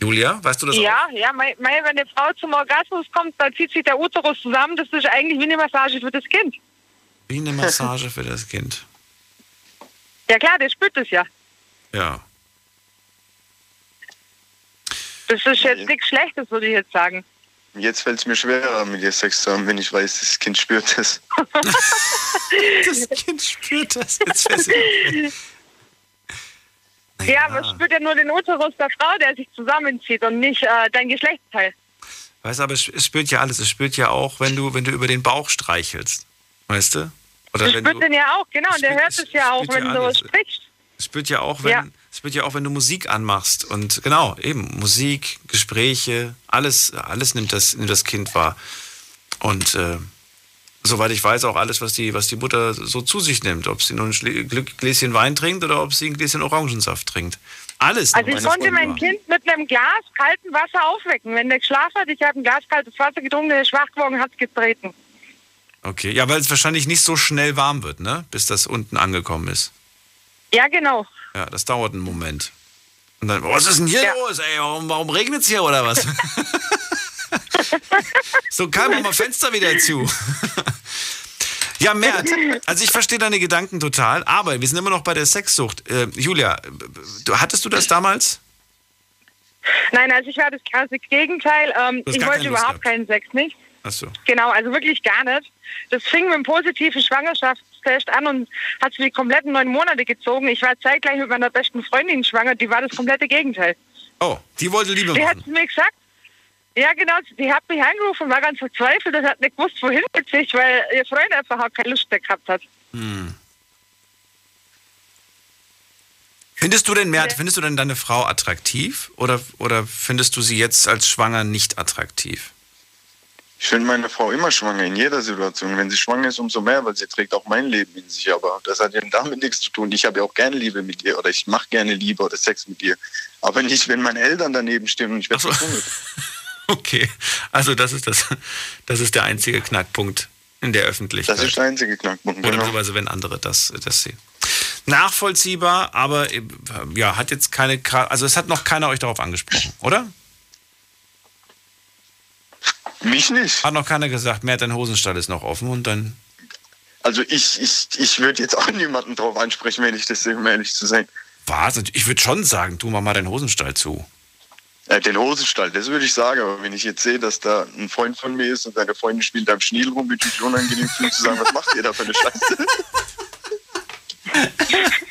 Speaker 3: Julia, weißt du das auch?
Speaker 13: Ja, ja, mei, mei, wenn eine Frau zum Orgasmus kommt, dann zieht sich der Uterus zusammen. Das ist eigentlich wie eine Massage für das Kind.
Speaker 3: Wie eine Massage für das Kind.
Speaker 13: Ja klar, der spürt es ja.
Speaker 3: Ja.
Speaker 13: Das ist jetzt nichts Schlechtes, würde ich jetzt sagen.
Speaker 12: Jetzt fällt es mir schwerer, mit dir Sex zu haben, wenn ich weiß, das Kind spürt es.
Speaker 3: das Kind spürt das. Jetzt mir
Speaker 13: Ja, aber es spürt ja nur den Uterus der Frau, der sich zusammenzieht und nicht äh, dein Geschlechtsteil.
Speaker 3: Weißt du, aber es es spürt ja alles. Es spürt ja auch, wenn du, wenn du über den Bauch streichelst. Weißt du? Oder
Speaker 13: Das
Speaker 3: wenn
Speaker 13: spürt den ja auch, genau. Und der hört es ja auch,
Speaker 3: spürt ja
Speaker 13: wenn du sprichst.
Speaker 3: es spürt ja auch, wenn,
Speaker 13: Ja.
Speaker 3: es spürt ja auch, wenn du Musik anmachst. Und genau, eben, Musik, Gespräche, alles, alles nimmt das, nimmt das Kind wahr. Und äh, soweit ich weiß, auch alles, was die, was die Mutter so zu sich nimmt. Ob sie nur ein Glück- Gläschen Wein trinkt oder ob sie ein Gläschen Orangensaft trinkt. Alles.
Speaker 13: Also ich konnte mein
Speaker 3: wahr.
Speaker 13: Kind mit einem Glas kaltem Wasser aufwecken. Wenn der geschlafen hat, ich habe ein Glas kaltes Wasser getrunken, der ist schwach geworden, hat es getreten.
Speaker 3: Okay, ja, weil es wahrscheinlich nicht so schnell warm wird, ne? Bis das unten angekommen ist.
Speaker 13: Ja, genau.
Speaker 3: Ja, das dauert einen Moment. Und dann, was ist denn hier los, ey? Warum, warum regnet es hier oder was? so, mach mal Fenster wieder zu. ja, Mert, also ich verstehe deine Gedanken total, aber wir sind immer noch bei der Sexsucht. Äh, Julia, du, hattest du das damals?
Speaker 13: Nein, also ich war das krasse Gegenteil. Ähm, ich wollte überhaupt keinen Sex nicht.
Speaker 3: Achso.
Speaker 13: Genau, also wirklich gar nicht. Das fing mit einem positiven Schwangerschaftstest an und hat sich die kompletten neun Monate gezogen. Ich war zeitgleich mit meiner besten Freundin schwanger, die war das komplette Gegenteil.
Speaker 3: Oh, die wollte Liebe
Speaker 13: Die hat
Speaker 3: machen.
Speaker 13: mir gesagt, ja genau, die hat mich angerufen und war ganz verzweifelt und hat nicht gewusst, wohin mit sich, weil ihr Freund einfach auch keine Lust mehr gehabt hat.
Speaker 3: Hm. Findest du denn, Mert, findest du denn deine Frau attraktiv oder, oder findest du sie jetzt als schwanger nicht attraktiv?
Speaker 12: Ich finde meine Frau immer schwanger, in jeder Situation. Wenn sie schwanger ist, umso mehr, weil sie trägt auch mein Leben in sich. Aber das hat ja damit nichts zu tun. Ich habe ja auch gerne Liebe mit ihr oder ich mache gerne Liebe oder Sex mit ihr. Aber nicht, wenn meine Eltern daneben stehen und ich werde verprügelt.
Speaker 3: Okay, also das ist das, das ist der einzige Knackpunkt in der Öffentlichkeit.
Speaker 12: Das ist der einzige Knackpunkt.
Speaker 3: Oder
Speaker 12: Genau.
Speaker 3: beziehungsweise wenn andere das, das sehen. Nachvollziehbar, aber ja, hat jetzt keine, also es hat noch keiner euch darauf angesprochen, oder?
Speaker 12: Mich nicht.
Speaker 3: Hat noch keiner gesagt, Mert, dein Hosenstall ist noch offen und dann.
Speaker 12: Also ich, ich, ich würde jetzt auch niemanden drauf ansprechen, wenn ich das sehe, um ehrlich zu sein.
Speaker 3: Was? Ich würde schon sagen, tu mach mal deinen Hosenstall zu.
Speaker 12: Äh, den Hosenstall, das würde ich sagen. Aber wenn ich jetzt sehe, dass da ein Freund von mir ist und seine Freundin spielt am Schniel rum, würde ich unangenehm fühlen zu sagen, was macht ihr da für eine Scheiße?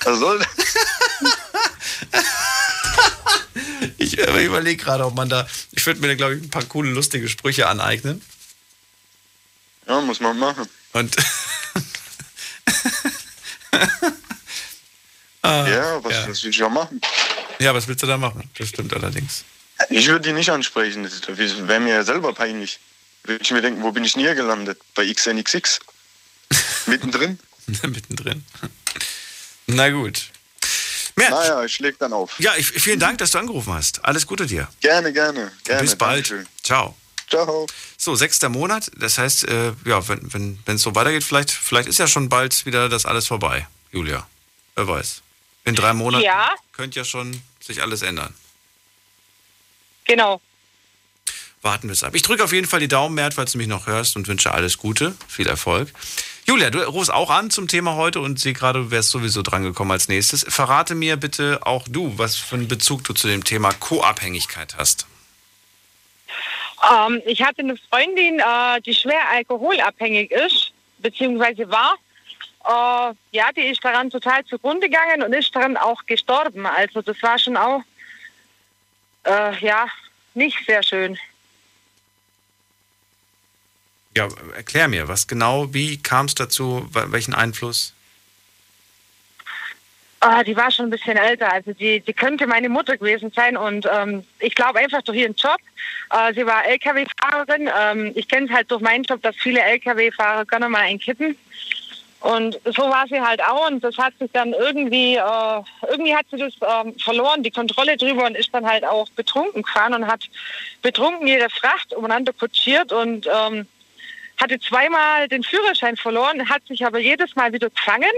Speaker 12: Was soll das?
Speaker 3: Ich äh, überlege gerade, ob man da. Ich würde mir da, glaube ich, ein paar coole, lustige Sprüche aneignen.
Speaker 12: Ja, muss man machen.
Speaker 3: Und. Ah,
Speaker 12: ja, was,
Speaker 3: ja.
Speaker 12: was will ich auch machen?
Speaker 3: Ja, was willst du da machen? Das stimmt allerdings.
Speaker 12: Ich würde die nicht ansprechen. Das wäre mir ja selber peinlich. Würde ich mir denken, wo bin ich näher gelandet? Bei XNXX? Mittendrin?
Speaker 3: Mittendrin. Na gut.
Speaker 12: Mehr. Naja, ich leg dann auf.
Speaker 3: Ja, ich, vielen Dank, dass du angerufen hast. Alles Gute dir.
Speaker 12: Gerne, gerne. gerne
Speaker 3: Bis bald. Dankeschön. Ciao.
Speaker 12: Ciao.
Speaker 3: So, sechster Monat. Das heißt, äh, ja, wenn wenn wenn, es so weitergeht, vielleicht, vielleicht ist ja schon bald wieder das alles vorbei, Julia. Wer weiß. In drei Monaten ja. könnte ja schon sich alles ändern.
Speaker 13: Genau.
Speaker 3: Warten wir es ab. Ich drücke auf jeden Fall die Daumen, Mert, falls du mich noch hörst und wünsche alles Gute, viel Erfolg. Julia, du rufst auch an zum Thema heute und sehe gerade, du wärst sowieso drangekommen als nächstes. Verrate mir bitte auch du, was für einen Bezug du zu dem Thema Co-Abhängigkeit hast.
Speaker 13: Ähm, ich hatte eine Freundin, äh, die schwer alkoholabhängig ist, beziehungsweise war. Äh, ja, die ist daran total zugrunde gegangen und ist daran auch gestorben. Also das war schon auch, äh, ja, nicht sehr schön.
Speaker 3: Ja, erklär mir, was genau, wie kam es dazu, welchen Einfluss?
Speaker 13: Ah, die war schon ein bisschen älter, also die, die könnte meine Mutter gewesen sein und ähm, ich glaube einfach durch ihren Job. Äh, sie war LKW-Fahrerin. Ähm, ich kenne es halt durch meinen Job, dass viele LKW-Fahrer gerne mal einkippen. Und so war sie halt auch und das hat sich dann irgendwie, äh, irgendwie hat sie das ähm, verloren, die Kontrolle drüber und ist dann halt auch betrunken gefahren und hat betrunken ihre Fracht umeinander kutschiert und ähm, hatte zweimal den Führerschein verloren, hat sich aber jedes Mal wieder gefangen.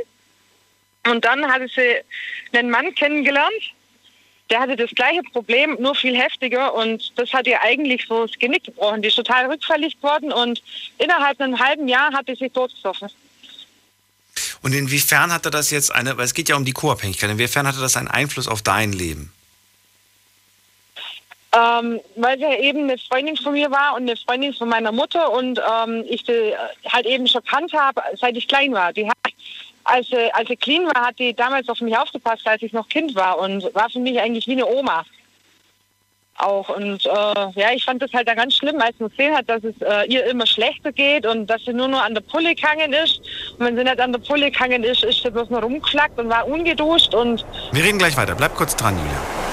Speaker 13: Und dann hatte sie einen Mann kennengelernt, der hatte das gleiche Problem, nur viel heftiger. Und das hat ihr eigentlich so das Genick gebrochen. Die ist total rückfällig geworden und innerhalb einem halben Jahr hat sie sich totgesoffen.
Speaker 3: Und inwiefern hatte das jetzt eine, weil es geht ja um die Co-Abhängigkeit, inwiefern hatte das einen Einfluss auf dein Leben?
Speaker 13: Ähm, weil sie eben eine Freundin von mir war und eine Freundin von meiner Mutter und ähm, ich die halt eben schon kannt habe, seit ich klein war. Die hat, als, sie, als sie clean war, hat die damals auf mich aufgepasst, als ich noch Kind war und war für mich eigentlich wie eine Oma. Auch und äh, ja, ich fand das halt dann ganz schlimm, als sie gesehen hat, dass es äh, ihr immer schlechter geht und dass sie nur noch an der Pulle gegangen ist. Und wenn sie nicht an der Pulle gegangen ist, ist sie bloß noch rumgeschlackt und war ungeduscht und.
Speaker 3: Wir reden gleich weiter. Bleib kurz dran, Julia.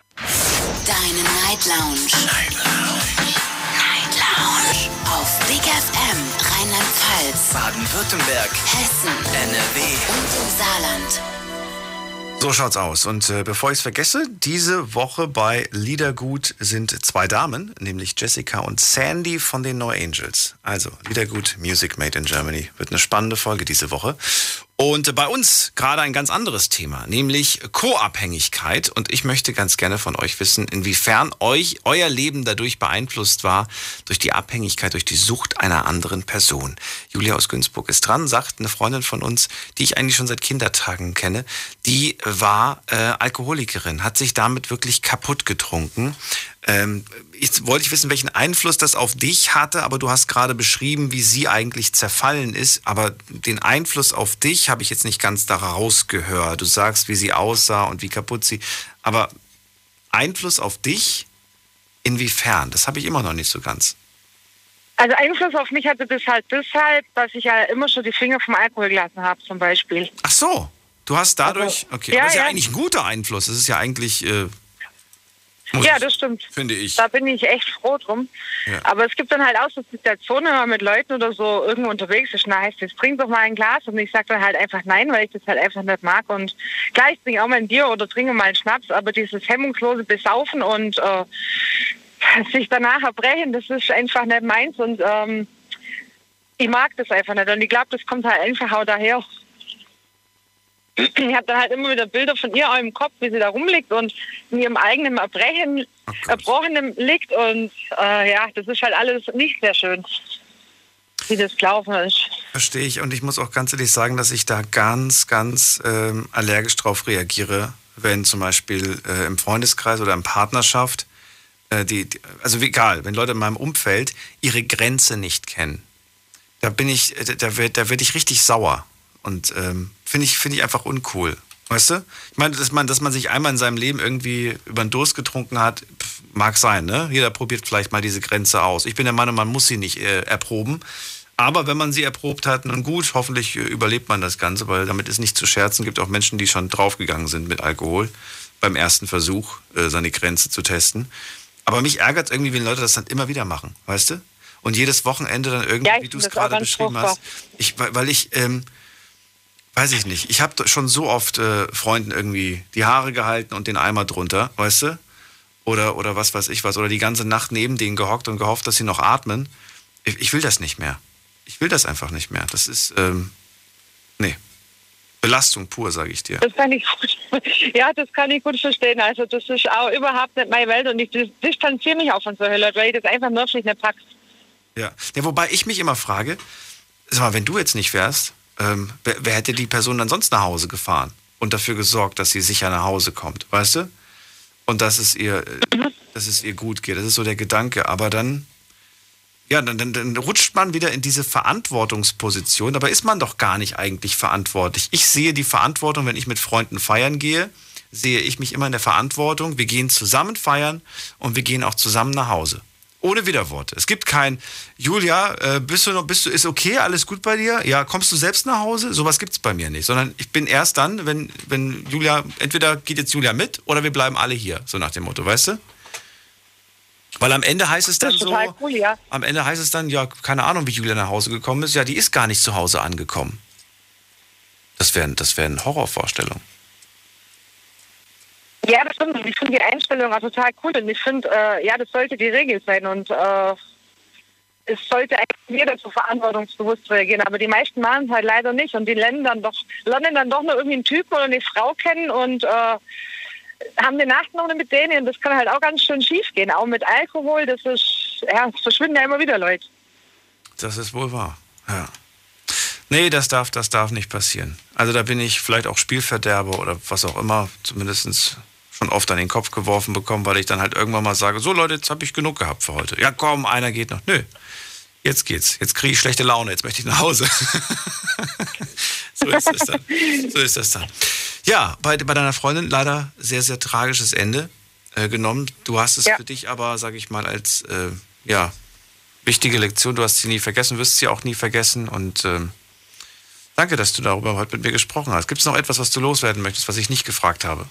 Speaker 2: Deine Night Lounge. Night Lounge. Night Lounge. Auf Big FM Rheinland-Pfalz, Baden-Württemberg, Hessen, NRW und im Saarland.
Speaker 3: So schaut's aus. Und äh, bevor ich es vergesse, diese Woche bei Liedergut sind zwei Damen, nämlich Jessica und Sandy von den No Angels. Also Liedergut Music Made in Germany. Wird eine spannende Folge diese Woche. Und bei uns gerade ein ganz anderes Thema, nämlich Co-Abhängigkeit. Und ich möchte ganz gerne von euch wissen, inwiefern euch euer Leben dadurch beeinflusst war, durch die Abhängigkeit, durch die Sucht einer anderen Person. Julia aus Günzburg ist dran, sagt eine Freundin von uns, die ich eigentlich schon seit Kindertagen kenne, die war äh, Alkoholikerin, hat sich damit wirklich kaputt getrunken, ähm, ich wollte ich wissen, welchen Einfluss das auf dich hatte, aber du hast gerade beschrieben, wie sie eigentlich zerfallen ist. Aber den Einfluss auf dich habe ich jetzt nicht ganz daraus gehört. Du sagst, wie sie aussah und wie kaputt sie. Aber Einfluss auf dich, inwiefern? Das habe ich immer noch nicht so ganz.
Speaker 13: Also Einfluss auf mich hatte das halt deshalb, dass ich ja immer schon die Finger vom Alkohol gelassen habe, zum Beispiel.
Speaker 3: Ach so, du hast dadurch, also, okay, ja, aber das ist ja, ja, eigentlich ein guter Einfluss. Das ist ja eigentlich äh,
Speaker 13: muss ja, das stimmt.
Speaker 3: Finde ich.
Speaker 13: Da bin ich echt froh drum. Ja. Aber es gibt dann halt auch so Situationen, wenn man mit Leuten oder so irgendwo unterwegs ist, na heißt es, trink doch mal ein Glas. Und ich sage dann halt einfach nein, weil ich das halt einfach nicht mag. Und klar, ich trinke auch mal ein Bier oder trinke mal einen Schnaps, aber dieses hemmungslose Besaufen und äh, sich danach erbrechen, das ist einfach nicht meins. Und ähm, ich mag das einfach nicht. Und ich glaube, das kommt halt einfach auch daher ich habe dann halt immer wieder Bilder von ihr auch im Kopf, wie sie da rumliegt und in ihrem eigenen Erbrechen, oh Erbrochenem liegt. Und äh, ja, das ist halt alles nicht sehr schön, wie das gelaufen ist.
Speaker 3: Verstehe ich. Und ich muss auch ganz ehrlich sagen, dass ich da ganz, ganz ähm, allergisch drauf reagiere, wenn zum Beispiel äh, im Freundeskreis oder in Partnerschaft, äh, die, die, also egal, wenn Leute in meinem Umfeld ihre Grenze nicht kennen. Da bin ich, äh, da werde da werd ich richtig sauer. Und ähm, finde ich, find ich einfach uncool. Weißt du? Ich meine, dass man, dass man sich einmal in seinem Leben irgendwie über den Durst getrunken hat, mag sein, ne? Jeder probiert vielleicht mal diese Grenze aus. Ich bin der Meinung, man muss sie nicht äh, erproben. Aber wenn man sie erprobt hat, nun gut, hoffentlich äh, überlebt man das Ganze, weil damit ist nicht zu scherzen. Es gibt auch Menschen, die schon draufgegangen sind mit Alkohol beim ersten Versuch, äh, seine Grenze zu testen. Aber mich ärgert es irgendwie, wenn Leute das dann immer wieder machen, weißt du? Und jedes Wochenende dann irgendwie, ja, wie du es gerade beschrieben hast. Ich, weil ich, ähm, weiß ich nicht, ich habe schon so oft äh, Freunden irgendwie die Haare gehalten und den Eimer drunter, weißt du? Oder, oder was weiß ich was. Oder die ganze Nacht neben denen gehockt und gehofft, dass sie noch atmen. Ich, ich will das nicht mehr. Ich will das einfach nicht mehr. Das ist, ähm, nee. Belastung pur, sage ich dir.
Speaker 13: Das kann ich gut, ja, das kann ich gut verstehen. Also das ist auch überhaupt nicht meine Welt und ich distanziere mich auch von so Leuten, weil ich das einfach wirklich nicht packst.
Speaker 3: Ja. ja, wobei ich mich immer frage, sag mal, wenn du jetzt nicht wärst, ähm, wer, wer, hätte die Person dann sonst nach Hause gefahren und dafür gesorgt, dass sie sicher nach Hause kommt, weißt du? Und dass es ihr, mhm. dass es ihr gut geht. Das ist so der Gedanke. Aber dann ja, dann, dann, dann, rutscht man wieder in diese Verantwortungsposition. Dabei ist man doch gar nicht eigentlich verantwortlich. Ich sehe die Verantwortung, wenn ich mit Freunden feiern gehe, sehe ich mich immer in der Verantwortung. Wir gehen zusammen feiern und wir gehen auch zusammen nach Hause. Ohne Widerworte. Es gibt kein, Julia, äh, bist du noch, bist du, ist okay, alles gut bei dir? Ja, kommst du selbst nach Hause? Sowas gibt es bei mir nicht. Sondern ich bin erst dann, wenn, wenn Julia, entweder geht jetzt Julia mit oder wir bleiben alle hier, so nach dem Motto, weißt du? Weil am Ende heißt es dann so, cool, ja. am Ende heißt es dann, ja, keine Ahnung, wie Julia nach Hause gekommen ist. Ja, die ist gar nicht zu Hause angekommen. Das wäre das wär eine Horrorvorstellung.
Speaker 13: Ja, das stimmt. Ich finde die Einstellung auch total cool. Und ich finde, äh, ja, das sollte die Regel sein. Und äh, es sollte eigentlich jeder so verantwortungsbewusst reagieren. Aber die meisten machen es halt leider nicht. Und die lernen dann doch, lernen dann doch nur irgendwie einen Typen oder eine Frau kennen und äh, haben eine Nacht noch mit denen und das kann halt auch ganz schön schief gehen. Auch mit Alkohol, das ist, ja, es verschwinden ja immer wieder Leute.
Speaker 3: Das ist wohl wahr, ja. Nee, das darf, das darf nicht passieren. Also da bin ich vielleicht auch Spielverderber oder was auch immer, zumindest schon oft an den Kopf geworfen bekommen, weil ich dann halt irgendwann mal sage, so Leute, jetzt habe ich genug gehabt für heute. Ja komm, einer geht noch. Nö, jetzt geht's. Jetzt kriege ich schlechte Laune, jetzt möchte ich nach Hause. so ist das dann. So ist das dann. Ja, bei, bei deiner Freundin leider sehr, sehr tragisches Ende äh, genommen. Du hast es ja. für dich aber, sage ich mal, als äh, ja, wichtige Lektion. Du hast sie nie vergessen, wirst sie auch nie vergessen. Und ähm, danke, dass du darüber heute mit mir gesprochen hast. Gibt es noch etwas, was du loswerden möchtest, was ich nicht gefragt habe?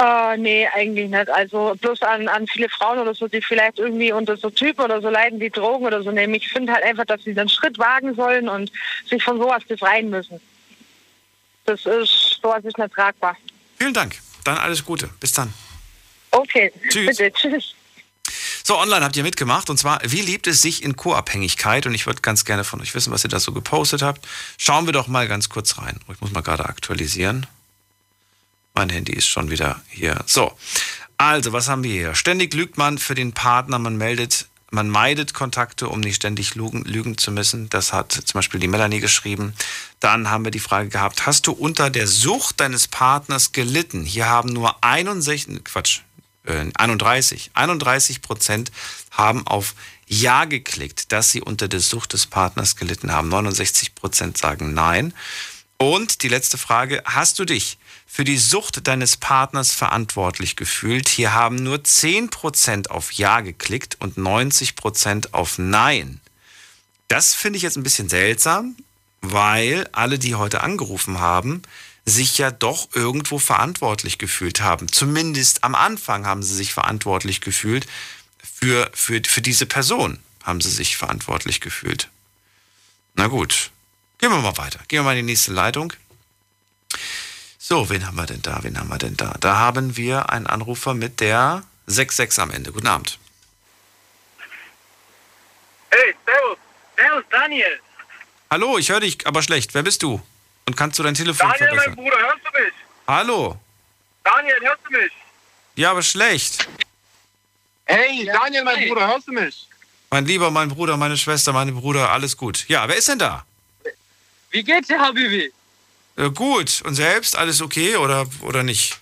Speaker 13: Uh, nee, eigentlich nicht. Also bloß an, an viele Frauen oder so, die vielleicht irgendwie unter so Typen oder so leiden, die Drogen oder so nehmen. Ich finde halt einfach, dass sie den Schritt wagen sollen und sich von sowas befreien müssen. Das ist sowas ist nicht tragbar.
Speaker 3: Vielen Dank. Dann alles Gute. Bis dann.
Speaker 13: Okay. Tschüss. Bitte. Tschüss.
Speaker 3: So, online habt ihr mitgemacht und zwar, wie lebt es sich in Co-Abhängigkeit? Und ich würde ganz gerne von euch wissen, was ihr da so gepostet habt. Schauen wir doch mal ganz kurz rein. Ich muss mal gerade aktualisieren. Mein Handy ist schon wieder hier. So, also, was haben wir hier? Ständig lügt man für den Partner, man meldet, man meidet Kontakte, um nicht ständig lügen, lügen zu müssen. Das hat zum Beispiel die Melanie geschrieben. Dann haben wir die Frage gehabt, hast du unter der Sucht deines Partners gelitten? Hier haben nur 61, Quatsch, äh, 31, 31 Prozent haben auf Ja geklickt, dass sie unter der Sucht des Partners gelitten haben. 69 Prozent sagen Nein. Und die letzte Frage, hast du dich für die Sucht deines Partners verantwortlich gefühlt. Hier haben nur 10% auf Ja geklickt und 90% auf Nein. Das finde ich jetzt ein bisschen seltsam, weil alle, die heute angerufen haben, sich ja doch irgendwo verantwortlich gefühlt haben. Zumindest am Anfang haben sie sich verantwortlich gefühlt. Für, für, für diese Person haben sie sich verantwortlich gefühlt. Na gut, gehen wir mal weiter. Gehen wir mal in die nächste Leitung. So, wen haben wir denn da? Wen haben wir denn da? Da haben wir einen Anrufer mit der 66 am Ende. Guten Abend.
Speaker 14: Hey, servus. Servus, Daniel.
Speaker 3: Hallo, ich höre dich aber schlecht. Wer bist du? Und kannst du dein Telefon
Speaker 14: Daniel,
Speaker 3: verbessern?
Speaker 14: mein Bruder, hörst du mich?
Speaker 3: Hallo.
Speaker 14: Daniel, hörst du mich?
Speaker 3: Ja, aber schlecht.
Speaker 14: Hey, Daniel, mein hey. Bruder, hörst du mich?
Speaker 3: Mein Lieber, mein Bruder, meine Schwester, meine Bruder, alles gut. Ja, wer ist denn da?
Speaker 14: Wie geht's dir, Habibi?
Speaker 3: Äh, gut. Und selbst alles okay oder, oder nicht?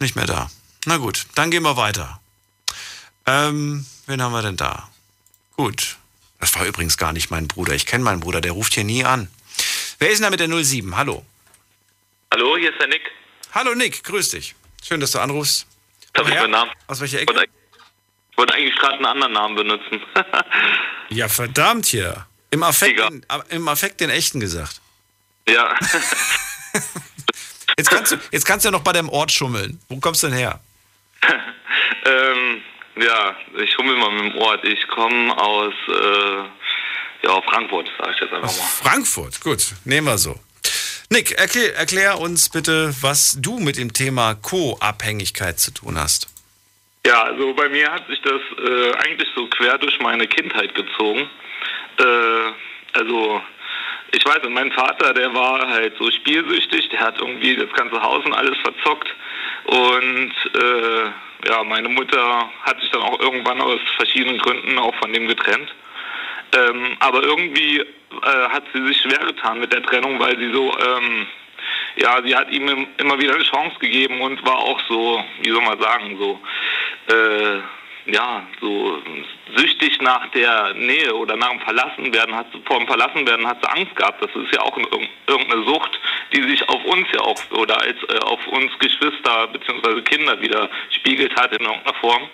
Speaker 3: Nicht mehr da. Na gut, dann gehen wir weiter. Ähm, wen haben wir denn da? Gut. Das war übrigens gar nicht mein Bruder. Ich kenne meinen Bruder, der ruft hier nie an. Wer ist denn da mit der 07? Hallo.
Speaker 15: Hallo, hier ist der Nick.
Speaker 3: Hallo Nick, grüß dich. Schön, dass du anrufst.
Speaker 15: Darf ich meinen Namen?
Speaker 3: Aus welcher Ecke?
Speaker 15: Ich wollte eigentlich gerade einen anderen Namen benutzen.
Speaker 3: ja, verdammt hier. Im Affekt, den, Im Affekt den echten gesagt.
Speaker 15: Ja.
Speaker 3: jetzt, kannst du, jetzt kannst du ja noch bei deinem Ort schummeln. Wo kommst du denn her?
Speaker 15: ähm, ja, ich schummel mal mit dem Ort. Ich komme aus äh, ja, Frankfurt, sage ich jetzt einfach
Speaker 3: aus mal. Frankfurt, gut, nehmen wir so. Nick, erklär, erklär uns bitte, was du mit dem Thema Co-Abhängigkeit zu tun hast.
Speaker 15: Ja, also bei mir hat sich das äh, eigentlich so quer durch meine Kindheit gezogen. Äh, also ich weiß, mein Vater, der war halt so spielsüchtig, der hat irgendwie das ganze Haus und alles verzockt. Und äh, ja, meine Mutter hat sich dann auch irgendwann aus verschiedenen Gründen auch von dem getrennt. Ähm, aber irgendwie äh, hat sie sich schwer getan mit der Trennung, weil sie so, ähm, ja, sie hat ihm immer wieder eine Chance gegeben und war auch so, wie soll man sagen, so, äh, ja, so süchtig nach der Nähe oder nach dem Verlassenwerden, hat vor dem Verlassenwerden hat sie Angst gehabt. Das ist ja auch irgendeine Sucht, die sich auf uns ja auch oder als äh, auf uns Geschwister bzw. Kinder wieder spiegelt hat in irgendeiner Form.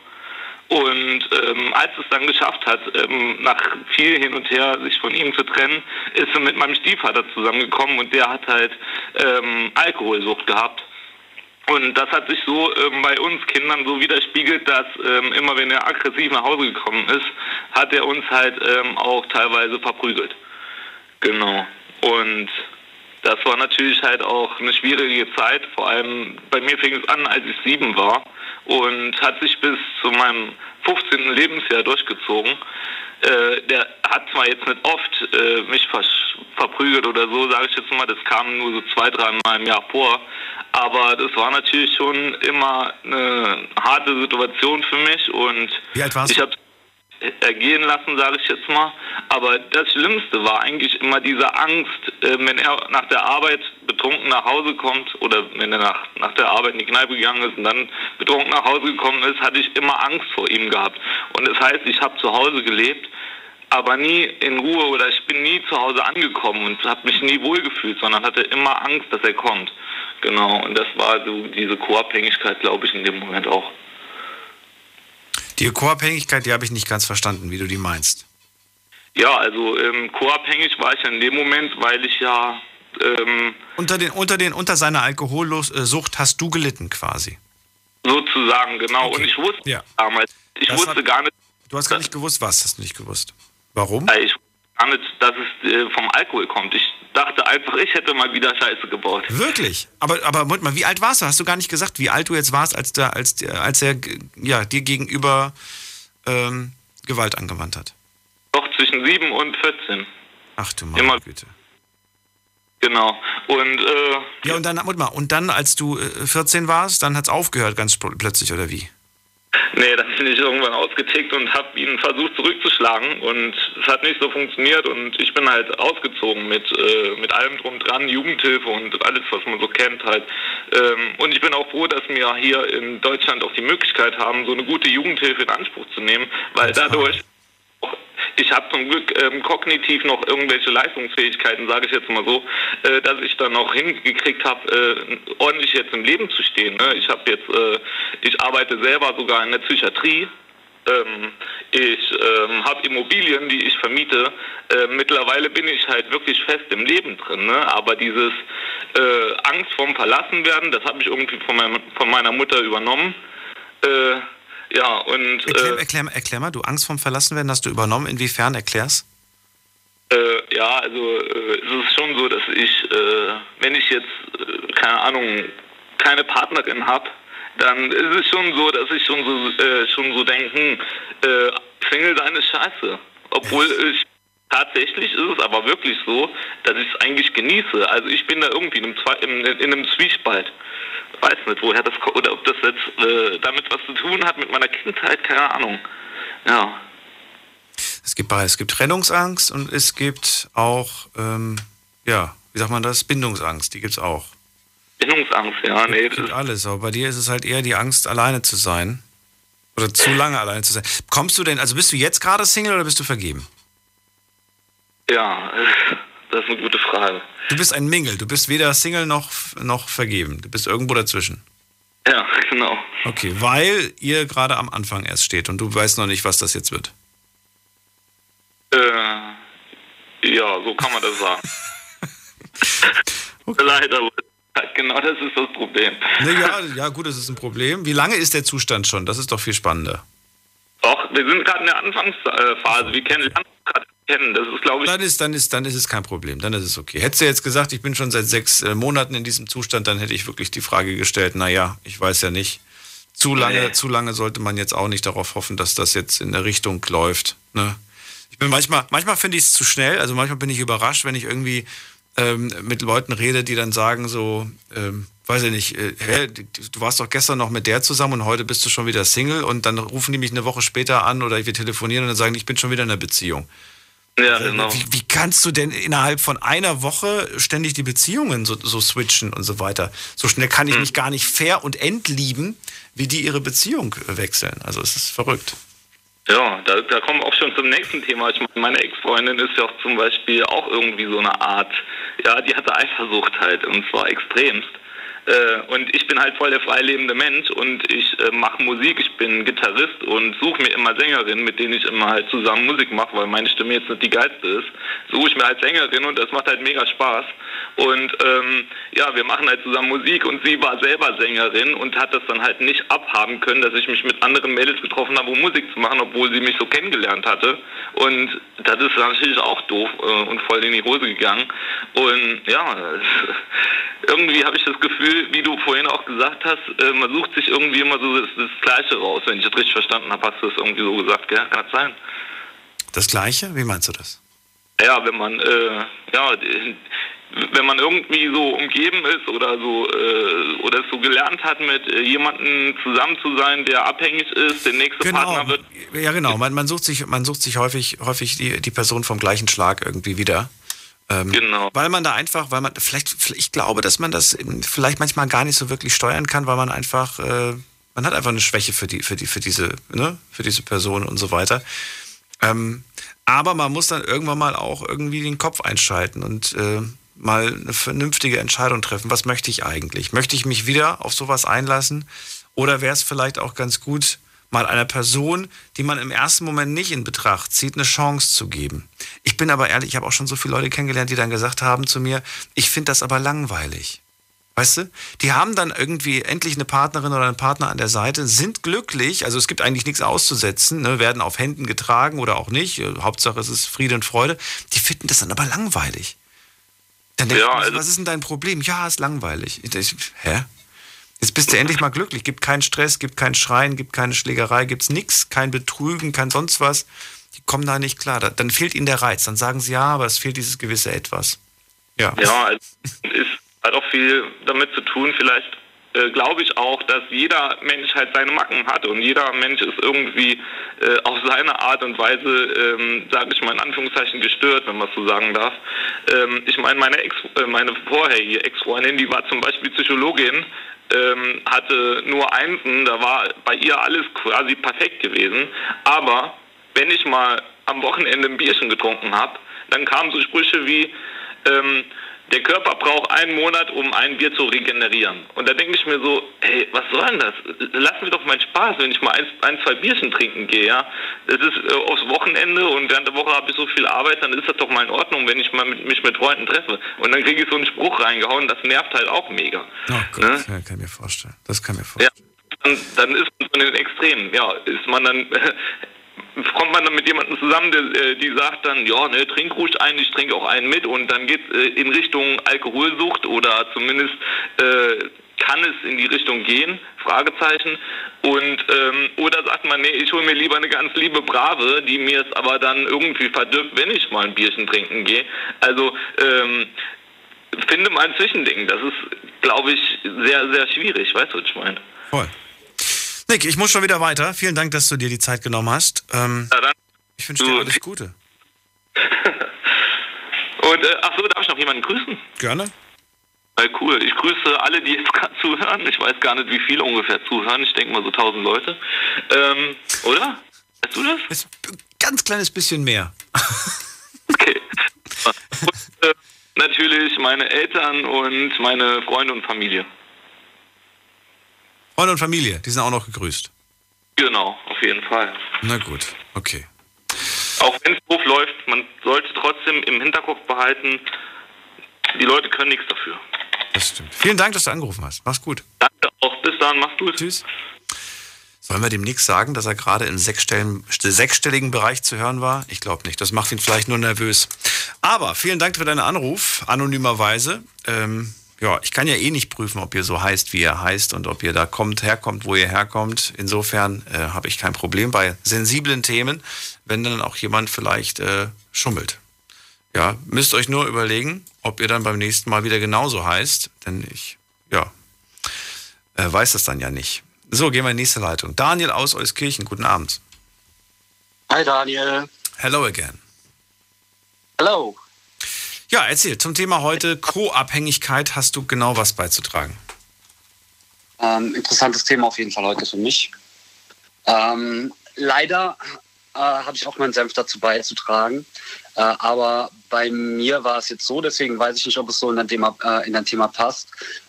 Speaker 15: Und ähm, als es dann geschafft hat, ähm, nach viel hin und her sich von ihm zu trennen, ist sie mit meinem Stiefvater zusammengekommen und der hat halt ähm, Alkoholsucht gehabt. Und das hat sich so ähm, bei uns Kindern so widerspiegelt, dass ähm, immer wenn er aggressiv nach Hause gekommen ist, hat er uns halt ähm, auch teilweise verprügelt. Genau. Und das war natürlich halt auch eine schwierige Zeit. Vor allem bei mir fing es an, als ich sieben war und hat sich bis zu meinem 15. Lebensjahr durchgezogen. Äh, der hat zwar jetzt nicht oft äh, mich verprügelt oder so, sage ich jetzt mal, das kam nur so zwei, drei Mal im Jahr vor, aber das war natürlich schon immer eine harte Situation für mich und
Speaker 3: Wie alt warst
Speaker 15: ich habe ergehen lassen, sage ich jetzt mal. Aber das Schlimmste war eigentlich immer diese Angst, äh, wenn er nach der Arbeit betrunken nach Hause kommt oder wenn er nach, nach der Arbeit in die Kneipe gegangen ist und dann betrunken nach Hause gekommen ist, hatte ich immer Angst vor ihm gehabt. Und das heißt, ich habe zu Hause gelebt, aber nie in Ruhe oder ich bin nie zu Hause angekommen und habe mich nie wohlgefühlt, sondern hatte immer Angst, dass er kommt. Genau, und das war so diese Co-Abhängigkeit, glaube ich, in dem Moment auch.
Speaker 3: Die Co-Abhängigkeit, die habe ich nicht ganz verstanden, wie du die meinst.
Speaker 15: Ja, also ähm, co-abhängig war ich in dem Moment, weil ich ja ähm,
Speaker 3: unter den unter den unter seiner Alkoholsucht hast du gelitten quasi.
Speaker 15: Sozusagen genau. Okay. Und ich wusste ja. damals, ich das wusste hat, gar nicht.
Speaker 3: Du hast gar nicht gewusst, was hast du nicht gewusst? Warum?
Speaker 15: Ich wusste gar nicht, dass es äh, vom Alkohol kommt. Ich dachte einfach, ich hätte mal wieder Scheiße gebaut.
Speaker 3: Wirklich? Aber, aber Moment mal, wie alt warst du? Hast du gar nicht gesagt, wie alt du jetzt warst, als, der, als, als er ja, dir gegenüber ähm, Gewalt angewandt hat?
Speaker 15: Doch, zwischen 7 und 14.
Speaker 3: Ach du meine Immer. Güte.
Speaker 15: Genau. Und, äh,
Speaker 3: ja, und dann, mal, und dann, als du 14 äh, warst, dann hat es aufgehört ganz plötzlich, oder wie?
Speaker 15: Nee, dann bin ich irgendwann ausgetickt und habe ihn versucht zurückzuschlagen und es hat nicht so funktioniert und ich bin halt ausgezogen mit, äh, mit allem drum dran, Jugendhilfe und alles, was man so kennt halt. Ähm, und ich bin auch froh, dass wir hier in Deutschland auch die Möglichkeit haben, so eine gute Jugendhilfe in Anspruch zu nehmen, weil dadurch ich habe zum Glück ähm, kognitiv noch irgendwelche Leistungsfähigkeiten, sage ich jetzt mal so, äh, dass ich dann noch hingekriegt habe, äh, ordentlich jetzt im Leben zu stehen. Ne? Ich habe jetzt, äh, ich arbeite selber sogar in der Psychiatrie. Ähm, ich ähm, habe Immobilien, die ich vermiete. Äh, mittlerweile bin ich halt wirklich fest im Leben drin. Ne? Aber dieses äh, Angst vorm Verlassenwerden, das habe ich irgendwie von, meiner, von meiner Mutter übernommen. Äh, ja, und.
Speaker 3: Erklär, äh, erklär, erklär, mal, du Angst vom Verlassenwerden hast du übernommen. Inwiefern erklärst?
Speaker 15: Äh, ja, also äh, es ist schon so, dass ich, äh, wenn ich jetzt, äh, keine Ahnung, keine Partnerin habe, dann ist es schon so, dass ich schon so, äh, schon so denken, äh, Single sein ist scheiße. Obwohl ich tatsächlich ist es aber wirklich so, dass ich es eigentlich genieße. Also ich bin da irgendwie in einem, in, in einem Zwiespalt weiß nicht, woher das kommt, oder ob das jetzt äh, damit was zu tun hat mit meiner Kindheit, keine Ahnung. Ja.
Speaker 3: Es gibt es gibt Trennungsangst und es gibt auch, ähm, ja, wie sagt man das? Bindungsangst, die gibt es auch.
Speaker 15: Bindungsangst, ja, nee.
Speaker 3: Es gibt alles, aber bei dir ist es halt eher die Angst, alleine zu sein. Oder zu lange alleine zu sein. Kommst du denn, also bist du jetzt gerade Single oder bist du vergeben?
Speaker 15: Ja, das ist eine gute Frage.
Speaker 3: Du bist ein Mingle, du bist weder Single noch, noch vergeben. Du bist irgendwo dazwischen.
Speaker 15: Ja, genau.
Speaker 3: Okay, weil ihr gerade am Anfang erst steht und du weißt noch nicht, was das jetzt wird.
Speaker 15: Äh, ja, so kann man das sagen. okay. Leider, genau das ist das Problem.
Speaker 3: ja, ja, gut, das ist ein Problem. Wie lange ist der Zustand schon? Das ist doch viel spannender.
Speaker 15: Doch, wir sind gerade in der Anfangsphase. Wir kennen gerade kennen. Das ist, glaube ich.
Speaker 3: Dann ist, dann, ist, dann ist es kein Problem. Dann ist es okay. Hättest du jetzt gesagt, ich bin schon seit sechs äh, Monaten in diesem Zustand, dann hätte ich wirklich die Frage gestellt, naja, ich weiß ja nicht. Zu lange, nee. zu lange sollte man jetzt auch nicht darauf hoffen, dass das jetzt in der Richtung läuft. Ne? Ich bin manchmal, manchmal finde ich es zu schnell, also manchmal bin ich überrascht, wenn ich irgendwie ähm, mit Leuten rede, die dann sagen so, ähm, weiß ich nicht, äh, hä, du warst doch gestern noch mit der zusammen und heute bist du schon wieder Single und dann rufen die mich eine Woche später an oder wir telefonieren und dann sagen, ich bin schon wieder in einer Beziehung.
Speaker 15: Ja, genau.
Speaker 3: Wie, wie, kannst du denn innerhalb von einer Woche ständig die Beziehungen so, so switchen und so weiter? So schnell kann ich hm. mich gar nicht fair und entlieben, wie die ihre Beziehung wechseln. Also es ist verrückt.
Speaker 15: Ja, da, da kommen wir auch schon zum nächsten Thema. Ich meine, meine Ex-Freundin ist ja auch zum Beispiel auch irgendwie so eine Art, ja, die hatte Eifersucht halt und zwar extremst. Äh, und ich bin halt voll der freilebende Mensch und ich äh, mache Musik, ich bin Gitarrist und suche mir immer Sängerinnen, mit denen ich immer halt zusammen Musik mache, weil meine Stimme jetzt nicht die geilste ist. Suche ich mir halt Sängerin und das macht halt mega Spaß. Und ähm, ja, wir machen halt zusammen Musik und sie war selber Sängerin und hat das dann halt nicht abhaben können, dass ich mich mit anderen Mädels getroffen habe, um Musik zu machen, obwohl sie mich so kennengelernt hatte. Und das ist natürlich auch doof äh, und voll in die Hose gegangen. Und ja, irgendwie habe ich das Gefühl, wie du vorhin auch gesagt hast, äh, man sucht sich irgendwie immer so das, das, Gleiche raus. Wenn ich das richtig verstanden habe, hast du das irgendwie so gesagt, gell? Kann das sein?
Speaker 3: Das Gleiche? Wie meinst du das?
Speaker 15: Ja, wenn man, äh, ja, wenn man irgendwie so umgeben ist oder so äh, oder es so gelernt hat, mit äh, jemandem zusammen zu sein, der abhängig ist, der nächste
Speaker 3: genau.
Speaker 15: Partner wird.
Speaker 3: Ja, genau. Man, man, sucht sich, man sucht sich häufig, häufig die, die Person vom gleichen Schlag irgendwie wieder.
Speaker 15: Ähm, genau.
Speaker 3: Weil man da einfach, weil man, vielleicht, ich glaube, dass man das vielleicht manchmal gar nicht so wirklich steuern kann, weil man einfach, äh, man hat einfach eine Schwäche für die, für die, für diese, ne, für diese Person und so weiter. Ähm, aber man muss dann irgendwann mal auch irgendwie den Kopf einschalten und äh, mal eine vernünftige Entscheidung treffen. Was möchte ich eigentlich? Möchte ich mich wieder auf sowas einlassen? Oder wäre es vielleicht auch ganz gut, mal einer Person, die man im ersten Moment nicht in Betracht zieht, eine Chance zu geben. Ich bin aber ehrlich, ich habe auch schon so viele Leute kennengelernt, die dann gesagt haben zu mir, ich finde das aber langweilig. Weißt du? Die haben dann irgendwie endlich eine Partnerin oder einen Partner an der Seite, sind glücklich, also es gibt eigentlich nichts auszusetzen, ne, werden auf Händen getragen oder auch nicht. Hauptsache es ist Friede und Freude. Die finden das dann aber langweilig. Dann denke ja, ich, also was ist denn dein Problem? Ja, ist langweilig. Ich, hä? Jetzt bist du endlich mal glücklich. Gibt keinen Stress, gibt kein Schreien, gibt keine Schlägerei, gibt's nichts, kein Betrügen, kein sonst was. Die kommen da nicht klar. Dann fehlt ihnen der Reiz. Dann sagen sie ja, aber es fehlt dieses gewisse Etwas. Ja.
Speaker 15: Ja, es hat auch viel damit zu tun, vielleicht äh, glaube ich auch, dass jeder Mensch halt seine Macken hat und jeder Mensch ist irgendwie äh, auf seine Art und Weise, ähm, sage ich mal in Anführungszeichen, gestört, wenn man es so sagen darf. Ähm, ich meine, meine Ex, äh, meine vorherige Ex-Freundin, die war zum Beispiel Psychologin, ähm, hatte nur Einsen, da war bei ihr alles quasi perfekt gewesen. Aber wenn ich mal am Wochenende ein Bierchen getrunken habe, dann kamen so Sprüche wie, ähm, der Körper braucht einen Monat, um ein Bier zu regenerieren. Und da denke ich mir so, hey, was soll denn das? Lass mir doch meinen Spaß, wenn ich mal ein, ein zwei Bierchen trinken gehe, ja. Das ist äh, aufs Wochenende und während der Woche habe ich so viel Arbeit, dann ist das doch mal in Ordnung, wenn ich mal mit, mich mit Freunden treffe. Und dann kriege ich so einen Spruch reingehauen, das nervt halt auch mega.
Speaker 3: Oh Gott, ne? ja, kann ich mir vorstellen. Das kann ich mir vorstellen. Ja.
Speaker 15: Dann, dann, ist man so in den Extremen. Ja, ist man dann kommt man dann mit jemandem zusammen, der, äh, die sagt dann, ja, ne, trink ruhig einen, ich trinke auch einen mit und dann geht äh, in Richtung Alkoholsucht oder zumindest äh, kann es in die Richtung gehen, Fragezeichen. Und ähm, oder sagt man, nee, ich hole mir lieber eine ganz liebe Brave, die mir es aber dann irgendwie verdirbt, wenn ich mal ein Bierchen trinken gehe. Also ähm, finde mal ein Zwischending. Das ist, glaube ich, sehr, sehr schwierig. Weißt du, was ich meine?
Speaker 3: Voll. Nick, ich muss schon wieder weiter. Vielen Dank, dass du dir die Zeit genommen hast. Ähm, ja, Ich wünsche dir alles Gute.
Speaker 15: Und äh, ach so, darf ich noch jemanden grüßen?
Speaker 3: Gerne.
Speaker 15: Äh, cool. Ich grüße alle, die jetzt gerade zuhören. Ich weiß gar nicht, wie viele ungefähr zuhören. Ich denke mal so 1000 Leute. Ähm, oder? Weißt du das?
Speaker 3: Ist ein ganz kleines bisschen mehr.
Speaker 15: okay. Und, äh, natürlich meine Eltern und meine Freunde und Familie.
Speaker 3: Freunde und Familie, die sind auch noch gegrüßt.
Speaker 15: Genau, auf jeden Fall.
Speaker 3: Na gut, okay.
Speaker 15: Auch wenn es doof läuft, man sollte trotzdem im Hinterkopf behalten, die Leute können nichts dafür.
Speaker 3: Das stimmt. Vielen Dank, dass du angerufen hast. Mach's gut.
Speaker 15: Danke auch. Bis dann. Mach's gut.
Speaker 3: Tschüss. Sollen wir demnächst sagen, dass er gerade im sechsstelligen Bereich zu hören war? Ich glaube nicht. Das macht ihn vielleicht nur nervös. Aber vielen Dank für deinen Anruf, anonymerweise. Ähm, ja, ich kann ja eh nicht prüfen, ob ihr so heißt, wie ihr heißt und ob ihr da kommt, herkommt, wo ihr herkommt. Insofern äh, habe ich kein Problem bei sensiblen Themen, wenn dann auch jemand vielleicht äh, schummelt. Ja, müsst euch nur überlegen, ob ihr dann beim nächsten Mal wieder genauso heißt, denn ich, ja, äh, weiß das dann ja nicht. So, gehen wir in die nächste Leitung. Daniel aus Euskirchen, guten Abend.
Speaker 16: Hi Daniel.
Speaker 3: Hello again.
Speaker 16: Hello.
Speaker 3: Ja, erzähl, zum Thema heute Co-Abhängigkeit hast du genau was beizutragen.
Speaker 16: Ähm, interessantes Thema auf jeden Fall heute für mich. Ähm, leider äh, habe ich auch meinen Senf dazu beizutragen. Äh, aber bei mir war es jetzt so, deswegen weiß ich nicht, ob es so in dein Thema, äh, in dein Thema passt,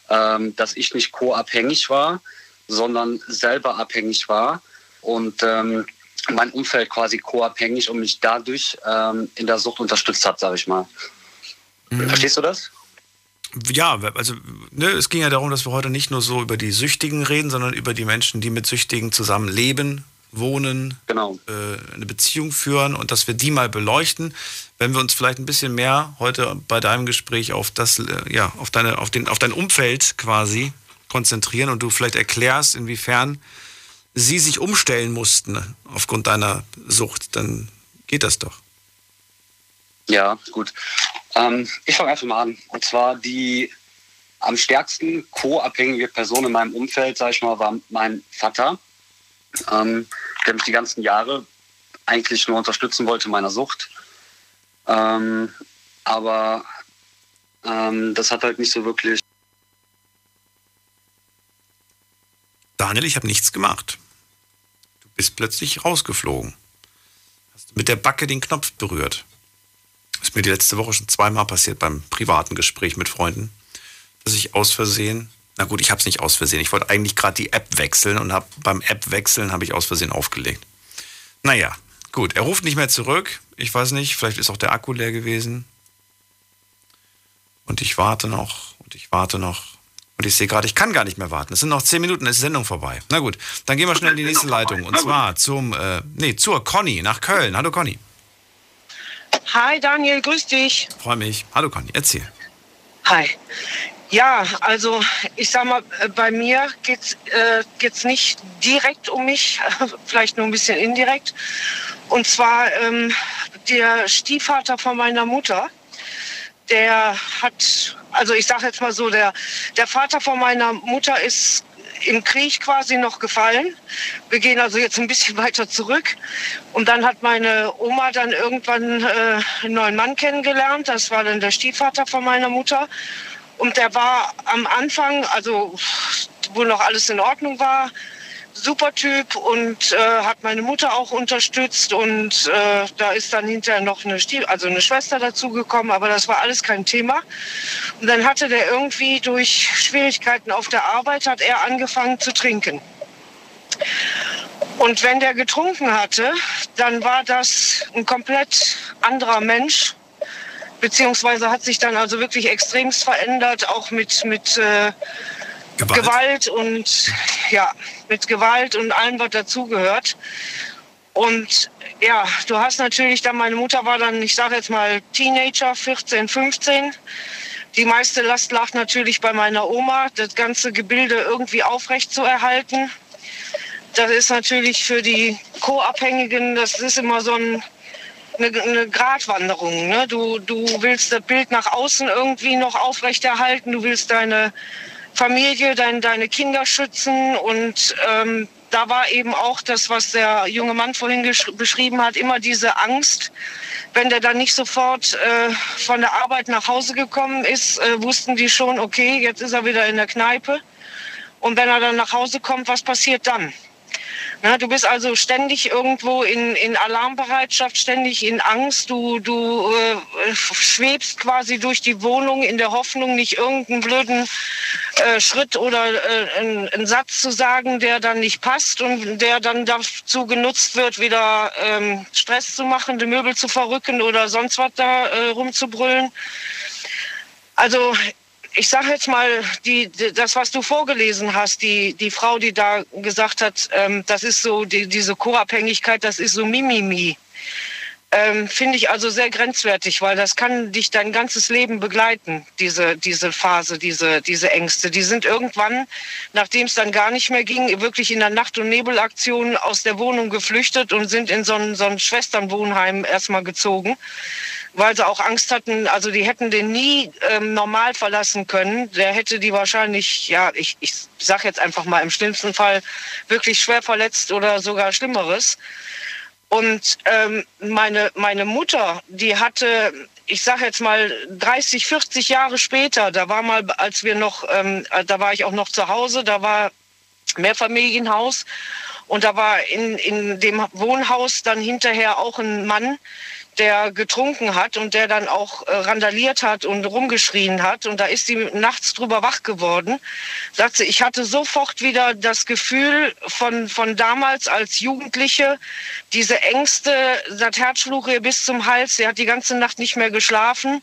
Speaker 16: ähm, dass ich nicht co-abhängig war, sondern selber abhängig war. Und ähm, mein Umfeld quasi co-abhängig und mich dadurch ähm, in der Sucht unterstützt hat, sage ich mal. Mhm. Verstehst du das?
Speaker 3: Ja, also ne, es ging ja darum, dass wir heute nicht nur so über die Süchtigen reden, sondern über die Menschen, die mit Süchtigen zusammen leben, wohnen,
Speaker 16: genau.
Speaker 3: äh, eine Beziehung führen und dass wir die mal beleuchten. Wenn wir uns vielleicht ein bisschen mehr heute bei deinem Gespräch auf das, äh, ja, auf deine, auf den, auf dein Umfeld quasi konzentrieren und du vielleicht erklärst, inwiefern sie sich umstellen mussten aufgrund deiner Sucht, dann geht das doch.
Speaker 16: Ja, gut. Ähm, ich fange einfach mal an. Und zwar die am stärksten co-abhängige Person in meinem Umfeld, sage ich mal, war mein Vater, ähm, der mich die ganzen Jahre eigentlich nur unterstützen wollte in meiner Sucht. Ähm, aber ähm, das hat halt nicht so wirklich.
Speaker 3: Daniel, ich habe nichts gemacht. Du bist plötzlich rausgeflogen. Hast mit der Backe den Knopf berührt. Ist mir die letzte Woche schon zweimal passiert beim privaten Gespräch mit Freunden, dass ich aus Versehen, na gut, ich habe es nicht aus Versehen, ich wollte eigentlich gerade die App wechseln und hab, beim App wechseln habe ich aus Versehen aufgelegt. Naja, gut, er ruft nicht mehr zurück. Ich weiß nicht, vielleicht ist auch der Akku leer gewesen. Und ich warte noch und ich warte noch. Und ich sehe gerade, ich kann gar nicht mehr warten. Es sind noch zehn Minuten, ist die Sendung vorbei. Na gut, dann gehen wir schnell in die nächste Leitung. Und zwar zum, äh, nee, zur Conny nach Köln. Hallo Conny.
Speaker 17: Hi Daniel, grüß dich.
Speaker 3: Freue mich. Hallo Conny, erzähl.
Speaker 17: Hi. Ja, also ich sag mal, äh, bei mir geht's äh, geht's nicht direkt um mich, vielleicht nur ein bisschen indirekt. Und zwar ähm, der Stiefvater von meiner Mutter, der hat, also ich sage jetzt mal so, der der Vater von meiner Mutter ist im Krieg quasi noch gefallen. Wir gehen also jetzt ein bisschen weiter zurück. Und dann hat meine Oma dann irgendwann äh, einen neuen Mann kennengelernt. Das war dann der Stiefvater von meiner Mutter. Und der war am Anfang, also wo noch alles in Ordnung war, super Typ und äh, hat meine Mutter auch unterstützt und äh, da ist dann hinterher noch eine, Stief also eine Schwester dazugekommen, aber das war alles kein Thema. Und dann hatte der irgendwie durch Schwierigkeiten auf der Arbeit, hat er angefangen zu trinken. Und wenn der getrunken hatte, dann war das ein komplett anderer Mensch, beziehungsweise hat sich dann also wirklich extremst verändert, auch mit, mit äh, Gewalt. Gewalt und ja, mit Gewalt und allem, was dazugehört. Und ja, du hast natürlich dann, meine Mutter war dann, ich sage jetzt mal Teenager, 14, 15. Die meiste Last lag natürlich bei meiner Oma, das ganze Gebilde irgendwie aufrecht zu erhalten. Das ist natürlich für die Co-Abhängigen, das ist immer so ein, eine, eine Gratwanderung. Ne? Du, du willst das Bild nach außen irgendwie noch aufrechterhalten, du willst deine Familie, dein, deine Kinder schützen und ähm, da war eben auch das, was der junge Mann vorhin beschrieben hat, immer diese Angst, wenn der dann nicht sofort äh, von der Arbeit nach Hause gekommen ist, äh, wussten die schon, okay, jetzt ist er wieder in der Kneipe. Und wenn er dann nach Hause kommt, was passiert dann? Na, du bist also ständig irgendwo in, in Alarmbereitschaft, ständig in Angst. Du, du äh, schwebst quasi durch die Wohnung in der Hoffnung, nicht irgendeinen blöden äh, Schritt oder äh, einen, einen Satz zu sagen, der dann nicht passt und der dann dazu genutzt wird, wieder ähm, Stress zu machen, die Möbel zu verrücken oder sonst was da äh, rumzubrüllen. Also ich sage jetzt mal, die, das, was du vorgelesen hast, die, die Frau, die da gesagt hat, ähm, das ist so, die, diese Co-Abhängigkeit, das ist so Mimimi. Ähm, Finde ich also sehr grenzwertig, weil das kann dich dein ganzes Leben begleiten, diese, diese Phase, diese, diese Ängste. Die sind irgendwann, nachdem es dann gar nicht mehr ging, wirklich in der Nacht- und Nebelaktion aus der Wohnung geflüchtet und sind in so ein, so ein Schwesternwohnheim erstmal gezogen weil sie auch Angst hatten, also die hätten den nie ähm, normal verlassen können. Der hätte die wahrscheinlich, ja, ich, ich sag jetzt einfach mal im schlimmsten Fall wirklich schwer verletzt oder sogar Schlimmeres. Und ähm, meine, meine Mutter, die hatte, ich sage jetzt mal 30, 40 Jahre später, da war mal, als wir noch, ähm, da war ich auch noch zu Hause, da war Mehrfamilienhaus und da war in, in dem Wohnhaus dann hinterher auch ein Mann, der getrunken hat und der dann auch äh, randaliert hat und rumgeschrien hat. Und da ist sie nachts drüber wach geworden. Sagt sie, ich hatte sofort wieder das Gefühl von, von damals als Jugendliche, diese Ängste, das Herz schlug ihr bis zum Hals. Sie hat die ganze Nacht nicht mehr geschlafen.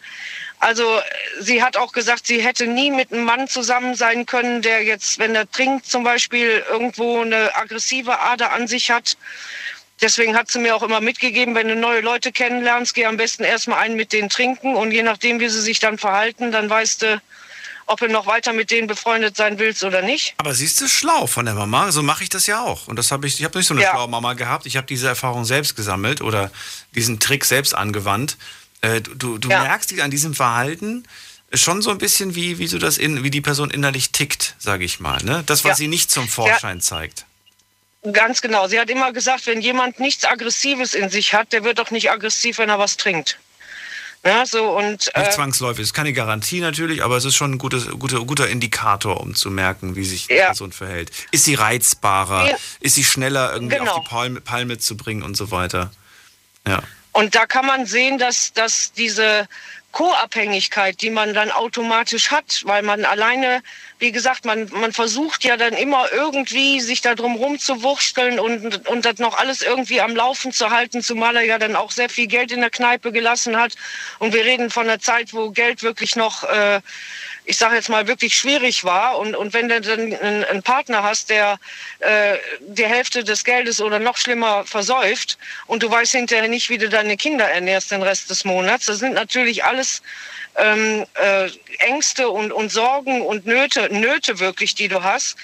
Speaker 17: Also sie hat auch gesagt, sie hätte nie mit einem Mann zusammen sein können, der jetzt, wenn er trinkt, zum Beispiel irgendwo eine aggressive Ader an sich hat. Deswegen hat sie mir auch immer mitgegeben, wenn du neue Leute kennenlernst, geh am besten erstmal einen mit denen trinken und je nachdem, wie sie sich dann verhalten, dann weißt du, ob du noch weiter mit denen befreundet sein willst oder nicht.
Speaker 3: Aber siehst du, schlau von der Mama. So mache ich das ja auch. Und das habe ich, ich habe nicht so eine ja. schlaue Mama gehabt. Ich habe diese Erfahrung selbst gesammelt oder diesen Trick selbst angewandt. Äh, du du ja. merkst an diesem Verhalten schon so ein bisschen, wie, wie, so das in, wie die Person innerlich tickt, sage ich mal. Ne? Das, was ja. sie nicht zum Vorschein zeigt.
Speaker 17: Ganz genau. Sie hat immer gesagt, wenn jemand nichts Aggressives in sich hat, der wird doch nicht aggressiv, wenn er was trinkt. Ja, so und,
Speaker 3: äh, nicht zwangsläufig, es ist keine Garantie natürlich, aber es ist schon ein gutes, guter, guter Indikator, um zu merken, wie sich die ja. Person verhält. Ist sie reizbarer? Ja. Ist sie schneller irgendwie genau. auf die Palme, Palme zu bringen und so weiter? Ja.
Speaker 17: Und da kann man sehen, dass, dass diese Co-Abhängigkeit, die man dann automatisch hat, weil man alleine, wie gesagt, man, man versucht ja dann immer irgendwie sich da drum rumzuwursteln und, und das noch alles irgendwie am Laufen zu halten, zumal er ja dann auch sehr viel Geld in der Kneipe gelassen hat. Und wir reden von einer Zeit, wo Geld wirklich noch äh, ich sage jetzt mal, wirklich schwierig war. Und, und wenn du dann einen, Partner hast, der äh, die Hälfte des Geldes oder noch schlimmer versäuft und du weißt hinterher nicht, wie du deine Kinder ernährst den Rest des Monats, das sind natürlich alles ähm, äh, Ängste und, und Sorgen und Nöte, Nöte wirklich, die du hast.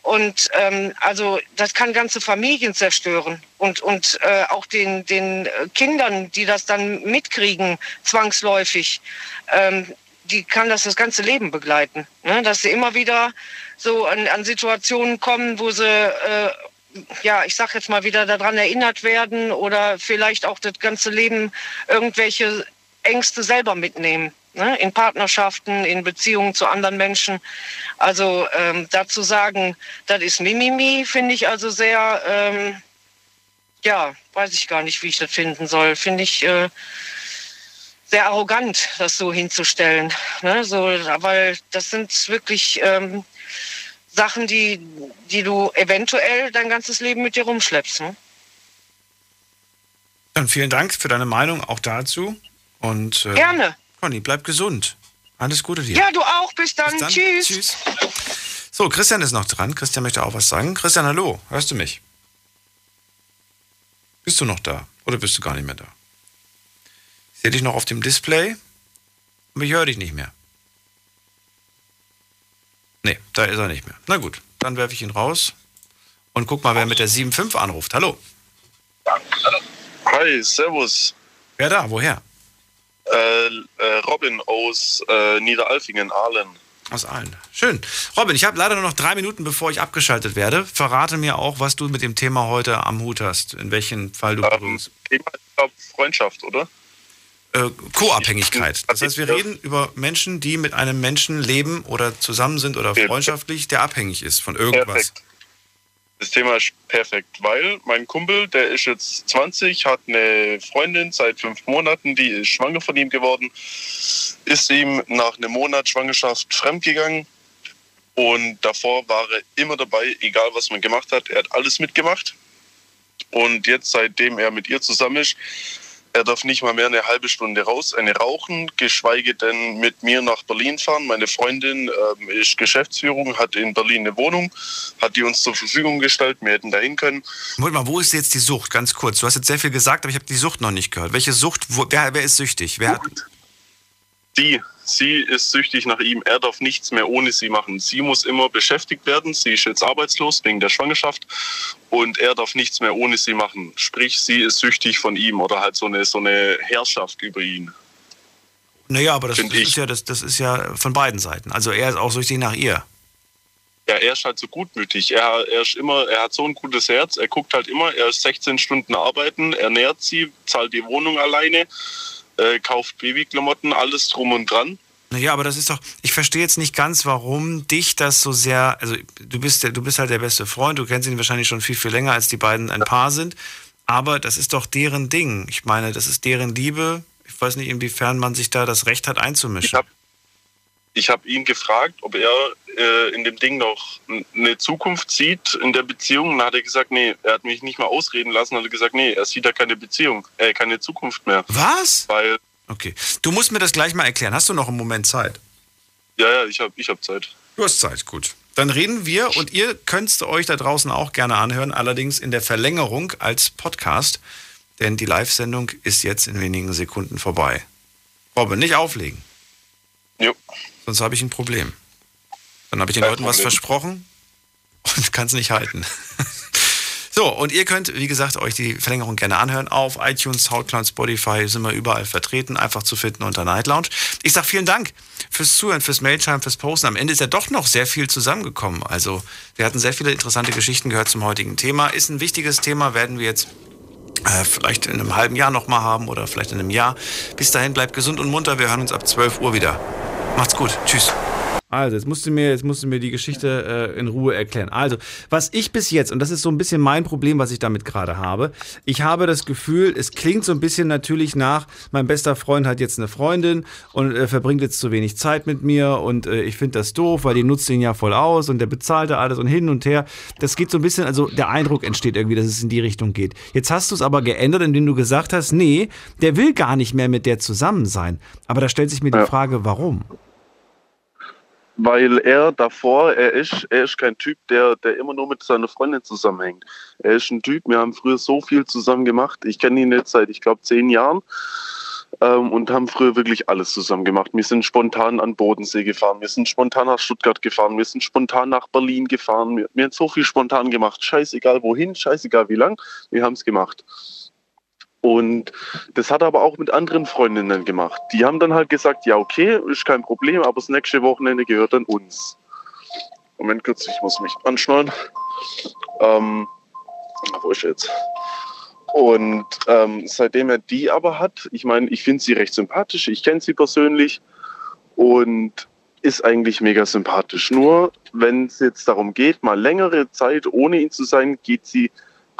Speaker 17: Und ähm, also das kann ganze Familien zerstören und, und äh, auch den, den Kindern, die das dann mitkriegen, zwangsläufig. Ähm, die kann das das ganze Leben begleiten. Ne? Dass sie immer wieder so an, an Situationen kommen, wo sie, äh, ja, ich sag jetzt mal wieder daran erinnert werden oder vielleicht auch das ganze Leben irgendwelche Ängste selber mitnehmen. Ne? In Partnerschaften, in Beziehungen zu anderen Menschen. Also ähm, dazu sagen, das ist Mimimi, finde ich also sehr, ähm, ja, weiß ich gar nicht, wie ich das finden soll. Finde ich. Äh, sehr arrogant, das so hinzustellen. Ne? So, weil das sind wirklich ähm, Sachen, die, die du eventuell dein ganzes Leben mit dir rumschleppst. Ne?
Speaker 3: Dann vielen Dank für deine Meinung auch dazu. Und,
Speaker 17: äh, Gerne.
Speaker 3: Conny, bleib gesund. Alles Gute dir.
Speaker 17: Ja, du auch. Bis dann. Bis dann. Tschüss.
Speaker 3: Tschüss. So, Christian ist noch dran. Christian möchte auch was sagen. Christian, hallo. Hörst du mich? Bist du noch da? Oder bist du gar nicht mehr da? Ich sehe dich noch auf dem Display, aber ich höre dich nicht mehr. Nee, da ist er nicht mehr. Na gut, dann werfe ich ihn raus und guck mal, wer mit der 7.5 anruft. Hallo.
Speaker 18: Hi, servus.
Speaker 3: Wer da? Woher?
Speaker 18: Äh, äh, Robin aus äh, Niederalfingen, Aalen.
Speaker 3: Aus allen. Schön. Robin, ich habe leider nur noch drei Minuten, bevor ich abgeschaltet werde. Verrate mir auch, was du mit dem Thema heute am Hut hast. In welchem Fall du ähm,
Speaker 18: Thema ist, glaube Freundschaft, oder?
Speaker 3: Äh, Co-Abhängigkeit. Das heißt, wir reden über Menschen, die mit einem Menschen leben oder zusammen sind oder freundschaftlich, der abhängig ist von irgendwas. Perfekt.
Speaker 18: Das Thema ist perfekt, weil mein Kumpel, der ist jetzt 20, hat eine Freundin seit fünf Monaten, die ist schwanger von ihm geworden, ist ihm nach einem Monat Schwangerschaft fremdgegangen und davor war er immer dabei, egal was man gemacht hat, er hat alles mitgemacht. Und jetzt, seitdem er mit ihr zusammen ist, er darf nicht mal mehr eine halbe Stunde raus, eine rauchen, geschweige denn mit mir nach Berlin fahren. Meine Freundin ähm, ist Geschäftsführung, hat in Berlin eine Wohnung, hat die uns zur Verfügung gestellt. Wir hätten dahin können.
Speaker 3: Moment mal, wo ist jetzt die Sucht? Ganz kurz. Du hast jetzt sehr viel gesagt, aber ich habe die Sucht noch nicht gehört. Welche Sucht? Wo, wer, wer ist süchtig? Wer hat
Speaker 18: Sie, sie ist süchtig nach ihm. Er darf nichts mehr ohne sie machen. Sie muss immer beschäftigt werden. Sie ist jetzt arbeitslos wegen der Schwangerschaft und er darf nichts mehr ohne sie machen. Sprich, sie ist süchtig von ihm oder halt so eine, so eine Herrschaft über ihn.
Speaker 3: Naja, aber das, das ist ja, das, das ist ja von beiden Seiten. Also er ist auch süchtig nach ihr.
Speaker 18: Ja, er ist halt so gutmütig. Er, er ist immer, er hat so ein gutes Herz. Er guckt halt immer. Er ist 16 Stunden arbeiten, ernährt sie, zahlt die Wohnung alleine äh, kauft Babyklamotten, alles drum und dran.
Speaker 3: Naja, aber das ist doch, ich verstehe jetzt nicht ganz, warum dich das so sehr, also du bist, du bist halt der beste Freund, du kennst ihn wahrscheinlich schon viel, viel länger, als die beiden ein Paar sind, aber das ist doch deren Ding. Ich meine, das ist deren Liebe. Ich weiß nicht, inwiefern man sich da das Recht hat einzumischen.
Speaker 18: Ich habe ich hab ihn gefragt, ob er äh, in dem Ding noch eine Zukunft sieht in der Beziehung. Dann hat er gesagt, nee, er hat mich nicht mal ausreden lassen, hat er gesagt, nee, er sieht da keine Beziehung, äh, keine Zukunft mehr.
Speaker 3: Was?
Speaker 18: Weil
Speaker 3: Okay. Du musst mir das gleich mal erklären. Hast du noch einen Moment Zeit?
Speaker 18: Ja, ja, ich habe ich hab Zeit.
Speaker 3: Du hast Zeit, gut. Dann reden wir und ihr könnt euch da draußen auch gerne anhören, allerdings in der Verlängerung als Podcast, denn die Live-Sendung ist jetzt in wenigen Sekunden vorbei. Robin, nicht auflegen.
Speaker 18: Jo.
Speaker 3: Sonst habe ich ein Problem. Dann habe ich den Leuten was versprochen und kann es nicht halten. So, und ihr könnt, wie gesagt, euch die Verlängerung gerne anhören. Auf iTunes, Soundcloud, Spotify sind wir überall vertreten, einfach zu finden unter Night Lounge. Ich sage vielen Dank fürs Zuhören, fürs Mailschreiben, fürs Posten. Am Ende ist ja doch noch sehr viel zusammengekommen. Also, wir hatten sehr viele interessante Geschichten gehört zum heutigen Thema. Ist ein wichtiges Thema, werden wir jetzt äh, vielleicht in einem halben Jahr nochmal haben oder vielleicht in einem Jahr. Bis dahin bleibt gesund und munter. Wir hören uns ab 12 Uhr wieder. Macht's gut. Tschüss. Also, jetzt musst du mir, jetzt musst du mir die Geschichte äh, in Ruhe erklären. Also, was ich bis jetzt, und das ist so ein bisschen mein Problem, was ich damit gerade habe, ich habe das Gefühl, es klingt so ein bisschen natürlich nach, mein bester Freund hat jetzt eine Freundin und äh, verbringt jetzt zu wenig Zeit mit mir und äh, ich finde das doof, weil die nutzt ihn ja voll aus und der bezahlt da alles und hin und her. Das geht so ein bisschen, also der Eindruck entsteht irgendwie, dass es in die Richtung geht. Jetzt hast du es aber geändert, indem du gesagt hast, nee, der will gar nicht mehr mit der zusammen sein. Aber da stellt sich mir die Frage, warum?
Speaker 18: Weil er davor, er ist, er ist kein Typ, der, der immer nur mit seiner Freundin zusammenhängt. Er ist ein Typ, wir haben früher so viel zusammen gemacht. Ich kenne ihn jetzt seit, ich glaube, zehn Jahren ähm, und haben früher wirklich alles zusammen gemacht. Wir sind spontan an Bodensee gefahren, wir sind spontan nach Stuttgart gefahren, wir sind spontan nach Berlin gefahren. Wir, wir haben so viel spontan gemacht. Scheißegal wohin, scheißegal wie lang, wir haben es gemacht. Und das hat er aber auch mit anderen Freundinnen gemacht. Die haben dann halt gesagt, ja, okay, ist kein Problem, aber das nächste Wochenende gehört dann uns. Moment kurz, ich muss mich anschnallen. Ähm, wo ist jetzt? Und ähm, seitdem er die aber hat, ich meine, ich finde sie recht sympathisch, ich kenne sie persönlich und ist eigentlich mega sympathisch. Nur wenn es jetzt darum geht, mal längere Zeit ohne ihn zu sein, geht sie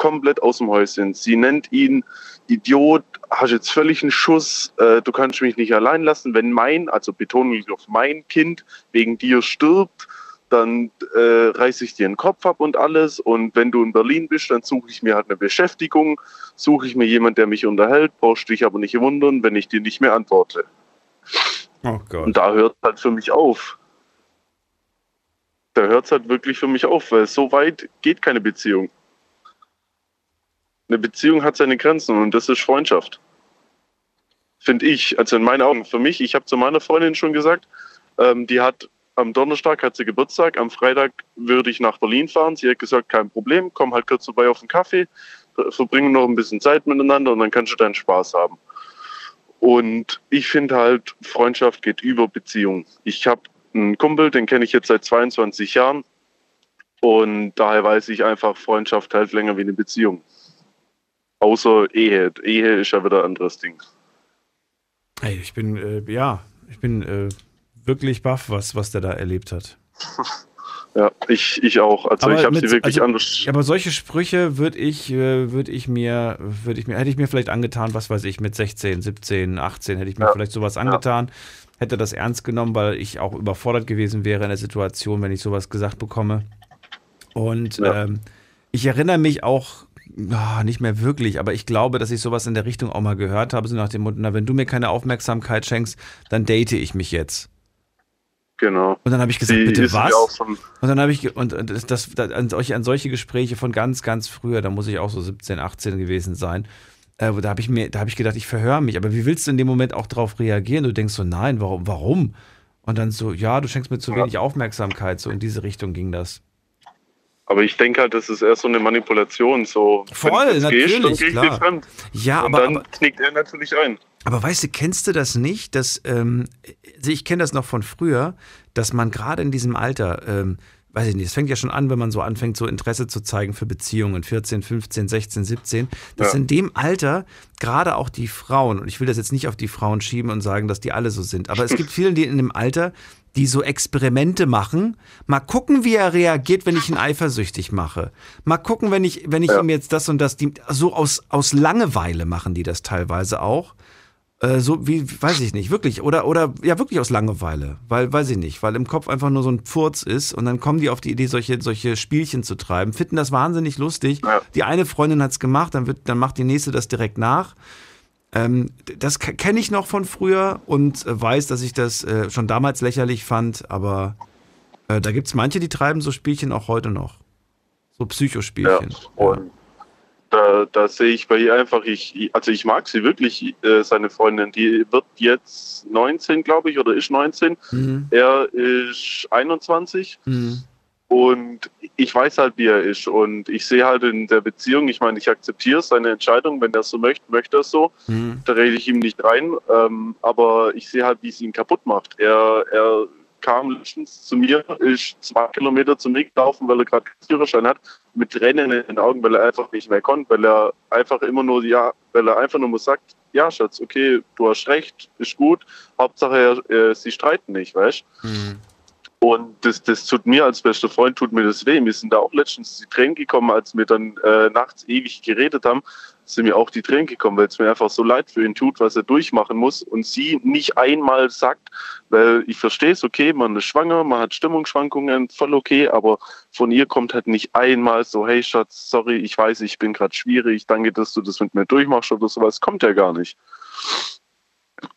Speaker 18: komplett aus dem Häuschen. Sie nennt ihn Idiot, hast jetzt völlig einen Schuss, äh, du kannst mich nicht allein lassen. Wenn mein, also Betonung liegt auf mein Kind, wegen dir stirbt, dann äh, reiße ich dir den Kopf ab und alles. Und wenn du in Berlin bist, dann suche ich mir halt eine Beschäftigung, suche ich mir jemanden, der mich unterhält, brauchst dich aber nicht wundern, wenn ich dir nicht mehr antworte. Oh Gott. Und da hört es halt für mich auf. Da hört es halt wirklich für mich auf, weil so weit geht keine Beziehung eine Beziehung hat seine Grenzen und das ist Freundschaft. Finde ich, also in meinen Augen. Für mich, ich habe zu meiner Freundin schon gesagt, ähm, die hat am Donnerstag hat sie Geburtstag, am Freitag würde ich nach Berlin fahren. Sie hat gesagt, kein Problem, komm halt kurz vorbei auf den Kaffee, verbringen noch ein bisschen Zeit miteinander und dann kannst du deinen Spaß haben. Und ich finde halt, Freundschaft geht über Beziehung. Ich habe einen Kumpel, den kenne ich jetzt seit 22 Jahren. Und daher weiß ich einfach, Freundschaft hält länger wie eine Beziehung. Außer Ehe. Ehe ist ja wieder ein anderes Ding.
Speaker 3: Hey, ich bin, äh, ja, ich bin äh, wirklich baff, was, was der da erlebt hat.
Speaker 18: Ja, ich, ich auch. Also aber ich habe sie wirklich also, anders.
Speaker 3: Aber solche Sprüche würde ich, äh, würde ich mir, würde ich mir, hätte ich mir vielleicht angetan, was weiß ich, mit 16, 17, 18 hätte ich mir ja. vielleicht sowas angetan. Ja. Hätte das ernst genommen, weil ich auch überfordert gewesen wäre in der Situation, wenn ich sowas gesagt bekomme. Und ja. ähm, ich erinnere mich auch oh, nicht mehr wirklich, aber ich glaube, dass ich sowas in der Richtung auch mal gehört habe, so nach dem Motto, na, wenn du mir keine Aufmerksamkeit schenkst, dann date ich mich jetzt.
Speaker 18: Genau.
Speaker 3: Und dann habe ich gesagt, Die bitte was? Und dann habe ich, und das, das, das, an, solche, an solche Gespräche von ganz, ganz früher, da muss ich auch so 17, 18 gewesen sein, äh, da habe ich mir, da habe ich gedacht, ich verhöre mich. Aber wie willst du in dem Moment auch darauf reagieren? Du denkst so, nein, warum, warum? Und dann so, ja, du schenkst mir zu wenig Aufmerksamkeit. So in diese Richtung ging das.
Speaker 18: Aber ich denke halt, das ist eher so eine Manipulation. So,
Speaker 3: Voll, natürlich, gehst, dann klar.
Speaker 18: Fremd.
Speaker 3: Ja,
Speaker 18: und
Speaker 3: aber,
Speaker 18: dann
Speaker 3: aber,
Speaker 18: knickt er natürlich ein.
Speaker 3: Aber weißt du, kennst du das nicht, dass, ähm, also ich kenne das noch von früher, dass man gerade in diesem Alter, ähm, weiß ich nicht, es fängt ja schon an, wenn man so anfängt, so Interesse zu zeigen für Beziehungen, 14, 15, 16, 17, dass ja. in dem Alter gerade auch die Frauen, und ich will das jetzt nicht auf die Frauen schieben und sagen, dass die alle so sind, aber es gibt viele, die in dem Alter, die so Experimente machen. Mal gucken, wie er reagiert, wenn ich ihn eifersüchtig mache. Mal gucken, wenn ich, wenn ich ja. ihm jetzt das und das, die, so aus, aus Langeweile machen die das teilweise auch. Äh, so wie, weiß ich nicht, wirklich. Oder, oder ja, wirklich aus Langeweile. Weil, weiß ich nicht, weil im Kopf einfach nur so ein Pfurz ist und dann kommen die auf die Idee, solche, solche Spielchen zu treiben. Finden das wahnsinnig lustig. Ja. Die eine Freundin hat's gemacht, dann, wird, dann macht die nächste das direkt nach. Ähm, das kenne ich noch von früher und äh, weiß, dass ich das äh, schon damals lächerlich fand, aber äh, da gibt es manche, die treiben so Spielchen auch heute noch. So Psychospielchen.
Speaker 18: Ja, und da, da sehe ich bei ihr einfach, ich, also ich mag sie wirklich, äh, seine Freundin. Die wird jetzt 19, glaube ich, oder ist 19. Mhm. Er ist 21. Mhm. Und ich weiß halt, wie er ist. Und ich sehe halt in der Beziehung, ich meine, ich akzeptiere seine Entscheidung. Wenn er so möchte, möchte er so. Mhm. Da rede ich ihm nicht rein. Ähm, aber ich sehe halt, wie es ihn kaputt macht. Er, er kam letztens zu mir, ist zwei Kilometer zu mir gelaufen, weil er gerade Führerschein hat, mit Tränen in den Augen, weil er einfach nicht mehr konnte, weil er einfach immer nur, ja, weil er einfach nur sagt, ja, Schatz, okay, du hast recht, ist gut, Hauptsache, äh, sie streiten nicht, weißt mhm. Und das, das tut mir als bester Freund, tut mir das weh. Wir sind da auch letztens die Tränen gekommen, als wir dann äh, nachts ewig geredet haben, sind mir auch die Tränen gekommen, weil es mir einfach so leid für ihn tut, was er durchmachen muss und sie nicht einmal sagt, weil ich verstehe es, okay, man ist schwanger, man hat Stimmungsschwankungen, voll okay, aber von ihr kommt halt nicht einmal so, hey Schatz, sorry, ich weiß, ich bin gerade schwierig, danke, dass du das mit mir durchmachst oder sowas, kommt ja gar nicht.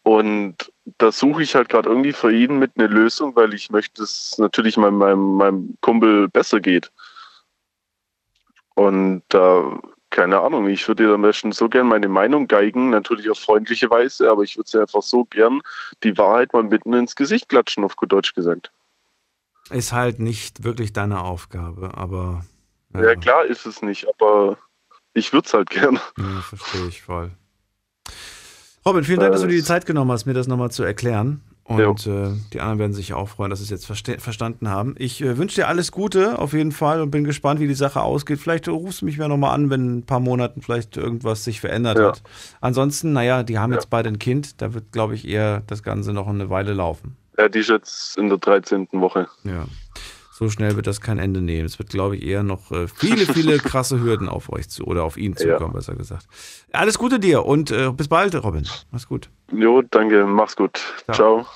Speaker 18: Und da suche ich halt gerade irgendwie für ihn mit eine Lösung, weil ich möchte, dass es natürlich meinem, meinem, meinem Kumpel besser geht. Und da, keine Ahnung, ich würde dir am besten so gern meine Meinung geigen, natürlich auf freundliche Weise, aber ich würde sie einfach so gern die Wahrheit mal mitten ins Gesicht klatschen, auf gut Deutsch gesagt.
Speaker 3: Ist halt nicht wirklich deine Aufgabe, aber.
Speaker 18: Ja, ja klar ist es nicht, aber ich würde es halt gern.
Speaker 3: Ja, verstehe ich voll. Robin, vielen Dank, dass du dir die Zeit genommen hast, mir das nochmal zu erklären. Und äh, die anderen werden sich auch freuen, dass sie es jetzt verstanden haben. Ich äh, wünsche dir alles Gute auf jeden Fall und bin gespannt, wie die Sache ausgeht. Vielleicht rufst du mich ja nochmal an, wenn in ein paar Monaten vielleicht irgendwas sich verändert ja. hat. Ansonsten, naja, die haben ja. jetzt beide ein Kind. Da wird, glaube ich, eher das Ganze noch eine Weile laufen.
Speaker 18: Ja, die ist jetzt in der 13. Woche.
Speaker 3: Ja so schnell wird das kein Ende nehmen. Es wird, glaube ich, eher noch äh, viele, viele krasse Hürden auf euch zu oder auf ihn zukommen, ja. besser gesagt. Alles Gute dir und äh, bis bald, Robin. Mach's gut.
Speaker 18: Jo, danke. Mach's gut. Ciao. Ciao.